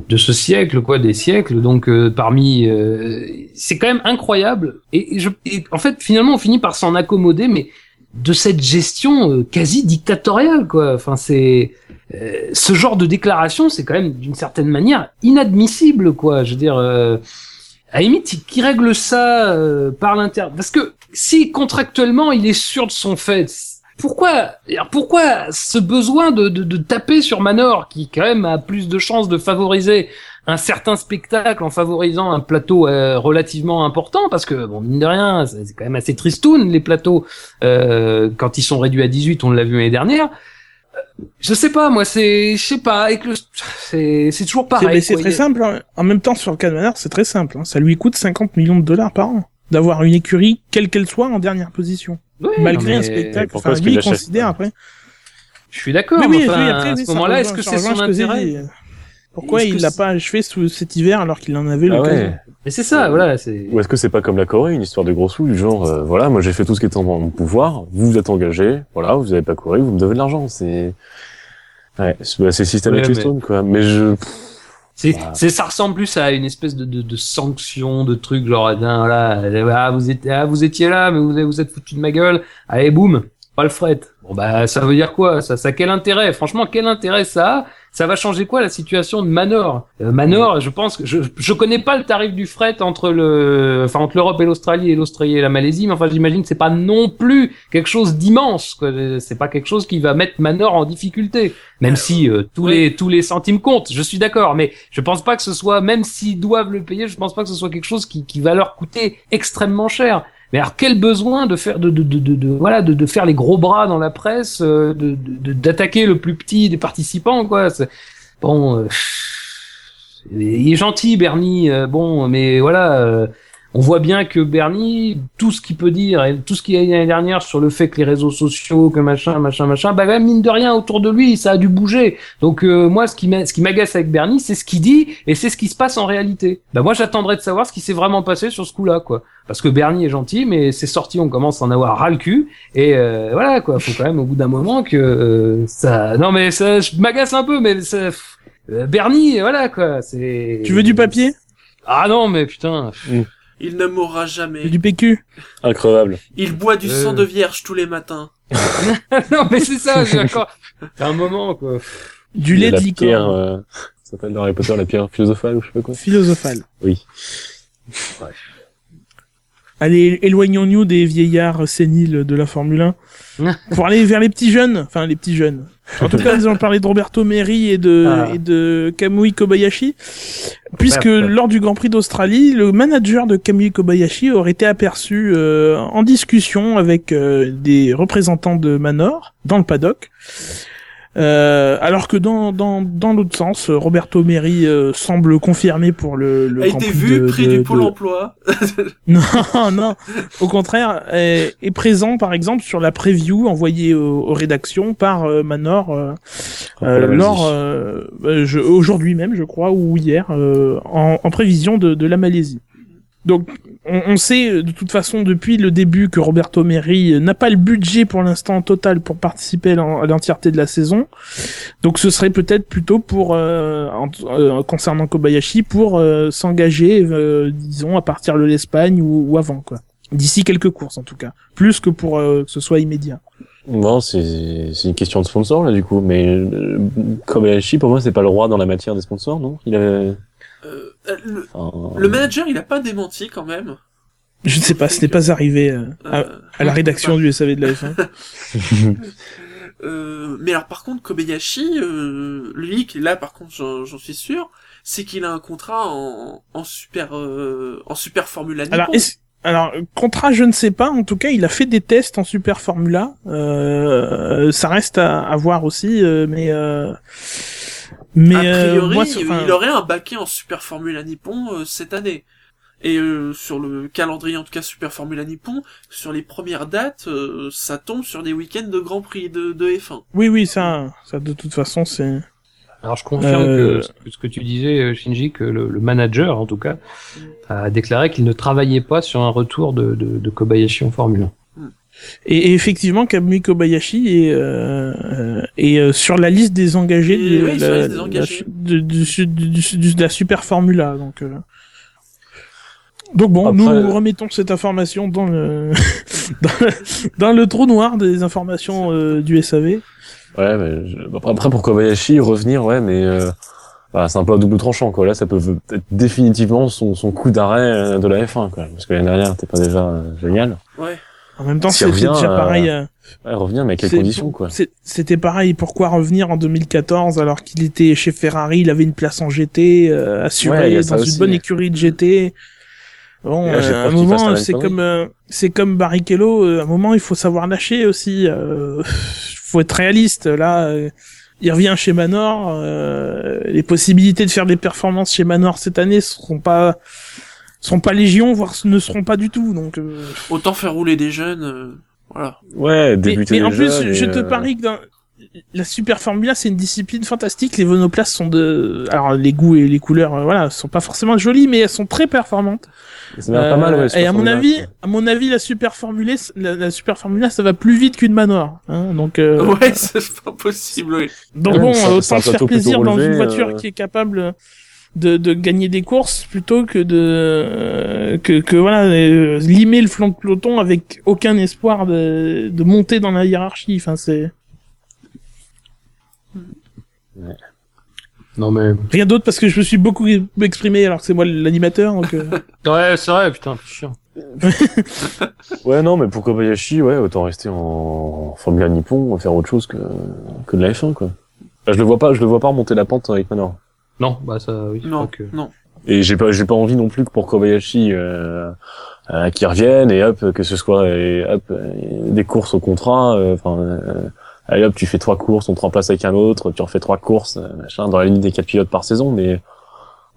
de ce siècle quoi des siècles. Donc euh, parmi euh, c'est quand même incroyable. Et, je et en fait finalement on finit par s'en accommoder mais de cette gestion euh, quasi dictatoriale quoi. Enfin c'est ce genre de déclaration c'est quand même d'une certaine manière inadmissible quoi. Je veux dire à la qui- règle ça euh, par l'intérieur parce que si contractuellement il est sûr de son fait pourquoi pourquoi ce besoin de, taper sur Manor qui quand même a plus de chances de favoriser un certain spectacle en favorisant un plateau euh, relativement important? Parce que bon mine de rien c'est quand même assez tristoun les plateaux euh, quand ils sont réduits à 18 on l'a vu l'année dernière je sais pas moi c'est je sais pas avec le c'est c'est toujours pareil mais c'est très simple. hein. En même temps, sur le cas de Manor, c'est très simple. hein. Ça lui coûte 50 millions de dollars par an d'avoir une écurie, quelle qu'elle soit, en dernière position. Malgré un spectacle. pourquoi Enfin, lui, qu'il il considère après. je suis d'accord Mais mais oui, enfin, oui, après, à ce moment-là est-ce que ça c'est son intérêt? Pourquoi il l'a pas achevé sous cet hiver alors qu'il en avait Ah l'occasion ouais. Mais c'est ça voilà c'est Ou est-ce que c'est pas comme la Corée, une histoire de gros sous, du genre, euh, voilà, moi j'ai fait tout ce qui était en mon pouvoir, vous vous êtes engagé, voilà, vous avez pas couru, vous me devez de l'argent, c'est... Ouais, c'est bah, c'est système Ouais, avec les mais- Stones, quoi. Mais je... C'est, Voilà. c'est, ça ressemble plus à une espèce de, de, de sanction, de truc, genre, bien, voilà, ah, vous étiez, ah, vous étiez là, mais vous vous êtes foutu de ma gueule, allez, boum, pas le fret. Bon, bah, ça veut dire quoi? Ça, ça, quel intérêt? Franchement, quel intérêt ça a? Ça va changer quoi la situation de Manor? Euh, Manor, je pense que, je, je connais pas le tarif du fret entre le, enfin, entre l'Europe et l'Australie et l'Australie et la Malaisie, mais enfin, j'imagine que c'est pas non plus quelque chose d'immense. C'est pas quelque chose qui va mettre Manor en difficulté. Même si euh, tous oui. les tous les centimes comptent, je suis d'accord, mais je pense pas que ce soit même s'ils doivent le payer, je pense pas que ce soit quelque chose qui, qui va leur coûter extrêmement cher. Mais alors quel besoin de faire de de de, voilà de, faire les gros bras dans la presse, euh, d'attaquer le plus petit des participants quoi? Bon, euh, il est gentil Bernie, euh, bon, mais voilà. On voit bien que Bernie, tout ce qu'il peut dire et tout ce qu'il a dit l'année dernière sur le fait que les réseaux sociaux, que machin, machin, machin, bah même mine de rien autour de lui, ça a dû bouger. Donc euh, moi, ce qui m'a- ce qui m'agace avec Bernie, c'est ce qu'il dit et c'est ce qui se passe en réalité. Bah moi, j'attendrais de savoir ce qui s'est vraiment passé sur ce coup-là, quoi. Parce que Bernie est gentil, mais c'est sorti, on commence à en avoir ras le cul et euh, voilà, quoi. Faut quand même au bout d'un moment que euh, ça. Non mais ça, je m'agace un peu, mais ça. euh, Bernie, voilà quoi. C'est. Tu veux du papier? Ah non, mais putain. Il ne mourra jamais. du PQ Increvable. Il boit du Euh. sang de vierge tous les matins. [LAUGHS] non, mais c'est ça, j'ai [LAUGHS] encore. C'est un moment, quoi. Du Il y a lait de la pierre, licorne euh, ça s'appelle dans Harry Potter la pierre philosophale ou je sais pas quoi. philosophale. Oui. Allez, éloignons-nous des vieillards séniles de la Formule 1. [LAUGHS] pour aller vers les petits jeunes, enfin les petits jeunes. En tout cas, nous allons parler de Roberto Meri et de Ah. et de Kamui Kobayashi, puisque lors du Grand Prix d'Australie, le manager de Kamui Kobayashi aurait été aperçu euh, en discussion avec euh, des représentants de Manor dans le paddock. Euh, alors que dans dans dans l'autre sens, Roberto Meri euh, semble confirmé pour le, le a été vu, de- prix de- du Pôle de- emploi. [LAUGHS] non, [LAUGHS] non. Au contraire, est, est présent par exemple sur la preview envoyée aux, aux rédactions par euh, Manor euh, lors aujourd'hui même, je crois, ou hier, euh, en, en prévision de, de la Malaisie. Donc, on, on sait euh, de toute façon depuis le début que Roberto Meri euh, n'a pas le budget pour l'instant total pour participer à l'en- à l'entièreté de la saison. Donc, ce serait peut-être plutôt pour, euh, euh, concernant Kobayashi, pour euh, s'engager, disons, à partir de l'Espagne ou, ou avant, quoi. D'ici quelques courses, en tout cas. Plus que pour que ce soit immédiat. Bon, c'est une question de sponsor là du coup, mais Kobayashi pour moi c'est pas le roi dans la matière des sponsors, non? Il avait. Euh, le, enfin, le manager, il a pas démenti quand même. Je ne sais pas, ce n'est pas arrivé euh, à, Euh, à la rédaction du SAV de la F1. [LAUGHS] [LAUGHS] Euh, mais alors par contre, Kobayashi, euh, lui, qui là par contre, j'en suis sûr, c'est qu'il a un contrat en, en super euh, en super Formula Nippon. Alors, contrat, je ne sais pas. En tout cas, il a fait des tests en Super Formula. Euh, ça reste à, à voir aussi, euh, mais euh, mais a euh, priori, moi, sur- enfin, il aurait un baquet en Super Formula Nippon euh, cette année. Et euh, sur le calendrier, en tout cas Super Formula Nippon, sur les premières dates, euh, ça tombe sur des week-ends de Grand Prix de, de F1. oui, oui, ça, ça de toute façon, c'est. Alors je confirme Euh, que ce que- ce que tu disais, Shinji, que le, le manager, en tout cas, a déclaré qu'il ne travaillait pas sur un retour de, de, de Kobayashi en Formule 1. Et, et effectivement, Kamui Kobayashi est, euh, euh, est euh, sur la liste des engagés de, la liste des la- engagés. de- du, du, du- du- de la Super Formula. Donc, euh. donc bon, Après- nous remettons cette information dans le [LAUGHS] dans, le, dans le trou noir des informations euh, du SAV. Ouais, mais je- après, après, pour Kobayashi revenir, ouais, mais euh, bah, c'est un peu à double tranchant quoi. Là, ça peut être définitivement son, son coup d'arrêt euh, de la F1 quoi. Parce que l'année dernière, t'es pas déjà euh, génial. Ouais. En même temps, c'était déjà euh, pareil. euh, Ouais, revenir, mais à quelles conditions quoi C'était pareil. Pourquoi revenir en 2014 alors qu'il était chez Ferrari, il avait une place en GT euh, assurée Ouais, dans une aussi. bonne écurie de GT. Bon, là, euh, à un moment, c'est comme euh, c'est comme Barrichello. euh, à un moment, il faut savoir lâcher aussi. Euh, [LAUGHS] faut être réaliste. Là, il revient chez Manor. euh, les possibilités de faire des performances chez Manor cette année seront pas seront pas légion, voire ne seront pas du tout. Donc euh, Autant faire rouler des jeunes, euh, voilà. Ouais, mais, débuter mais en plus, je et, te euh, parie que dans la Super Formula, c'est une discipline fantastique. Les monoplaces sont de, alors les goûts et les couleurs, euh, voilà, sont pas forcément jolies, mais elles sont très performantes. Ça l'air pas mal, ouais. Euh, Super et à mon avis, à mon avis, la Super Formula, la, la Super Formula, ça va plus vite qu'une Manor. Hein, donc, euh, Ouais, [LAUGHS] c'est pas possible, oui. donc bon, autant se faire plaisir dans relevé, une voiture euh. qui est capable de, de gagner des courses plutôt que de euh, que, que voilà euh, limer le flanc de peloton avec aucun espoir de, de monter dans la hiérarchie. Enfin, c'est Non mais... rien d'autre parce que je me suis beaucoup exprimé alors que c'est moi l'animateur. Donc, euh, [LAUGHS] Ouais, c'est vrai, putain, c'est chiant. [LAUGHS] Ouais, non, mais pour Kobayashi, ouais, autant rester en Formula Nippon, faire autre chose que, que de la F1, quoi. Enfin, je le vois pas, je le vois pas remonter la pente avec Manor. Non, bah ça, oui, Non, que... non. Et j'ai pas, j'ai pas envie non plus que pour Kobayashi, euh, euh, qu'il revienne et hop, que ce soit, et hop, euh, des courses au contrat, euh, enfin, euh, allez hop, tu fais trois courses, on te remplace avec un autre, tu refais trois courses, euh, machin, dans la limite des quatre pilotes par saison, mais,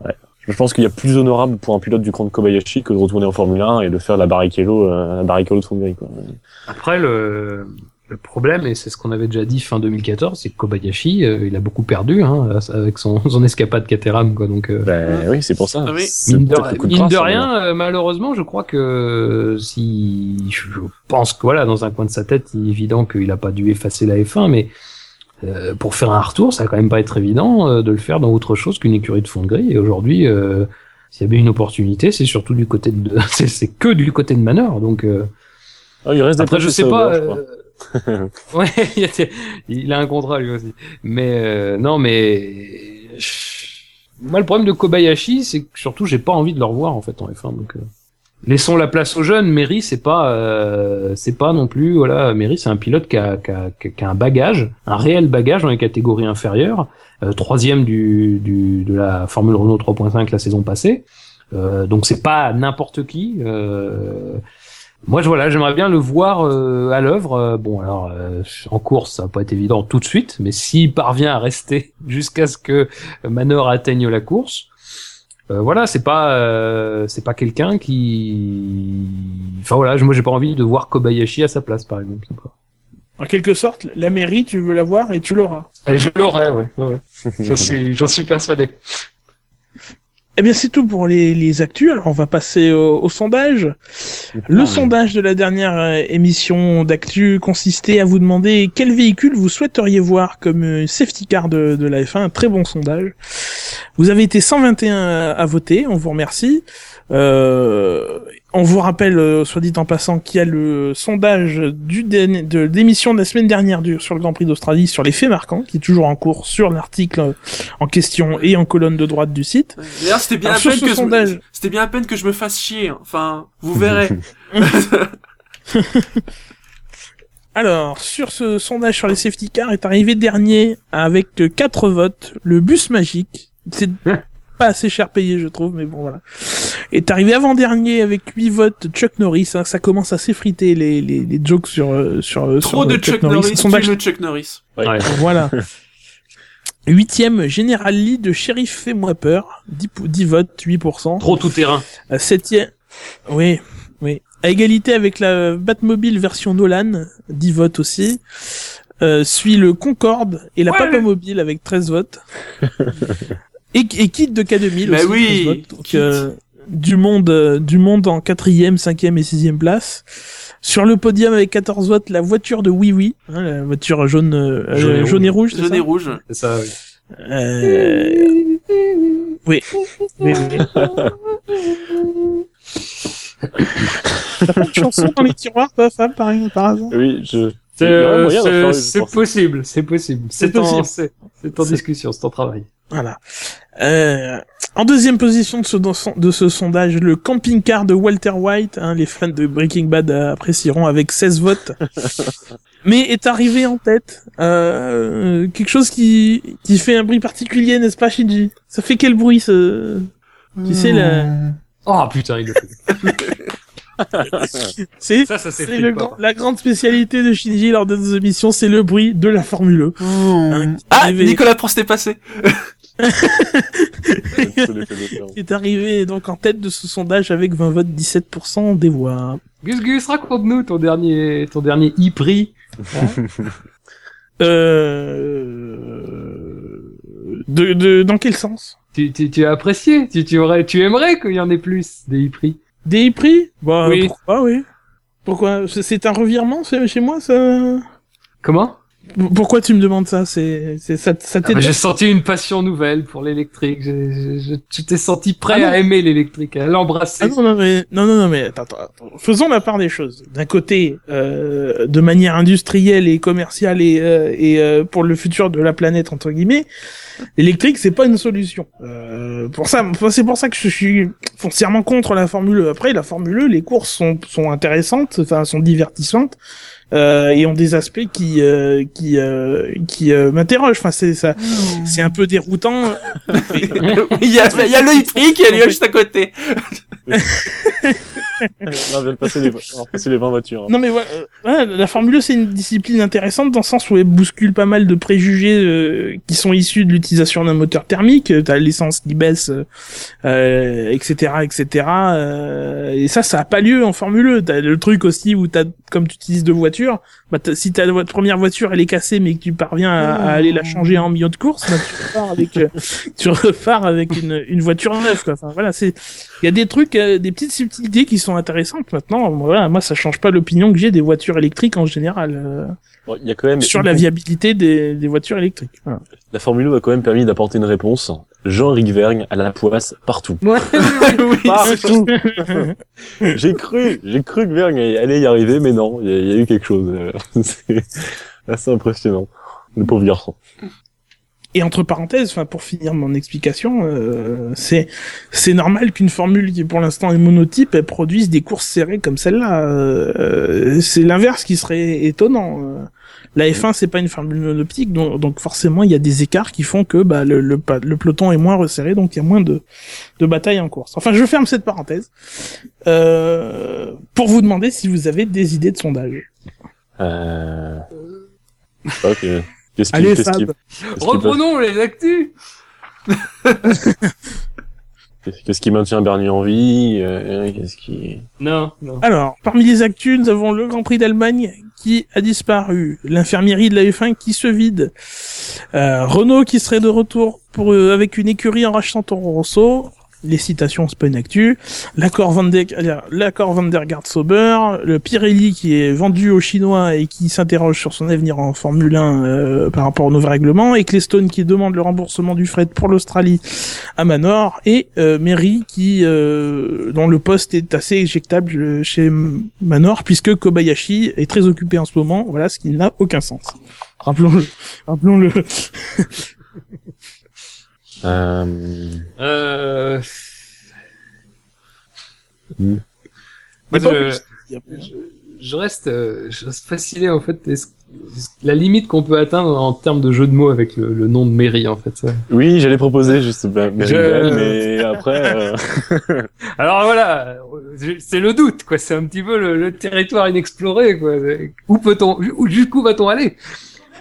ouais. Je pense qu'il y a plus honorable pour un pilote du cran de Kobayashi que de retourner en Formule 1 et de faire la Barrichello, euh, la Barrichello de Hongrie, quoi. Après, le, le problème, et c'est ce qu'on avait déjà dit fin 2014, c'est que Kobayashi, euh, il a beaucoup perdu hein, avec son, son escapade Caterham, quoi. Donc, euh, Ben oui, c'est pour ça. Ah oui. Mine de, de mine de rien, euh, malheureusement, je crois que si, je pense que voilà, dans un coin de sa tête, il est évident qu'il a pas dû effacer la F1, mais euh, pour faire un retour, ça va quand même pas être évident euh, de le faire dans autre chose qu'une écurie de fond de grille. Et aujourd'hui, euh, s'il y avait une opportunité, c'est surtout du côté de, [LAUGHS] c'est, c'est que du côté de Manor. Donc, euh, Ah, il reste des après, je sais pas. Je euh, [LAUGHS] ouais, il, a un contrat lui aussi. Mais euh, non, mais moi le problème de Kobayashi, c'est que surtout j'ai pas envie de le revoir en fait en F1. Donc, euh, laissons la place aux jeunes. Mary, c'est pas, euh, c'est pas non plus, voilà, Mary, c'est un pilote qui a, qui, a, qui a un bagage, un réel bagage dans les catégories inférieures, euh, troisième du, du, de la Formule Renault 3.5 la saison passée. Euh, donc c'est pas n'importe qui. Euh, moi, je, voilà, j'aimerais bien le voir euh, à l'œuvre. Euh, bon, alors euh, en course, ça va pas être évident tout de suite, mais s'il parvient à rester [LAUGHS] jusqu'à ce que Manor atteigne la course, euh, voilà, c'est pas, euh, c'est pas quelqu'un qui, enfin voilà, je- moi j'ai pas envie de voir Kobayashi à sa place, par exemple. En quelque sorte, la mairie, tu veux la voir et tu l'auras. Je l'aurais, ouais, ouais, ouais. [LAUGHS] J'en suis, j'en suis persuadé. Eh bien, c'est tout pour les, les actus. Alors, on va passer au, au sondage. Le sondage de la dernière euh, émission d'actu consistait à vous demander quel véhicule vous souhaiteriez voir comme euh, safety car de, de la F1. Un très bon sondage. Vous avez été 121 à, à voter. On vous remercie. Euh, on vous rappelle, euh, soit dit en passant, qu'il y a le sondage du de l'émission de la semaine dernière du, sur le Grand Prix d'Australie sur les faits marquants, qui est toujours en cours sur l'article en question et en colonne de droite du site. D'ailleurs, c'était bien Alors, à peine que je me- c'était bien à peine que je me fasse chier. hein. Enfin, vous verrez. [LAUGHS] [LAUGHS] Alors, sur ce sondage sur les safety cars est arrivé dernier avec 4 votes. Le bus magique, c'est pas assez cher payé, je trouve, mais bon, voilà. Est arrivé avant-dernier avec 8 votes Chuck Norris. hein. ça commence à s'effriter les, les, les jokes sur, euh, sur, euh, Trop sur, de euh, Chuck Norris, Le sondage- le Chuck Norris. Ouais. Ouais. [LAUGHS] Voilà. Huitième, General Lee de Sheriff Fais-moi peur. 10, pou- 10 votes, 8%. Trop tout terrain. Septième, oui, oui. À égalité avec la Batmobile version Nolan, 10 votes aussi. Euh, suit le Concorde et la Ouais. Papa Mobile avec 13 votes. [LAUGHS] et, et Kit de K2000 Bah aussi, oui, 13 votes. Donc, euh, du monde, euh, du monde en quatrième, cinquième et sixième place. Sur le podium avec 14 votes, la voiture de Oui Oui, hein, la voiture jaune, euh, Jaune et euh, jaune et rouge. Jaune ça et rouge. C'est ça, oui. Euh, Oui. oui, oui. T'as pas de chanson dans les tiroirs, toi, Fab, par, par hasard? Oui, je. C'est, euh, c'est, possible, c'est possible. C'est en, possible. c'est, en C'est- discussion, c'est en travail. Voilà. Euh, en deuxième position de ce, de ce sondage, le camping-car de Walter White, hein, les fans de Breaking Bad apprécieront avec 16 votes. [LAUGHS] Mais est arrivé en tête euh, quelque chose qui, qui fait un bruit particulier, n'est-ce pas, Shinji? Ça fait quel bruit, ce... Tu sais, la... Oh putain, il le fait. [LAUGHS] C'est Ça, ça c'est la grande spécialité de Shinji lors de nos émissions, c'est le bruit de la Formule 1. Hein, qui est Ah, arrivé- Nicolas Prost est passé. [LAUGHS] qui est arrivé donc en tête de ce sondage avec 20 votes, 17% des voix. Gus Gus, raconte-nous ton dernier, ton dernier e-prix. [LAUGHS] Euh... De, de, dans quel sens? Tu, tu, tu as apprécié, tu, tu aurais, tu aimerais qu'il y en ait plus des e-prix. Des prix Bah, Oui. pourquoi, oui. Pourquoi? C'est- un revirement chez moi, ça? Comment? Pourquoi tu me demandes ça? C'est c'est- ça, ça Ah j'ai senti une passion nouvelle pour l'électrique. Tu t'es senti prêt Ah à aimer l'électrique, à l'embrasser. Ah non, non, mais, non, non, non, mais attends, attends, attends. faisons la part des choses. D'un côté, euh, de manière industrielle et commerciale et, euh, et euh, pour le futur de la planète, entre guillemets, l'électrique, c'est pas une solution. Euh, pour ça, c'est pour ça que je suis foncièrement contre la Formule E. Après, la Formule E, les courses sont, sont intéressantes, enfin, sont divertissantes. Euh, et ont des aspects qui euh, qui euh, qui euh, m'interrogent. Enfin, c'est ça, c'est un peu déroutant. [LAUGHS] il y a, il y a le Itric et il y a juste à côté. [LAUGHS] On vient de passer les, passer les 20 voitures. hein. Non mais voilà, euh, voilà, la Formule 1 c'est une discipline intéressante dans le sens où elle bouscule pas mal de préjugés euh, qui sont issus de l'utilisation d'un moteur thermique. Euh, T'as l'essence qui baisse, euh, euh, etc., etc. euh, et ça, ça a pas lieu en Formule 1. T'as le truc aussi où t'as, comme tu utilises deux voitures, bah si ta première voiture elle est cassée mais que tu parviens à, aller la changer en milieu de course, bah, tu repars avec, [LAUGHS] tu repars avec une, une voiture neuve. Quoi. Enfin voilà, c'est il y a des trucs, euh, des petites subtilités qui sont intéressantes. Maintenant, voilà, moi, ça change pas l'opinion que j'ai des voitures électriques en général euh, Bon, il y a quand même sur la viabilité des, des voitures électriques. Voilà. La Formule 1 a quand même permis d'apporter une réponse. Jean-Ric Vergne à la poisse partout. [LAUGHS] oui, Partout. [LAUGHS] j'ai cru, j'ai cru que Vergne allait y arriver, mais non, il y, y a eu quelque chose. euh, [LAUGHS] C'est assez impressionnant. Le pauvre garçon. Et entre parenthèses, enfin pour finir mon explication, euh, c'est c'est normal qu'une formule qui pour l'instant est monotype elle produise des courses serrées comme celle-là. Euh, c'est l'inverse qui serait étonnant. Euh, La F1 c'est pas une formule monoptique, donc, donc forcément il y a des écarts qui font que bah, le, le, le peloton est moins resserré, donc il y a moins de de batailles en course. Enfin, je ferme cette parenthèse euh, pour vous demander si vous avez des idées de sondage. Euh... Ok. Qu'est-ce qui, Allez qu'est-ce qui, Reprenons les actus. qu'est-ce qui maintient Bernie en vie euh, Qu'est-ce qui... Non, non. Alors, parmi les actus, nous avons le Grand Prix d'Allemagne qui a disparu, l'infirmerie de la F1 qui se vide, euh, Renault qui serait de retour pour euh, avec une écurie en rachetant Toro Rosso, les citations c'est pas une actu, l'accord Van der, l'accord Van der Sauber, le Pirelli qui est vendu aux Chinois et qui s'interroge sur son avenir en Formule 1 euh, par rapport aux nouveaux règlements, et Clestone qui demande le remboursement du fret pour l'Australie à Manor et euh, Mary qui euh, dont le poste est assez éjectable euh, chez Manor puisque Kobayashi est très occupé en ce moment. Voilà ce qui n'a aucun sens. Rappelons-le. Rappelons-le [LAUGHS] Euh... Moi, Pas je, je, je reste, euh, je reste fasciné en fait. La limite qu'on peut atteindre en termes de jeu de mots avec le, le nom de mairie en fait. ça. Oui, j'allais proposer juste bah, Mary Je- Bell, mais après... Euh... [LAUGHS] Alors voilà, c'est le doute quoi. C'est un petit peu le, le territoire inexploré quoi. Où peut-on, où- jusqu'où va-t-on aller?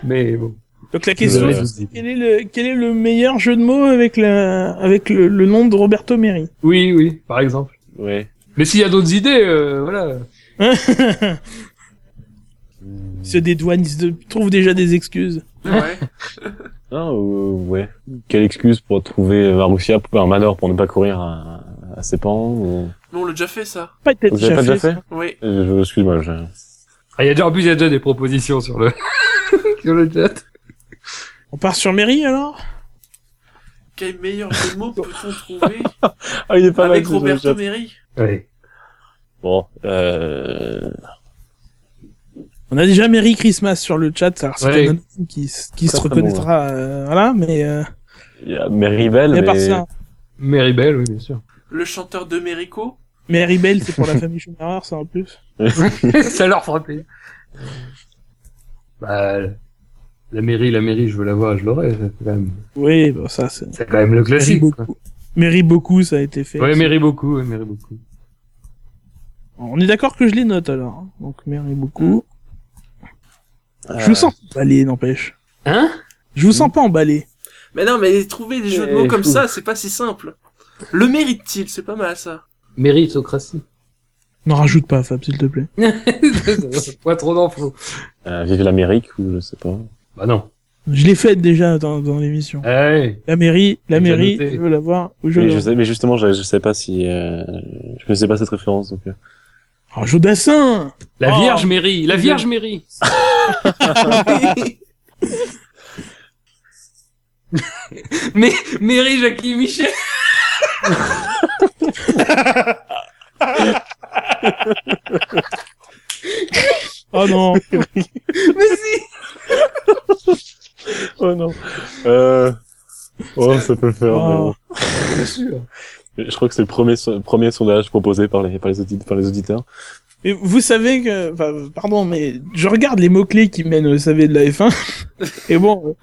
Mais bon. Donc la question est quel est le quel est le meilleur jeu de mots avec la avec le, le nom de Roberto Meri? Oui, oui, par exemple. Ouais. Mais s'il y a d'autres idées, euh, voilà. [LAUGHS] ils se dédouanent ils se trouvent déjà des excuses Ouais. [LAUGHS] Ah, euh, ouais. Quelle excuse pour trouver Marussia pour un manor pour ne pas courir à, à ses pans ou... Non, on l'a déjà fait, ça. pas peut-être Vous avez pas déjà fait Oui. Euh, Excuse-moi, je... Ah, il y a déjà, en plus, il y a déjà des propositions sur le, [LAUGHS] sur le chat. On part sur Meri alors? Quel meilleur jeu de mots peut-on trouver? [LAUGHS] Ah, il est pas avec mal. Roberto. Meri Ouais. Bon, euh... On a déjà Merry Christmas sur le chat, alors c'est Ouais. qui, qui se reconnaîtra, euh, voilà, mais, euh, il y a Mary Bell, mais ça, Mary Bell, oui, bien sûr. Le chanteur de Merico? Mary Bell, c'est pour la famille Schumacher, ça en plus. [LAUGHS] ça leur fera plaisir. Bah, la mairie, la mairie, je veux la voir, je l'aurai. C'est quand même, Oui, bon, ça, c'est, c'est quand même le classique. quoi. beaucoup. Beaucoup, ça a été fait. Ouais, mairie beaucoup, ouais, mairie beaucoup. On est d'accord que je les note alors. hein. Donc Mary beaucoup. Euh, Je vous sens pas emballé, n'empêche. Hein? Je vous sens pas emballé. Mais non, mais trouver des jeux de Eh, mots comme fou. ça, c'est pas si simple. Le mérite-t-il? C'est pas mal, ça. Méritocratie. N'en rajoute pas, Fab, s'il te plaît. [LAUGHS] [LAUGHS] pas trop d'infos. Euh, vive l'Amérique, ou je sais pas. Bah non. Je l'ai faite déjà dans, dans l'émission. Hey. La mairie, la J'ai mairie, noté. je veux la voir. Où je Mais, la je sais, mais justement, je, je sais pas si... Euh... Je ne sais pas cette référence, donc... euh. Oh, Jodassin La Oh. Vierge Mairie, la Vierge Mairie. [LAUGHS] Mais, Mairie Jackie Michel. [LAUGHS] Oh non [LAUGHS] Mais si. Oh non. Euh... Oh, ça peut le faire. mais Oh. bon. Bien sûr. Je crois que c'est le premier, so- premier sondage proposé par les, par les, auditeurs, par les auditeurs. Mais vous savez que, enfin, pardon, mais je regarde les mots-clés qui mènent au SAV de la F1, [LAUGHS] et bon,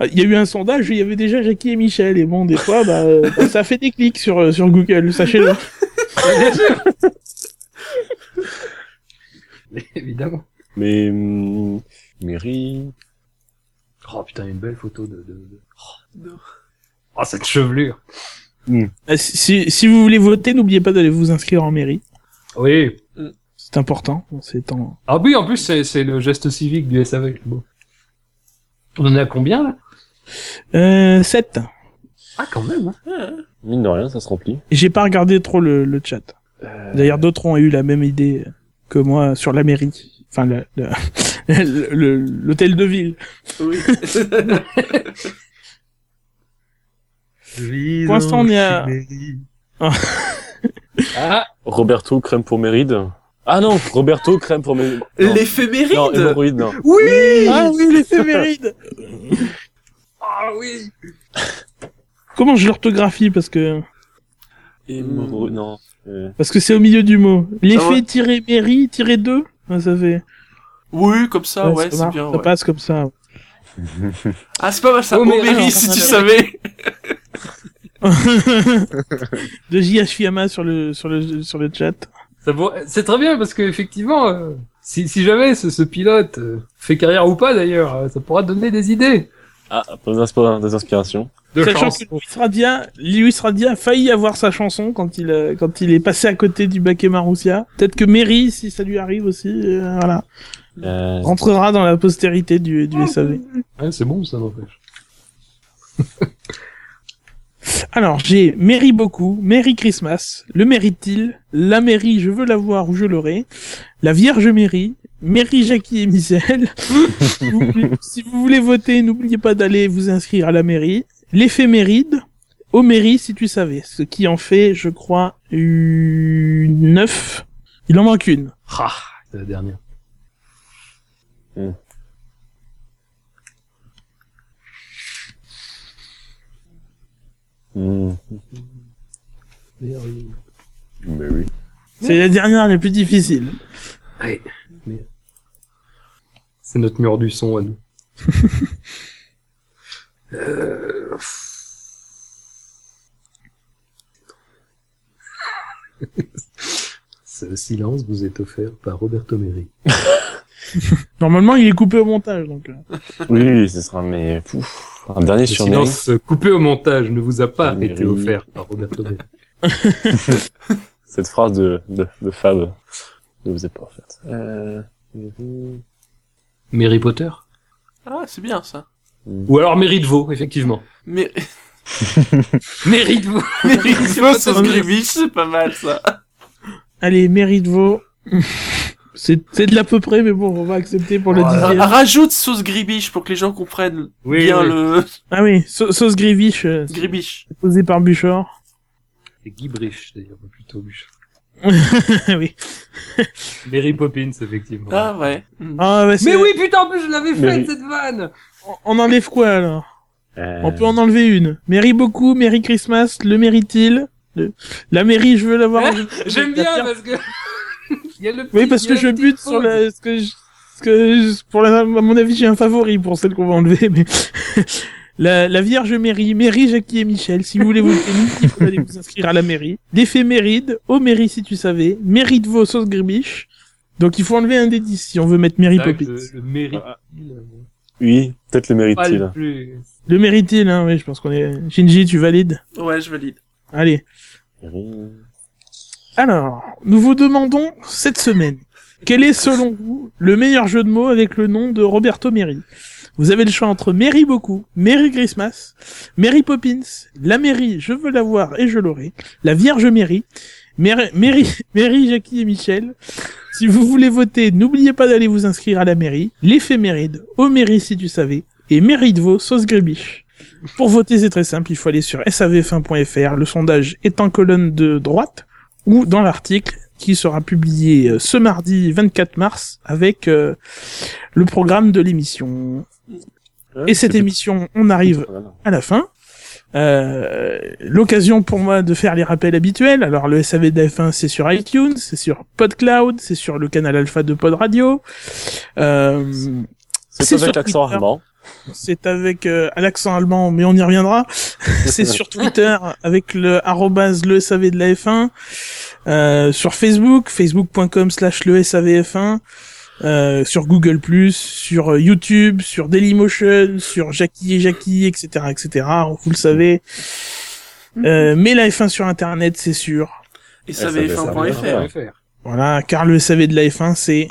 euh, il y a eu un sondage où il y avait déjà Jackie et Michel, et bon, des fois, bah, euh, bah, ça fait des clics sur, euh, sur Google, sachez-le. [LAUGHS] [LAUGHS] Évidemment. Mais... hum, Mairie... Oh putain, une belle photo de. de, de- Non. Oh, cette chevelure. Euh, Si, si vous voulez voter, n'oubliez pas d'aller vous inscrire en mairie. Oui. C'est important, en ces temps. Ah oui, en plus, c'est, c'est le geste civique du SAV. c'est beau. On en est à combien, là? Euh, 7. Ah, quand même. Hein. Mine de rien, ça se remplit. J'ai pas regardé trop le, le chat. Euh, D'ailleurs, d'autres ont eu la même idée que moi sur la mairie. Enfin, [LAUGHS] l'hôtel de ville. oui. Pour l'instant, on est à... [LAUGHS] Ah, Roberto crème pour Méride. Ah non, Roberto crème pour Méride. L'éphéméride Non, hémorroïde, non. oui Ah oui, l'éphéméride [LAUGHS] Ah oui. Comment je l'orthographie parce que Émeraude, non. Euh, parce que c'est au milieu du mot. L'effet tiré Mary tiré 2 ça fait. Oui, comme ça, ouais, ça c'est bien. Ça ouais. passe comme ça. [LAUGHS] Ah, c'est pas mal ça. Oh, mais- Oméris, alors, si on tu savais. [LAUGHS] de JH Fiamma sur le sur le sur le chat. C'est très bien parce que effectivement, euh, si, si jamais ce, ce pilote euh, fait carrière ou pas d'ailleurs, euh, ça pourra donner des idées. Ah, des, inspi- des inspirations. De Sachant chance. que Luis Radia, Luis Radia a failli avoir sa chanson quand il euh, quand il est passé à côté du Baké Marussia. Peut-être que Mary, si ça lui arrive aussi, euh, voilà, Euh, rentrera dans la postérité du, du SAV. Ouais, c'est bon, ça n'empêche. [LAUGHS] Alors j'ai Mary beaucoup, Merry Christmas, le mérite-t-il, la mairie je veux la voir ou je l'aurai, la Vierge Mary, Mary Jackie et Michel. Si vous voulez voter, n'oubliez pas d'aller vous inscrire à la mairie. L'éphéméride, au mairie si tu savais, ce qui en fait, je crois, une neuf. Il en manque une. Ah, c'est la dernière. hmm, oui. C'est la dernière la plus difficile. Mais... C'est notre mur du son à nous. [LAUGHS] Euh, Ce silence vous est offert par Roberto Meri. [LAUGHS] Normalement, il est coupé au montage, donc. euh. Oui, oui, ce sera, mais, pouf, un dernier Le sur Mary. silence coupé au montage ne vous a pas été offert par Roberto Meri. [LAUGHS] Cette phrase de, de, de Fab ne vous est pas offerte. Euh, Mary. Mary Potter Ah, c'est bien ça. Ou alors Mary de Vaux, effectivement. Mais, [LAUGHS] Mary de Vaux ce pas mal. scrimmage, c'est pas mal ça. Allez, mérite vos. C'est c'est de l'à peu près, mais bon, on va accepter pour le Voilà. dixième. Ah, Rajoute sauce gribiche pour que les gens comprennent Oui, bien oui. le [LAUGHS] Ah oui, sau- sauce griviche, euh, gribiche. posé par Buchor. C'est Guy d'ailleurs, plutôt Buch. [LAUGHS] oui. Mary Poppins, effectivement. Ah ouais. Ah, bah, Mais oui, putain, en plus, je l'avais Mary. faite, cette vanne On- On enlève quoi alors Euh, On peut en enlever une. Mary beaucoup, Merry Christmas, le mérite-t-il Le- La mairie, je veux l'avoir. Je- J'aime bien, parce que... [LAUGHS] Il y a le Oui, parce que je bute sur la. Ce que je... ce que je- Pour la... à mon avis, j'ai un favori pour celle qu'on va enlever, mais. [LAUGHS] La, la Vierge Mairie, Mairie, Jackie et Michel, si vous voulez vous il faut aller vous inscrire à la mairie. L'éphéméride, au mairie si tu savais, mérite vos sauces gribiche. Donc il faut enlever un des dix si on veut mettre que Poppins. Le, le mérite. Oui, peut-être le Pas mérite-t-il. le plus. Le mérite-t-il, hein, oui, je pense qu'on est... Shinji, tu valides? Ouais, je valide. Allez. Alors, nous vous demandons cette semaine, quel est selon vous le meilleur jeu de mots avec le nom de Roberto Meri? Vous avez le choix entre Mary beaucoup, Merry Christmas, Mary Poppins, la mairie, je veux la voir et je l'aurai, la Vierge Mary, Mary, Mary, [LAUGHS] Mary, Jackie et Michel. Si vous voulez voter, n'oubliez pas d'aller vous inscrire à la mairie, l'éphéméride, au mairie si tu savais, et mairie de vos sauce grébiche. Pour voter, c'est très simple, il faut aller sur savf1.fr, le sondage est en colonne de droite, ou dans l'article qui sera publié euh, ce mardi 24 mars avec euh, le programme de l'émission. Et cette émission, on arrive Voilà. à la fin. Euh, L'occasion pour moi de faire les rappels habituels. Alors le SAV de la F1, c'est sur iTunes, c'est sur PodCloud, c'est sur le canal Alpha de Pod Radio. Euh, C'est avec l'accent allemand. c'est avec euh, l'accent allemand, mais on y reviendra. [LAUGHS] c'est sur Twitter avec le arrobase le SAV de la F1, euh, sur Facebook, facebook.com slash le SAVF1, euh, sur Google+, sur euh, YouTube, sur Dailymotion, sur Jackie et Jackie, etc., etc. Vous le savez. Euh, mais la F1 sur Internet, c'est sûr. Et SAV, savf1.fr. faire. Voilà, car le SAV de la F1, c'est...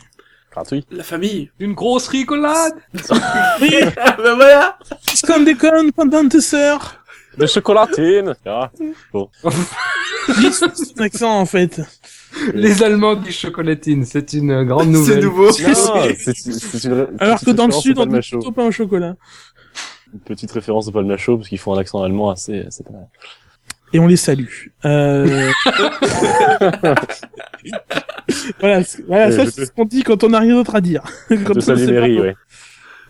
Gratuit. La famille. Une grosse ricolade [LAUGHS] Oui, [LAUGHS] bah voilà comme des connes pendant tes sœurs. De chocolatine. Ah, Son accent, en fait. [LAUGHS] Les Allemands disent chocolatine, c'est une grande [LAUGHS] C'est nouvelle. nouveau. Non, c'est c'est une. Alors que dans le sud, on dit plutôt pain au chocolat. Une petite référence au Palmacho parce qu'ils font un accent allemand assez, assez pas mal. Et on les salue. Euh... [LAUGHS] voilà, voilà Euh, ça je c'est ce qu'on dit quand on n'a rien d'autre à dire. Quand De on pas Mairie, ouais.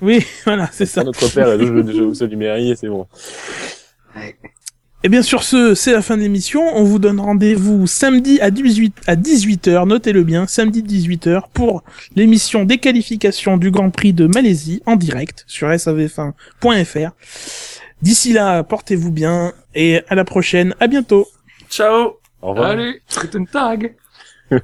Oui, voilà, c'est ça. Notre père le jeu de du mairie et c'est bon. Et bien sur ce, c'est la fin de l'émission. On vous donne rendez-vous samedi à 18 à 18h, notez-le bien, samedi 18h pour l'émission des qualifications du Grand Prix de Malaisie en direct sur savf1.fr. D'ici là, portez-vous bien et à la prochaine. À bientôt. Ciao Au revoir. Allez, c'est une tag. [LAUGHS]